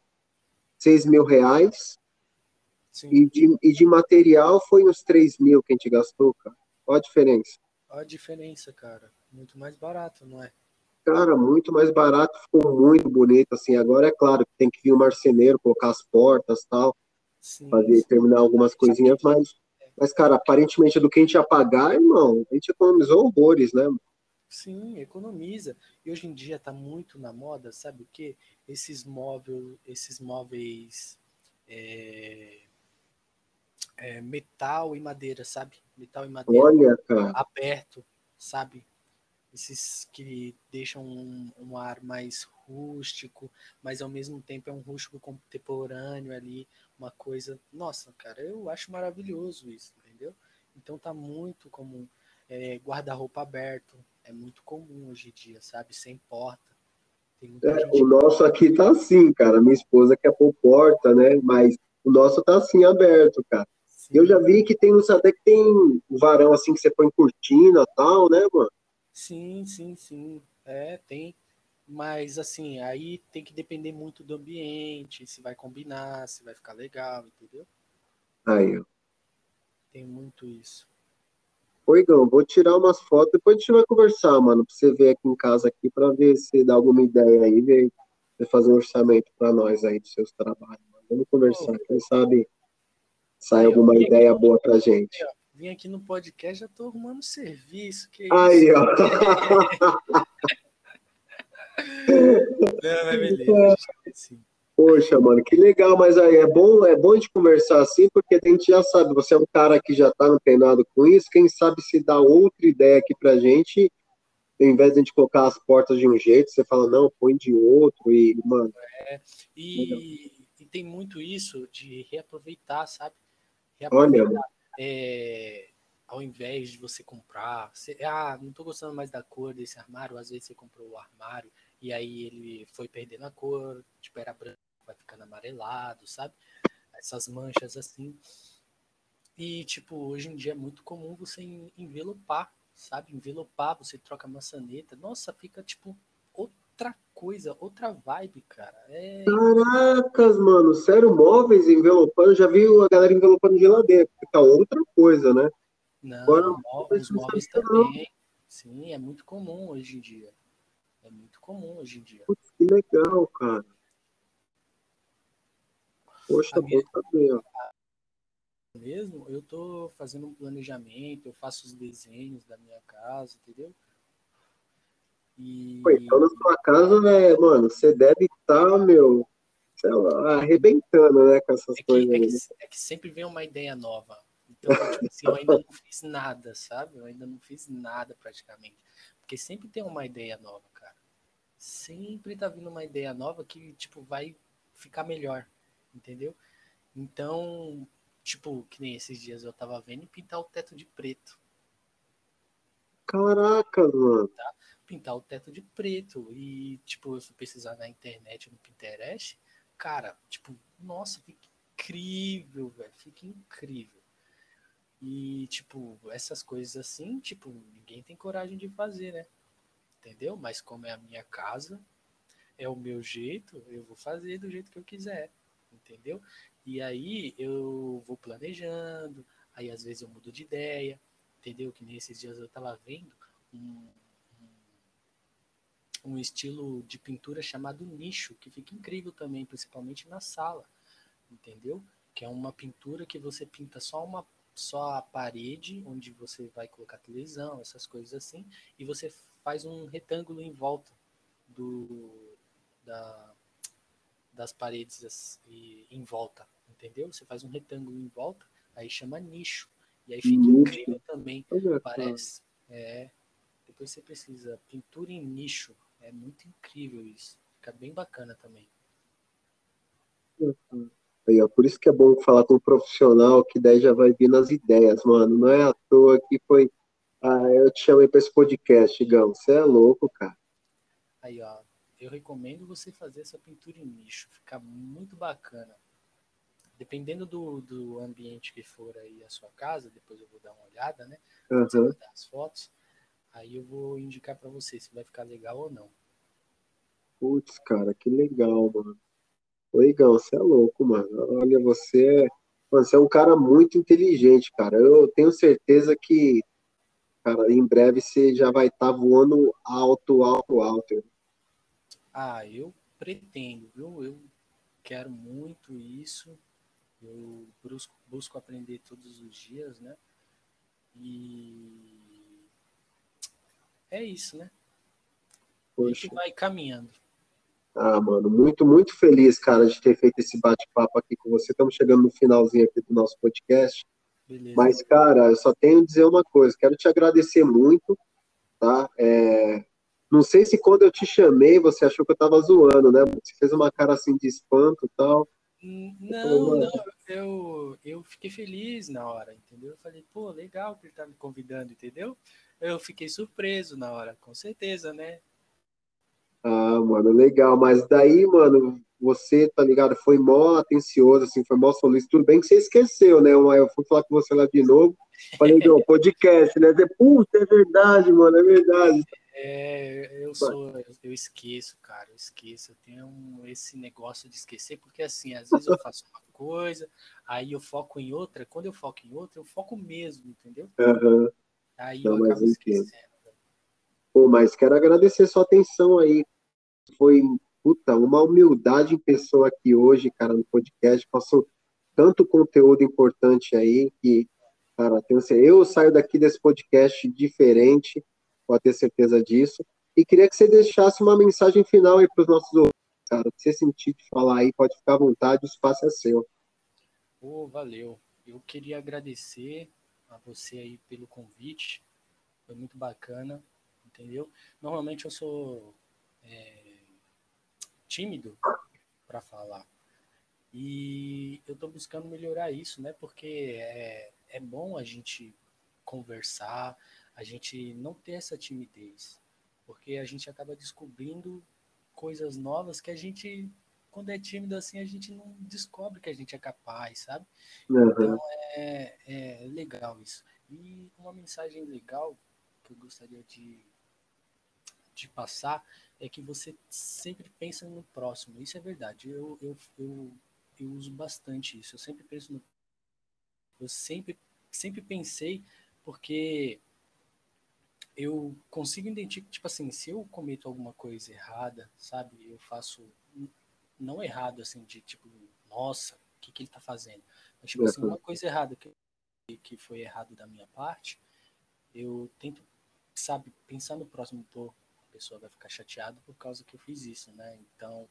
6 mil reais sim, e de, e de material foi uns 3 mil que a gente gastou, cara. Olha a diferença. Olha a diferença, cara. Muito mais barato, não é? Cara, muito mais barato, ficou muito bonito, assim. Agora é claro que tem que vir o marceneiro, colocar as portas tal, Sim, fazer, terminar algumas coisinhas, mas, mas, cara, aparentemente do que a gente ia pagar, irmão, a gente economizou horrores, né? Sim, economiza. E hoje em dia tá muito na moda, sabe o quê? Esses móveis, esses móveis é, é, metal e madeira, sabe? Metal e madeira Olha, cara, aberto, sabe? Esses que deixam um, um ar mais rústico, mas ao mesmo tempo é um rústico contemporâneo ali, uma coisa. Nossa, cara, eu acho maravilhoso isso, entendeu? Então tá muito comum. É, guarda-roupa aberto, é muito comum hoje em dia, sabe? Sem porta. Tem muita é, gente. o nosso aqui tá assim, cara. Minha esposa quer pôr porta, né? Mas o nosso tá assim, aberto, cara. Eu já vi que tem uns até que tem um varão assim que você põe cortina e tal, né, mano? sim, sim, sim. É, tem. Mas assim, aí tem que depender muito do ambiente, se vai combinar, se vai ficar legal, entendeu? Aí, ó. Tem muito isso. Ô, Igão, vou tirar umas fotos, depois a gente vai conversar, mano, pra você ver aqui em casa aqui, pra ver se dá alguma ideia aí, ver, ver fazer um orçamento pra nós aí dos seus trabalhos. Mano. Vamos conversar, quem sabe sai alguma ideia boa pra gente. Vim aqui no podcast, já tô arrumando serviço, que Aí, ó. Não, mas beleza, assim. Poxa, mano, que legal, mas aí é bom, é bom de conversar assim, porque a gente já sabe, você é um cara que já tá antenado com isso, quem sabe se dá outra ideia aqui pra gente, ao invés de a gente colocar as portas de um jeito, você fala, não, põe de outro, e, mano, E, e tem muito isso de reaproveitar, sabe? Olha, Reaproveitar. É, ao invés de você comprar, você, ah, não tô gostando mais da cor desse armário, às vezes você comprou o armário e aí ele foi perdendo a cor, tipo, era branco, vai ficando amarelado, sabe? Essas manchas assim. E, tipo, hoje em dia é muito comum você en- envelopar, sabe? Envelopar, você troca a maçaneta. Nossa, fica, tipo, outra coisa, outra vibe, cara. É, Caracas, mano, sério, móveis envelopando, já vi a galera envelopando geladeira, fica outra coisa, né? Não, Agora, móveis sabia, não. também. Sim, é muito comum hoje em dia. É muito comum hoje em dia. Putz, que legal, cara. Poxa, bom saber, ó. Mesmo, eu tô fazendo um planejamento, eu faço os desenhos da minha casa, entendeu? E Pô, então na sua casa, né, mano, você deve estar, meu, sei lá, arrebentando, né, com essas é que, coisas é, que, é que sempre vem uma ideia nova. Então, tipo assim, eu ainda não fiz nada, sabe? Eu ainda não fiz nada praticamente. Porque sempre tem uma ideia nova, cara. sempre tá vindo uma ideia nova que, tipo, vai ficar melhor, entendeu? Então, tipo, que nem esses dias eu tava vendo pintar o teto de preto. Caraca, mano. Tá? Pintar o teto de preto. E, tipo, eu fui pesquisar na internet, no Pinterest. Cara, tipo, nossa, fica incrível, velho. Fica incrível. E, tipo, essas coisas assim, tipo, ninguém tem coragem de fazer, né? Entendeu? Mas como é a minha casa, é o meu jeito, eu vou fazer do jeito que eu quiser. Entendeu? E aí eu vou planejando, aí às vezes eu mudo de ideia, entendeu? Que nesses dias eu tava vendo um, um, estilo de pintura chamado nicho, que fica incrível também, principalmente na sala, entendeu? Que é uma pintura que você pinta só uma só a parede onde você vai colocar televisão, essas coisas assim, e você faz um retângulo em volta do da, das paredes e em volta, entendeu? Você faz um retângulo em volta, aí chama nicho. E aí fica nicho. incrível também, parece. É, depois você precisa pintura em nicho, é muito incrível isso. Fica bem bacana também. Aí, ó, por isso que é bom falar com um profissional, que daí já vai vir nas ideias, mano. Não é à toa que foi. Ah, eu te chamei para esse podcast, Gão. Você é louco, cara. Aí, ó, eu recomendo você fazer essa pintura em nicho. Fica muito bacana. Dependendo do, do ambiente que for aí a sua casa, depois eu vou dar uma olhada, né? Uhum. as fotos. Aí eu vou indicar para você se vai ficar legal ou não. Putz, cara, que legal, mano. Ô, Igão, você é louco, mano. Olha, você, você é um cara muito inteligente, cara. Eu tenho certeza que, cara, em breve você já vai estar tá voando alto, alto, alto. Ah, eu pretendo, viu? Eu quero muito isso. Eu busco, busco aprender todos os dias, né? E é isso, né? Poxa. A gente vai caminhando. Ah, mano, muito, muito feliz, cara, de ter feito esse bate-papo aqui com você. Estamos chegando no finalzinho aqui do nosso podcast. Beleza. Mas, cara, eu só tenho a dizer uma coisa. Quero te agradecer muito, tá? É... Não sei se quando eu te chamei você achou que eu tava zoando, né? Você fez uma cara assim de espanto e tal. Hum, não, não, eu, eu fiquei feliz na hora, entendeu? Eu falei, pô, legal que ele tá me convidando, entendeu? Eu fiquei surpreso na hora, com certeza, né? Ah, mano, legal. Mas daí, mano, você, tá ligado? Foi mó atencioso, assim, foi mó solícito. Tudo bem que você esqueceu, né? Eu fui falar com você lá de novo. Falei, não, podcast, né? Puta, é verdade, mano, é verdade. É, eu sou, eu esqueço, cara, eu esqueço. Eu tenho esse negócio de esquecer, porque assim, às vezes eu faço uma coisa, aí eu foco em outra. Quando eu foco em outra, eu foco mesmo, entendeu? Uhum. Aí não, eu acabo esquecendo. Pô, mas quero agradecer sua atenção aí. Foi, puta, uma humildade em pessoa aqui hoje, cara, no podcast. Passou tanto conteúdo importante aí que, cara, tenho, eu saio daqui desse podcast diferente, pode ter certeza disso. E queria que você deixasse uma mensagem final aí para os nossos ouvintes, cara. Se você sentir de falar aí, pode ficar à vontade, o espaço é seu. Oh, valeu. Eu queria agradecer a você aí pelo convite. Foi muito bacana entendeu? Normalmente eu sou é, tímido para falar. E eu estou buscando melhorar isso, né? Porque é, é bom a gente conversar, a gente não ter essa timidez, porque a gente acaba descobrindo coisas novas que a gente, quando é tímido assim, a gente não descobre que a gente é capaz, sabe? Uhum. Então é, é legal isso. E uma mensagem legal que eu gostaria de de passar é que você sempre pensa no próximo. Isso é verdade. Eu, eu, eu, eu uso bastante isso. Eu sempre penso no. Eu sempre, sempre pensei, porque eu consigo identificar, tipo assim, se eu cometo alguma coisa errada, sabe? Eu faço. Não errado, assim, de tipo, nossa, o que, que ele tá fazendo? Mas, tipo assim, uma coisa errada que, que foi errado da minha parte, eu tento, sabe, pensar no próximo, pô, pessoa vai ficar chateada por causa que eu fiz isso, né? Então,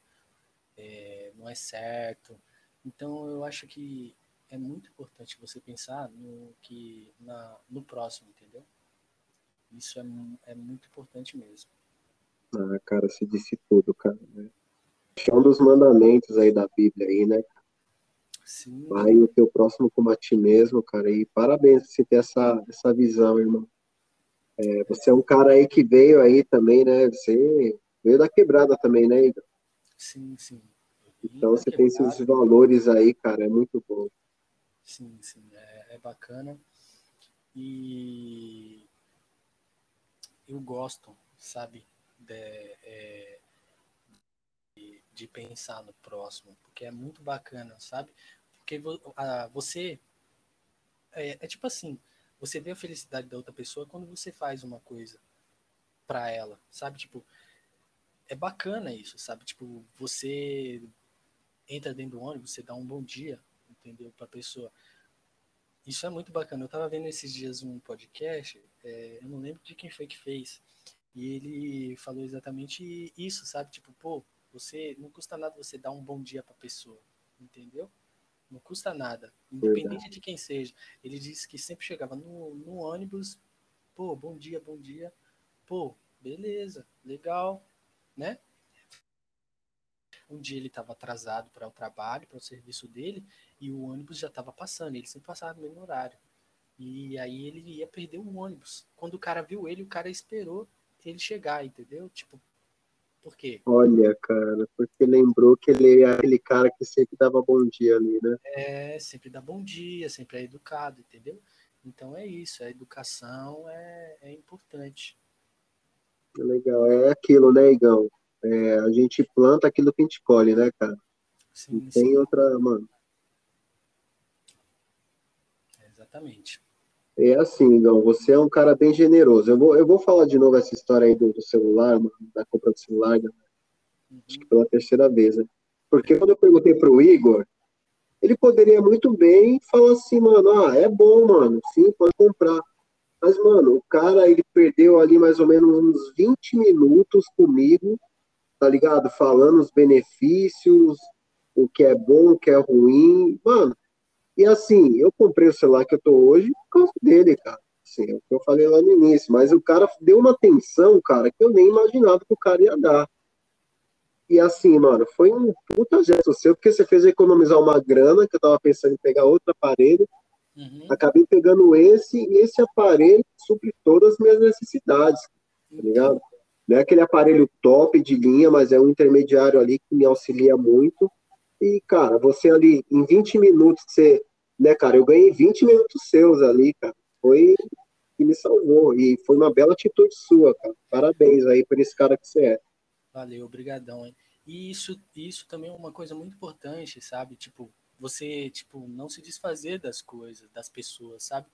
é, não é certo. Então, eu acho que é muito importante você pensar no que na, no próximo, entendeu? Isso é, é muito importante mesmo. Ah, cara, você disse tudo, cara. Né? É um dos mandamentos aí da Bíblia aí, né? Sim. Vai o teu próximo como a ti mesmo, cara. E parabéns por você ter essa, essa visão, irmão. É, você é um cara aí que veio aí também, né? Você veio da quebrada também, né, Igor? Sim, sim. Então você tem esses valores aí, cara, é muito bom. Sim, sim, é, é bacana. E eu gosto, sabe, de, é, de, pensar no próximo, porque é muito bacana, sabe? Porque você é, é, tipo assim, você vê a felicidade da outra pessoa quando você faz uma coisa para ela, sabe? Tipo, é bacana isso, sabe? Tipo, você entra dentro do ônibus, você dá um bom dia, entendeu? Pra pessoa. Isso é muito bacana. Eu tava vendo esses dias um podcast, é, eu não lembro de quem foi que fez, e ele falou exatamente isso, sabe? Tipo, pô, você não custa nada você dar um bom dia pra pessoa, entendeu? Não custa nada, independente Verdade. de quem seja. Ele disse que sempre chegava no, no ônibus, pô, bom dia, bom dia, pô, beleza, legal, né? Um dia ele estava atrasado para o trabalho, para o serviço dele, e o ônibus já estava passando. Ele sempre passava no mesmo horário. E aí ele ia perder o ônibus. Quando o cara viu ele, o cara esperou ele chegar, entendeu? Tipo, por quê? Olha, cara, porque lembrou que ele é aquele cara que sempre dava bom dia ali, né? É, sempre dá bom dia, sempre é educado, entendeu? Então é isso, a educação é, é importante. Legal, é aquilo, né, Igão? É, a gente planta aquilo que a gente colhe, né, cara? Sim, Não tem outra, mano. Exatamente. É assim, Igão, você é um cara bem generoso. Eu vou, eu vou falar de novo essa história aí do, do celular, da compra do celular, né? acho que pela terceira vez, né? Porque quando eu perguntei pro Igor, ele poderia muito bem falar assim, mano, ah, é bom, mano, sim, pode comprar. Mas, mano, o cara, ele perdeu ali mais ou menos uns 20 minutos comigo, tá ligado? Falando os benefícios, o que é bom, o que é ruim. Mano, e assim, eu comprei o celular que eu tô hoje por causa dele, cara. Assim, é o que eu falei lá no início. Mas o cara deu uma atenção, cara, que eu nem imaginava que o cara ia dar. E assim, mano, foi um puta gesto seu, porque você fez economizar uma grana, que eu tava pensando em pegar outro aparelho, Uhum. Acabei pegando esse e esse aparelho supre todas as minhas necessidades, tá ligado? Não é aquele aparelho top de linha, mas é um intermediário ali que me auxilia muito. E, cara, você ali, em 20 minutos, você, né, cara, eu ganhei 20 minutos seus ali, cara. Foi que me salvou. E foi uma bela atitude sua, cara. Parabéns aí por esse cara que você é. Valeu, obrigadão, hein? E isso, isso também é uma coisa muito importante, sabe? Tipo, você, tipo, não se desfazer das coisas, das pessoas, sabe?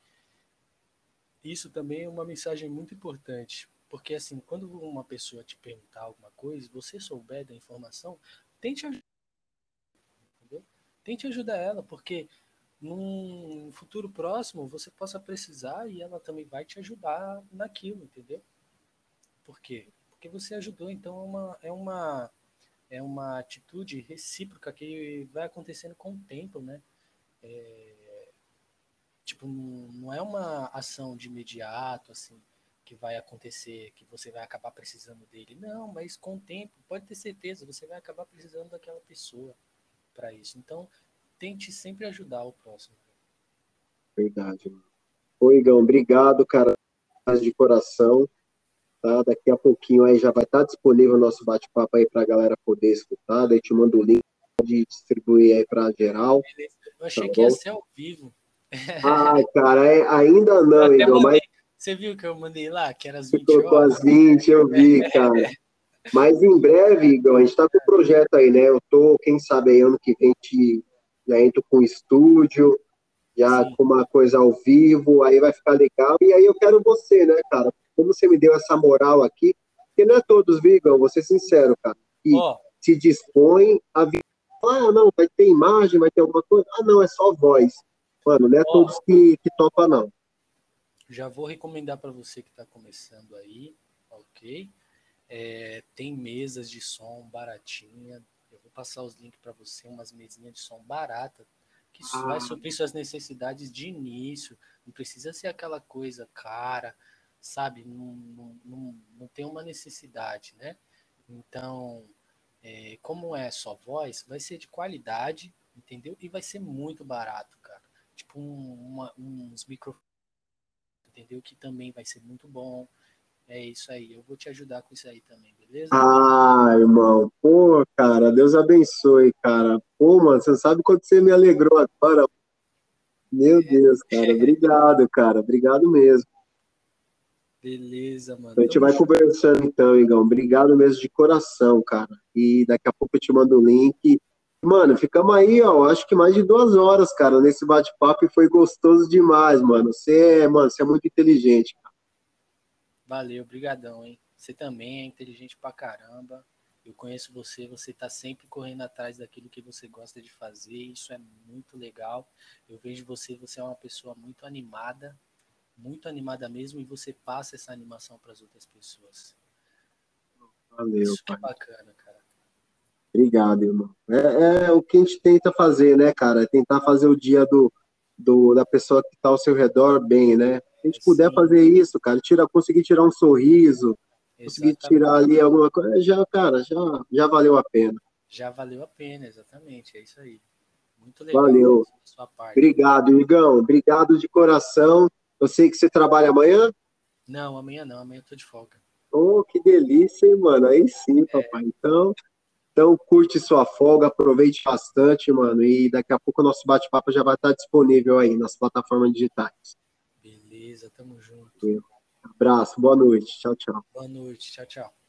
Isso também é uma mensagem muito importante, porque assim, quando uma pessoa te perguntar alguma coisa, você souber da informação, tente ajudar, entendeu? Tente ajudar ela, porque num futuro próximo você possa precisar e ela também vai te ajudar naquilo, entendeu? Por quê? Porque você ajudou, então é uma, é uma é uma atitude recíproca que vai acontecendo com o tempo, né? É, tipo, não é uma ação de imediato, assim, que vai acontecer, que você vai acabar precisando dele. Não, mas com o tempo, pode ter certeza, você vai acabar precisando daquela pessoa para isso. Então, tente sempre ajudar o próximo. Verdade. Oi, Igão, obrigado, cara, de coração. Tá? Daqui a pouquinho aí já vai estar disponível o nosso bate-papo aí para a galera poder escutar. Daí te mando o link de distribuir aí para geral. Eu achei tá que ia ser ao vivo. Ai, cara, é, ainda não, Igor, mas... Você viu que eu mandei lá, que era as 20 horas? com as 20, eu vi, cara. Mas em breve, Igor, a gente está com o projeto aí, né? Eu tô, quem sabe aí, ano que vem, te, já entro com estúdio, já Sim. com uma coisa ao vivo, aí vai ficar legal. E aí eu quero você, né, cara? como você me deu essa moral aqui, porque não é todos, Vigão, vou ser sincero, cara, que oh. se dispõe a vir, ah, não, vai ter imagem, vai ter alguma coisa, ah, não, é só voz. Mano, não é oh. todos que, que topa, não. Já vou recomendar para você que está começando aí, ok? É, tem mesas de som baratinha. Passar os links para você, umas mesinhas de som barata que ah. vai suprir suas necessidades de início. Não precisa ser aquela coisa cara sabe? Não, não, não, não tem uma necessidade, né? Então, é, como é só voz, vai ser de qualidade, entendeu? E vai ser muito barato, cara. Tipo, um, uma, uns microfones, entendeu? Que também vai ser muito bom. É isso aí, eu vou te ajudar com isso aí também, beleza? Ah, irmão, pô, cara, Deus abençoe, cara. Pô, mano, você sabe quanto você me alegrou agora? Meu Deus, cara, obrigado, cara, obrigado mesmo. Beleza, mano. A gente vai conversando então, Igão. Obrigado mesmo de coração, cara. E daqui a pouco eu te mando o link. Mano, ficamos aí, ó, acho que mais de duas horas, cara, nesse bate-papo e foi gostoso demais, mano. Você é, mano, você é muito inteligente, cara. Valeu, brigadão, hein? Você também é inteligente pra caramba. Eu conheço você, você está sempre correndo atrás daquilo que você gosta de fazer, isso é muito legal. Eu vejo você, você é uma pessoa muito animada, muito animada mesmo, e você passa essa animação para as outras pessoas. Valeu. Isso é pai. é bacana, cara. Obrigado, irmão. É, é, o que a gente tenta fazer, né, cara? É tentar fazer o dia do, do da pessoa que está ao seu redor bem, né? Se a gente é, puder sim. fazer isso, cara, tira, conseguir tirar um sorriso, conseguir tirar ali alguma coisa, já, cara, já, já valeu a pena. Já valeu a pena, exatamente, é isso aí. Muito legal. Valeu. Obrigado, Igão. Obrigado de coração. Eu sei que você trabalha amanhã? Não, amanhã não, amanhã eu tô de folga. Oh, que delícia, hein, mano? Aí sim, é. papai. Então, então, curte sua folga, aproveite bastante, mano. E daqui a pouco o nosso bate-papo já vai estar disponível aí nas plataformas digitais. Tamo junto. Abraço, boa noite. Tchau, tchau. Boa noite, tchau, tchau.